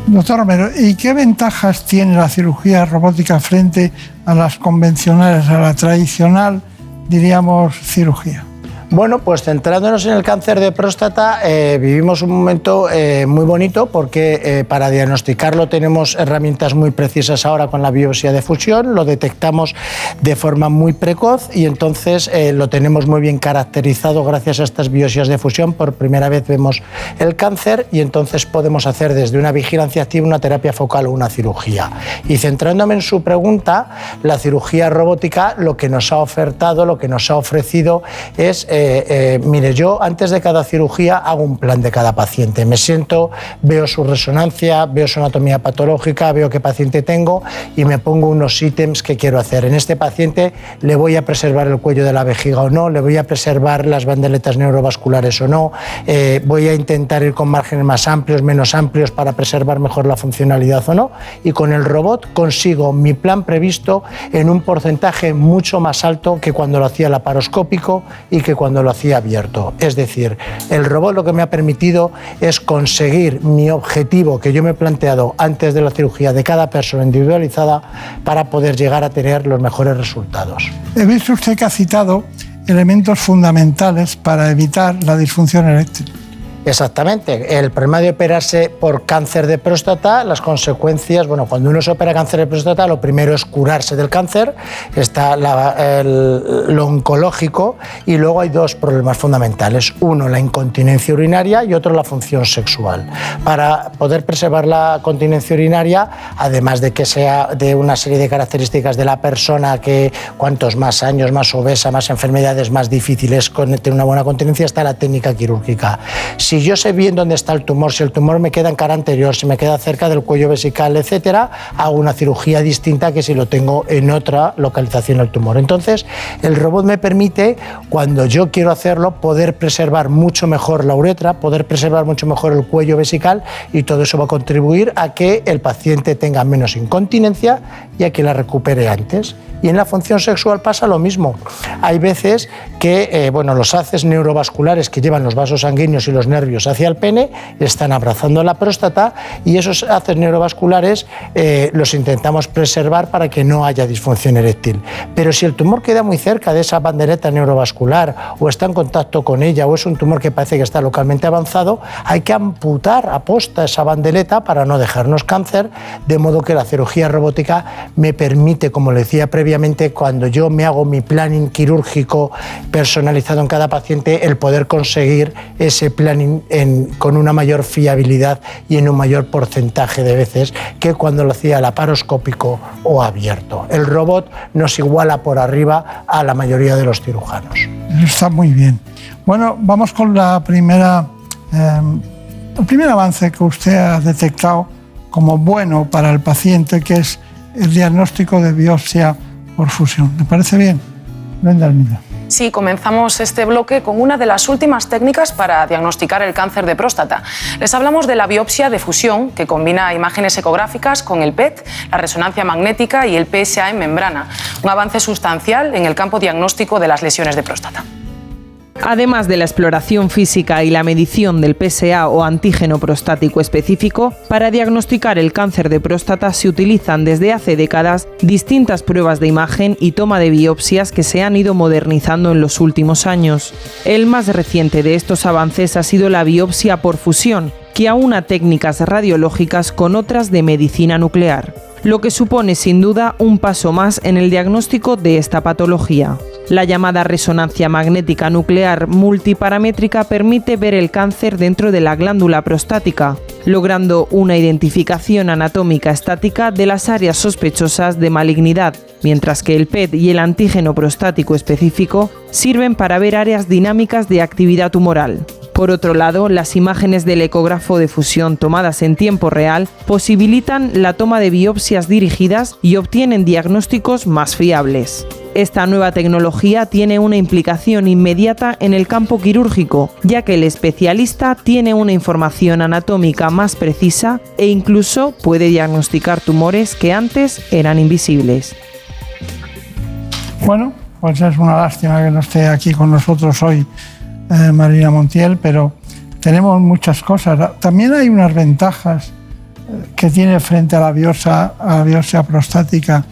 S2: Doctor Romero, ¿y qué ventajas tiene la cirugía robótica frente a las convencionales, a la tradicional, diríamos, cirugía?
S31: Bueno, pues centrándonos en el cáncer de próstata, eh, vivimos un momento eh, muy bonito porque eh, para diagnosticarlo tenemos herramientas muy precisas ahora con la biopsia de fusión, lo detectamos de forma muy precoz y entonces lo tenemos muy bien caracterizado gracias a estas biopsias de fusión. Por primera vez vemos el cáncer y entonces podemos hacer desde una vigilancia activa una terapia focal o una cirugía. Y centrándome en su pregunta, la cirugía robótica lo que nos ha ofertado, lo que nos ha ofrecido es eh, eh, mire, yo antes de cada cirugía hago un plan de cada paciente. Me siento, veo su resonancia, veo su anatomía patológica, veo qué paciente tengo y me pongo unos ítems que quiero hacer. En este paciente le voy a preservar el cuello de la vejiga o no, le voy a preservar las bandeletas neurovasculares o no, eh, voy a intentar ir con márgenes más amplios, menos amplios para preservar mejor la funcionalidad o no. Y con el robot consigo mi plan previsto en un porcentaje mucho más alto que cuando lo hacía laparoscópico y que cuando lo hacía abierto. Es decir, el robot lo que me ha permitido es conseguir mi objetivo que yo me he planteado antes de la cirugía de cada persona individualizada para poder llegar a tener los mejores resultados.
S2: He visto usted que ha citado elementos fundamentales para evitar la disfunción eréctil.
S31: Exactamente. El problema de operarse por cáncer de próstata, las consecuencias, bueno, cuando uno se opera cáncer de próstata, lo primero es curarse del cáncer, está lo oncológico y luego hay dos problemas fundamentales. Uno, la incontinencia urinaria y otro, la función sexual. Para poder preservar la continencia urinaria, además de que sea de una serie de características de la persona, que cuantos más años, más obesa, más enfermedades, más difíciles tener una buena continencia, está la técnica quirúrgica. Si yo sé bien dónde está el tumor, si el tumor me queda en cara anterior, si me queda cerca del cuello vesical, etcétera, hago una cirugía distinta que si lo tengo en otra localización del tumor. Entonces, el robot me permite, cuando yo quiero hacerlo, poder preservar mucho mejor la uretra, poder preservar mucho mejor el cuello vesical y todo eso va a contribuir a que el paciente tenga menos incontinencia y a que la recupere antes. Y en la función sexual pasa lo mismo. Hay veces que eh, bueno, los haces neurovasculares que llevan los vasos sanguíneos y los nervios hacia el pene están abrazando la próstata y esos haces neurovasculares eh, los intentamos preservar para que no haya disfunción eréctil. Pero si el tumor queda muy cerca de esa bandereta neurovascular o está en contacto con ella o es un tumor que parece que está localmente avanzado, hay que amputar a posta esa bandereta para no dejarnos cáncer, de modo que la cirugía robótica me permite, como le decía previamente, cuando yo me hago mi planning quirúrgico personalizado en cada paciente, el poder conseguir ese planning con una mayor fiabilidad y en un mayor porcentaje de veces que cuando lo hacía laparoscópico o abierto. El robot nos iguala por arriba a la mayoría de los cirujanos.
S2: Está muy bien. Bueno, vamos con la primera, em, el primer avance que usted ha detectado como bueno para el paciente, que es el diagnóstico de biopsia por fusión. ¿Le parece bien? Brenda Almida.
S26: Sí, comenzamos este bloque con una de las últimas técnicas para diagnosticar el cáncer de próstata. Les hablamos de la biopsia de fusión, que combina imágenes ecográficas con el PET, la resonancia magnética y el PSA en membrana, un avance sustancial en el campo diagnóstico de las lesiones de próstata.
S12: Además de la exploración física y la medición del PSA o antígeno prostático específico, para diagnosticar el cáncer de próstata se utilizan desde hace décadas distintas pruebas de imagen y toma de biopsias que se han ido modernizando en los últimos años. El más reciente de estos avances ha sido la biopsia por fusión, que aúna técnicas radiológicas con otras de medicina nuclear lo que supone sin duda un paso más en el diagnóstico de esta patología. La llamada resonancia magnética nuclear multiparamétrica permite ver el cáncer dentro de la glándula prostática, logrando una identificación anatómica estática de las áreas sospechosas de malignidad, mientras que el PET y el antígeno prostático específico sirven para ver áreas dinámicas de actividad tumoral. Por otro lado, las imágenes del ecógrafo de fusión tomadas en tiempo real posibilitan la toma de biopsias dirigidas y obtienen diagnósticos más fiables. Esta nueva tecnología tiene una implicación inmediata en el campo quirúrgico, ya que el especialista tiene una información anatómica más precisa e incluso puede diagnosticar tumores que antes eran invisibles.
S2: Bueno, pues es una lástima que no esté aquí con nosotros hoy eh, Marina Montiel, pero tenemos muchas cosas. También hay unas ventajas eh, que tiene frente a la biopsia, biopsia prostática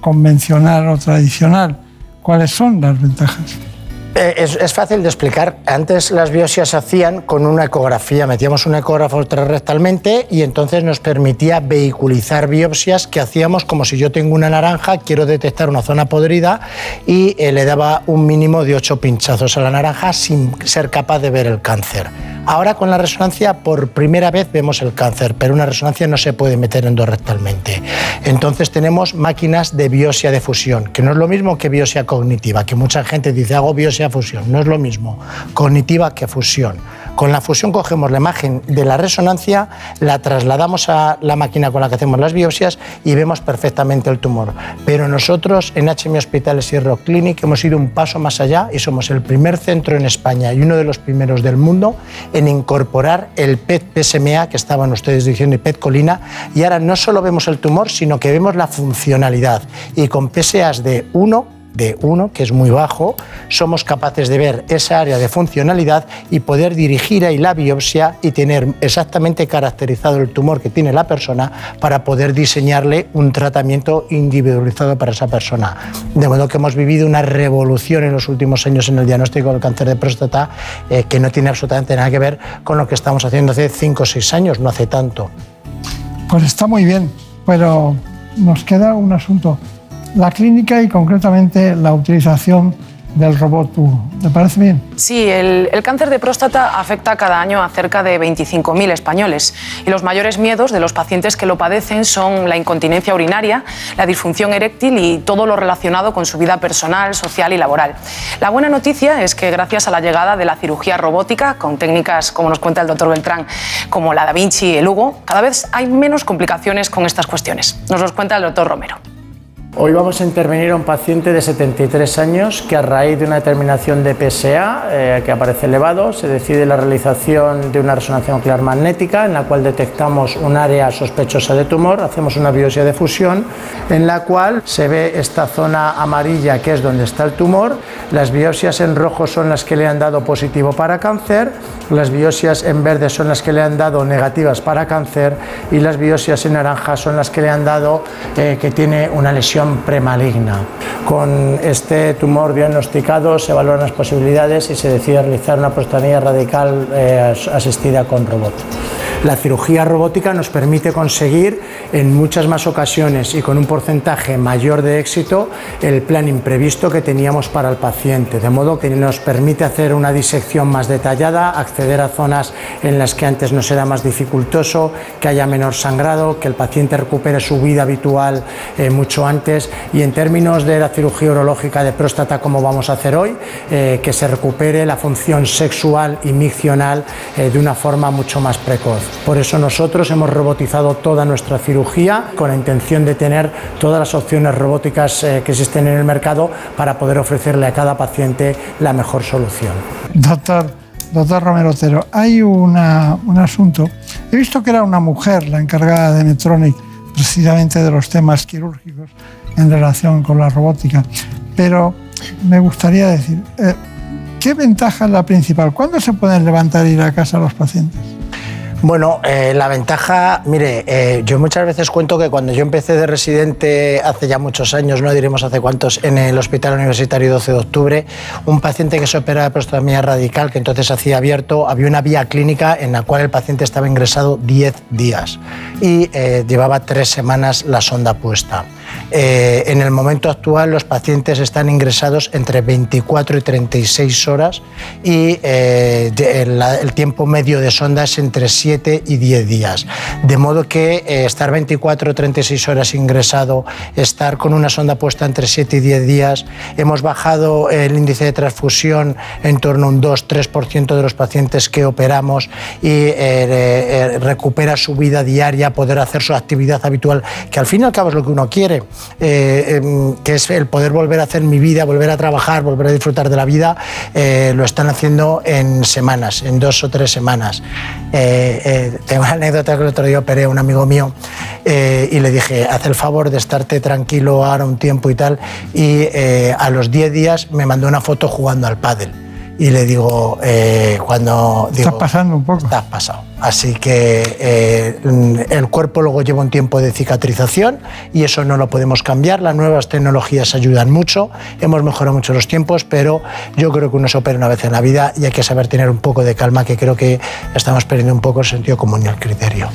S2: convencional o tradicional. ¿Cuáles son las ventajas?
S31: Eh, es, fácil de explicar. Antes las biopsias se hacían con una ecografía. Metíamos un ecógrafo transrectalmente y entonces nos permitía vehiculizar biopsias que hacíamos como si yo tengo una naranja, quiero detectar una zona podrida y eh, le daba un mínimo de ocho pinchazos a la naranja sin ser capaz de ver el cáncer. Ahora con la resonancia por primera vez vemos el cáncer, pero una resonancia no se puede meter endorrectalmente. Entonces tenemos máquinas de biopsia de fusión, que no es lo mismo que biopsia cognitiva, que mucha gente dice hago biopsia fusión, no es lo mismo cognitiva que fusión. Con la fusión cogemos la imagen de la resonancia, la trasladamos a la máquina con la que hacemos las biopsias y vemos perfectamente el tumor. Pero nosotros en HM Hospitales y Rock Clinic hemos ido un paso más allá y somos el primer centro en España y uno de los primeros del mundo en incorporar el PET PSMA que estaban ustedes diciendo y PET colina y ahora no solo vemos el tumor, sino que vemos la funcionalidad y con PSAs de 1 de 1, que es muy bajo, somos capaces de ver esa área de funcionalidad y poder dirigir ahí la biopsia y tener exactamente caracterizado el tumor que tiene la persona para poder diseñarle un tratamiento individualizado para esa persona. De modo que hemos vivido una revolución en los últimos años en el diagnóstico del cáncer de próstata eh, que no tiene absolutamente nada que ver con lo que estamos haciendo hace 5 o 6 años, no hace tanto.
S2: Pues está muy bien, pero nos queda un asunto. La clínica y concretamente la utilización del robot Hugo. ¿Te parece bien?
S26: Sí, el, el, cáncer de próstata afecta cada año a cerca de 25.000 españoles y los mayores miedos de los pacientes que lo padecen son la incontinencia urinaria, la disfunción eréctil y todo lo relacionado con su vida personal, social y laboral. La buena noticia es que gracias a la llegada de la cirugía robótica, con técnicas, como nos cuenta el doctor Beltrán, como la Da Vinci y el Hugo, cada vez hay menos complicaciones con estas cuestiones. Nos los cuenta el doctor Romero.
S31: Hoy vamos a intervenir a un paciente de 73 años que a raíz de una determinación de PSA eh, que aparece elevado se decide la realización de una resonancia nuclear magnética en la cual detectamos un área sospechosa de tumor, hacemos una biopsia de fusión en la cual se ve esta zona amarilla que es donde está el tumor, las biopsias en rojo son las que le han dado positivo para cáncer, las biopsias en verde son las que le han dado negativas para cáncer y las biopsias en naranja son las que le han dado eh, que tiene una lesión premaligna. Con este tumor diagnosticado se evalúan las posibilidades y se decide realizar una prostatectomía radical eh, asistida con robot. La cirugía robótica nos permite conseguir en muchas más ocasiones y con un porcentaje mayor de éxito el plan imprevisto que teníamos para el paciente, de modo que nos permite hacer una disección más detallada, acceder a zonas en las que antes nos era más dificultoso, que haya menor sangrado, que el paciente recupere su vida habitual eh, mucho antes. Y en términos de la cirugía urológica de próstata como vamos a hacer hoy, eh, que se recupere la función sexual y miccional eh, de una forma mucho más precoz. Por eso nosotros hemos robotizado toda nuestra cirugía con la intención de tener todas las opciones robóticas eh, que existen en el mercado para poder ofrecerle a cada paciente la mejor solución.
S2: Doctor, doctor Romero Otero, hay un asunto. He visto que era una mujer la encargada de Medtronic precisamente de los temas quirúrgicos en relación con la robótica, pero me gustaría decir, eh, ¿qué ventaja es la principal? ¿Cuándo se pueden levantar e ir a casa los pacientes?
S31: Bueno, eh, la ventaja, mire, eh, yo muchas veces cuento que cuando yo empecé de residente hace ya muchos años, no diremos hace cuántos, en el Hospital Universitario 12 de Octubre, un paciente que se opera de prostotomía radical, que entonces hacía abierto, había una vía clínica en la cual el paciente estaba ingresado 10 días y eh, llevaba tres semanas la sonda puesta. Eh, en el momento actual los pacientes están ingresados entre 24 y 36 horas y eh, el, tiempo medio de sonda es entre 7 y 10 días. De modo que eh, estar 24 o 36 horas ingresado, estar con una sonda puesta entre 7 y 10 días, hemos bajado el índice de transfusión en torno a un 2-3% de los pacientes que operamos y recupera su vida diaria, poder hacer su actividad habitual, que al fin y al cabo es lo que uno quiere eh, em, que es el poder volver a hacer mi vida, volver a trabajar, volver a disfrutar de la vida, eh, lo están haciendo en semanas, en dos o tres semanas. Eh, tengo una anécdota que el otro día operé a un amigo mío y le dije, haz el favor de estarte tranquilo ahora un tiempo y tal, y a los 10 días me mandó una foto jugando al pádel y le digo, eh, cuando... Digo,
S2: estás pasando un poco.
S31: Estás pasado. Así que eh, el cuerpo luego lleva un tiempo de cicatrización y eso no lo podemos cambiar. Las nuevas tecnologías ayudan mucho, hemos mejorado mucho los tiempos, pero yo creo que uno se opera una vez en la vida y hay que saber tener un poco de calma, que creo que estamos perdiendo un poco el sentido común y el criterio.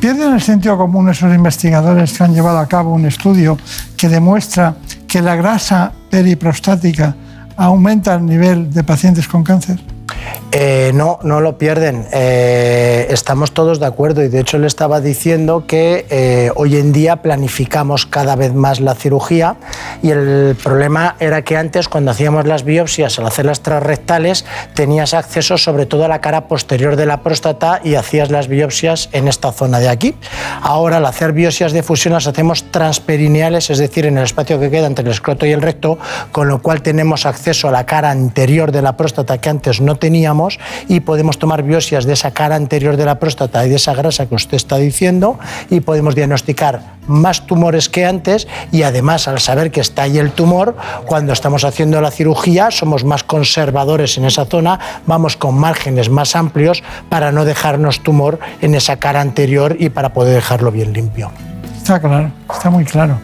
S2: ¿Pierden el sentido común esos investigadores que han llevado a cabo un estudio que demuestra que la grasa periprostática aumenta el nivel de pacientes con cáncer?
S31: Eh, no, no lo pierden. Eh, estamos todos de acuerdo y de hecho le estaba diciendo que eh, hoy en día planificamos cada vez más la cirugía y el problema era que antes cuando hacíamos las biopsias al hacer las transrectales tenías acceso sobre todo a la cara posterior de la próstata y hacías las biopsias en esta zona de aquí. Ahora al hacer biopsias de fusión las hacemos transperineales, es decir, en el espacio que queda entre el escroto y el recto, con lo cual tenemos acceso a la cara anterior de la próstata que antes no teníamos y podemos tomar biopsias de esa cara anterior de la próstata y de esa grasa que usted está diciendo y podemos diagnosticar más tumores que antes y además al saber que está ahí el tumor, cuando estamos haciendo la cirugía somos más conservadores en esa zona, vamos con márgenes más amplios para no dejarnos tumor en esa cara anterior y para poder dejarlo bien limpio.
S2: Está claro, está muy claro.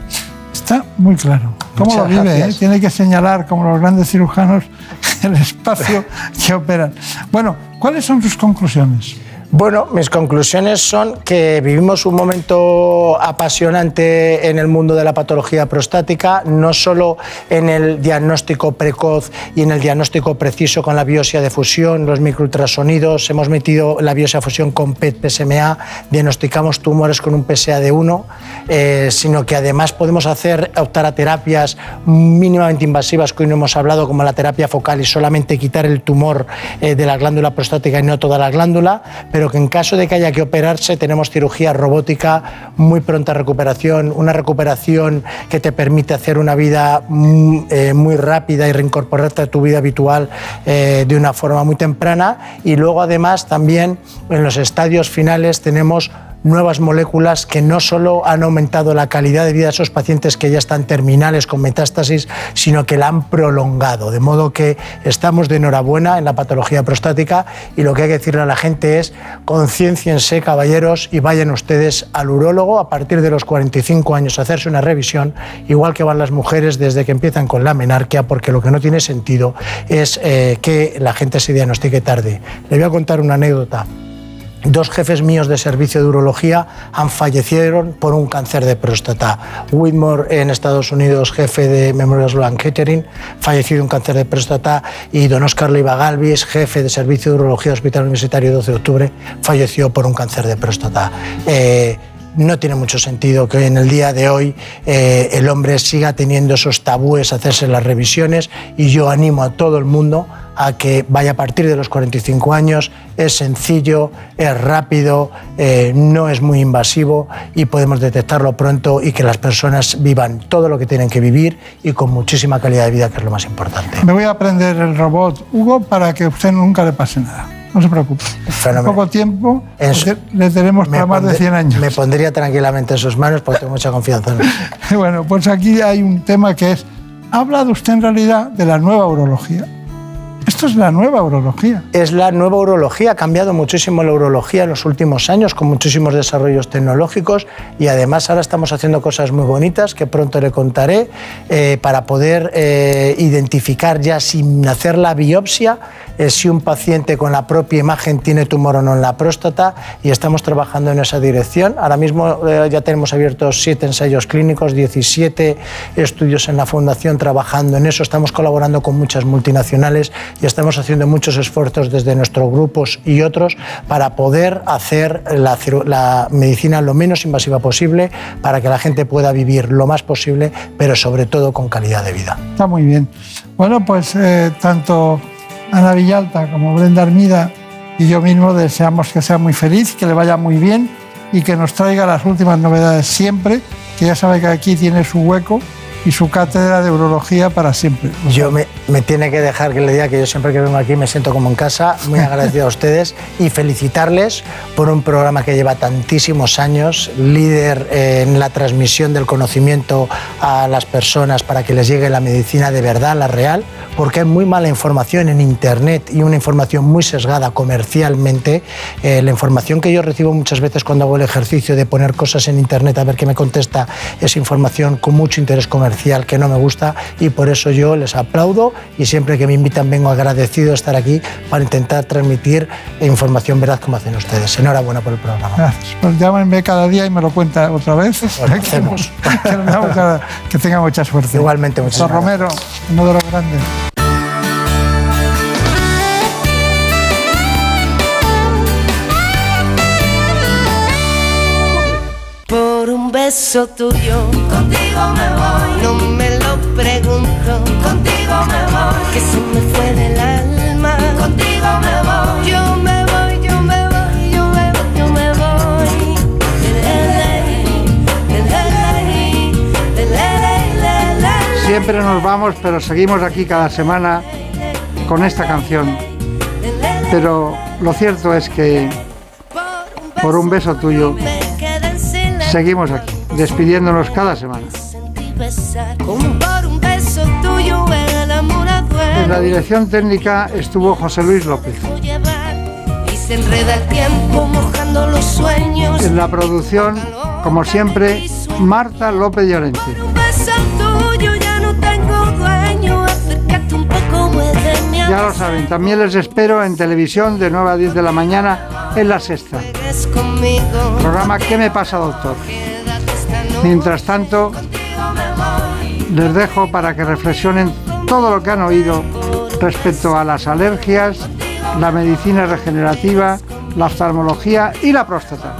S2: Está muy claro. ¿Cómo lo vive? eh? Tiene que señalar, como los grandes cirujanos, el espacio que operan. Bueno, ¿cuáles son sus conclusiones?
S31: Bueno, mis conclusiones son que vivimos un momento apasionante en el mundo de la patología prostática, no solo en el diagnóstico precoz y en el diagnóstico preciso con la biopsia de fusión, los microultrasonidos, hemos metido la biopsia de fusión con PET-PSMA, diagnosticamos tumores con un PSA de 1, eh, sino que además podemos hacer, optar a terapias mínimamente invasivas que hoy no hemos hablado, como la terapia focal y solamente quitar el tumor eh, de la glándula prostática y no toda la glándula, pero que en caso de que haya que operarse tenemos cirugía robótica, muy pronta recuperación, una recuperación que te permite hacer una vida mm, eh, muy rápida y reincorporarte a tu vida habitual eh, de una forma muy temprana. Y luego además también en los estadios finales tenemos nuevas moléculas que no solo han aumentado la calidad de vida de esos pacientes que ya están terminales con metástasis, sino que la han prolongado. De modo que estamos de enhorabuena en la patología prostática y lo que hay que decirle a la gente es concienciense, caballeros, y vayan ustedes al urólogo a partir de los 45 años a hacerse una revisión, igual que van las mujeres desde que empiezan con la menarquia, porque lo que no tiene sentido es eh, que la gente se diagnostique tarde. Le voy a contar una anécdota. Dos jefes míos de servicio de urología han fallecido por un cáncer de próstata. Whitmore en Estados Unidos, jefe de Memorial Sloan Kettering, fallecido de un cáncer de próstata. Y don Oscar Leiva Galvis, jefe de servicio de urología Hospital Universitario 12 de octubre, falleció por un cáncer de próstata. Eh, no tiene mucho sentido que en el día de hoy eh, el hombre siga teniendo esos tabúes hacerse las revisiones y yo animo a todo el mundo a que vaya a partir de los 45 años, es sencillo, es rápido, eh, no es muy invasivo y podemos detectarlo pronto y que las personas vivan todo lo que tienen que vivir y con muchísima calidad de vida, que es lo más importante.
S2: Me voy a aprender el robot Hugo para que a usted nunca le pase nada. No se preocupe. En poco tiempo
S31: Eso.
S2: le tenemos para más de
S31: pondré-
S2: 100 años.
S31: Me pondría tranquilamente en sus manos porque tengo mucha confianza en él.
S2: Bueno, pues aquí hay un tema que es, ¿ha hablado usted en realidad de la nueva urología? Esto es la nueva urología.
S31: Es la nueva urología, ha cambiado muchísimo la urología en los últimos años con muchísimos desarrollos tecnológicos y además ahora estamos haciendo cosas muy bonitas que pronto le contaré eh, para poder eh, identificar ya sin hacer la biopsia eh, si un paciente con la propia imagen tiene tumor o no en la próstata y estamos trabajando en esa dirección. Ahora mismo ya tenemos abiertos siete ensayos clínicos, 17 estudios en la fundación trabajando en eso. Estamos colaborando con muchas multinacionales y estamos haciendo muchos esfuerzos desde nuestros grupos y otros para poder hacer la, medicina lo menos invasiva posible para que la gente pueda vivir lo más posible, pero sobre todo con calidad de vida.
S2: Está muy bien. Bueno, pues eh, tanto Ana Villalta como Brenda Armida y yo mismo deseamos que sea muy feliz, que le vaya muy bien y que nos traiga las últimas novedades siempre, que ya sabe que aquí tiene su hueco y su cátedra de urología para siempre.
S31: Yo me, me tiene que dejar que le diga que yo siempre que vengo aquí me siento como en casa, muy agradecido a ustedes y felicitarles por un programa que lleva tantísimos años, líder en la transmisión del conocimiento a las personas para que les llegue la medicina de verdad, la real, porque hay muy mala información en Internet y una información muy sesgada comercialmente. Eh, la información que yo recibo muchas veces cuando hago el ejercicio de poner cosas en Internet a ver qué me contesta es información con mucho interés comercial que no me gusta y por eso yo les aplaudo y siempre que me invitan vengo agradecido de estar aquí para intentar transmitir información veraz como hacen ustedes. Enhorabuena por el programa.
S2: Gracias. Pues llámenme cada día y me lo cuenta otra vez.
S31: Lo hacemos.
S2: que, nos veamos cada- que tenga mucha suerte.
S31: Igualmente, muchísimas
S2: Don Romero, uno de los grandes.
S32: Beso tuyo, contigo me voy. No me lo pregunto, contigo me voy. Que se me fue del alma, contigo me voy. Yo me voy, yo me voy, yo me voy, yo me voy.
S2: Siempre nos vamos, pero seguimos aquí cada semana con esta canción. Pero lo cierto es que por un beso tuyo seguimos aquí, despidiéndonos cada semana.
S32: Como por un beso tuyo el amor
S2: En la dirección técnica estuvo José Luis López. En la producción, como siempre, Marta López Llorente.
S32: Ya
S2: lo saben, también les espero en televisión de 9 a 10 de la mañana en la sexta. Programa ¿Qué me pasa, doctor? Mientras tanto, les dejo para que reflexionen todo lo que han oído respecto a las alergias, la medicina regenerativa, la oftalmología y la próstata.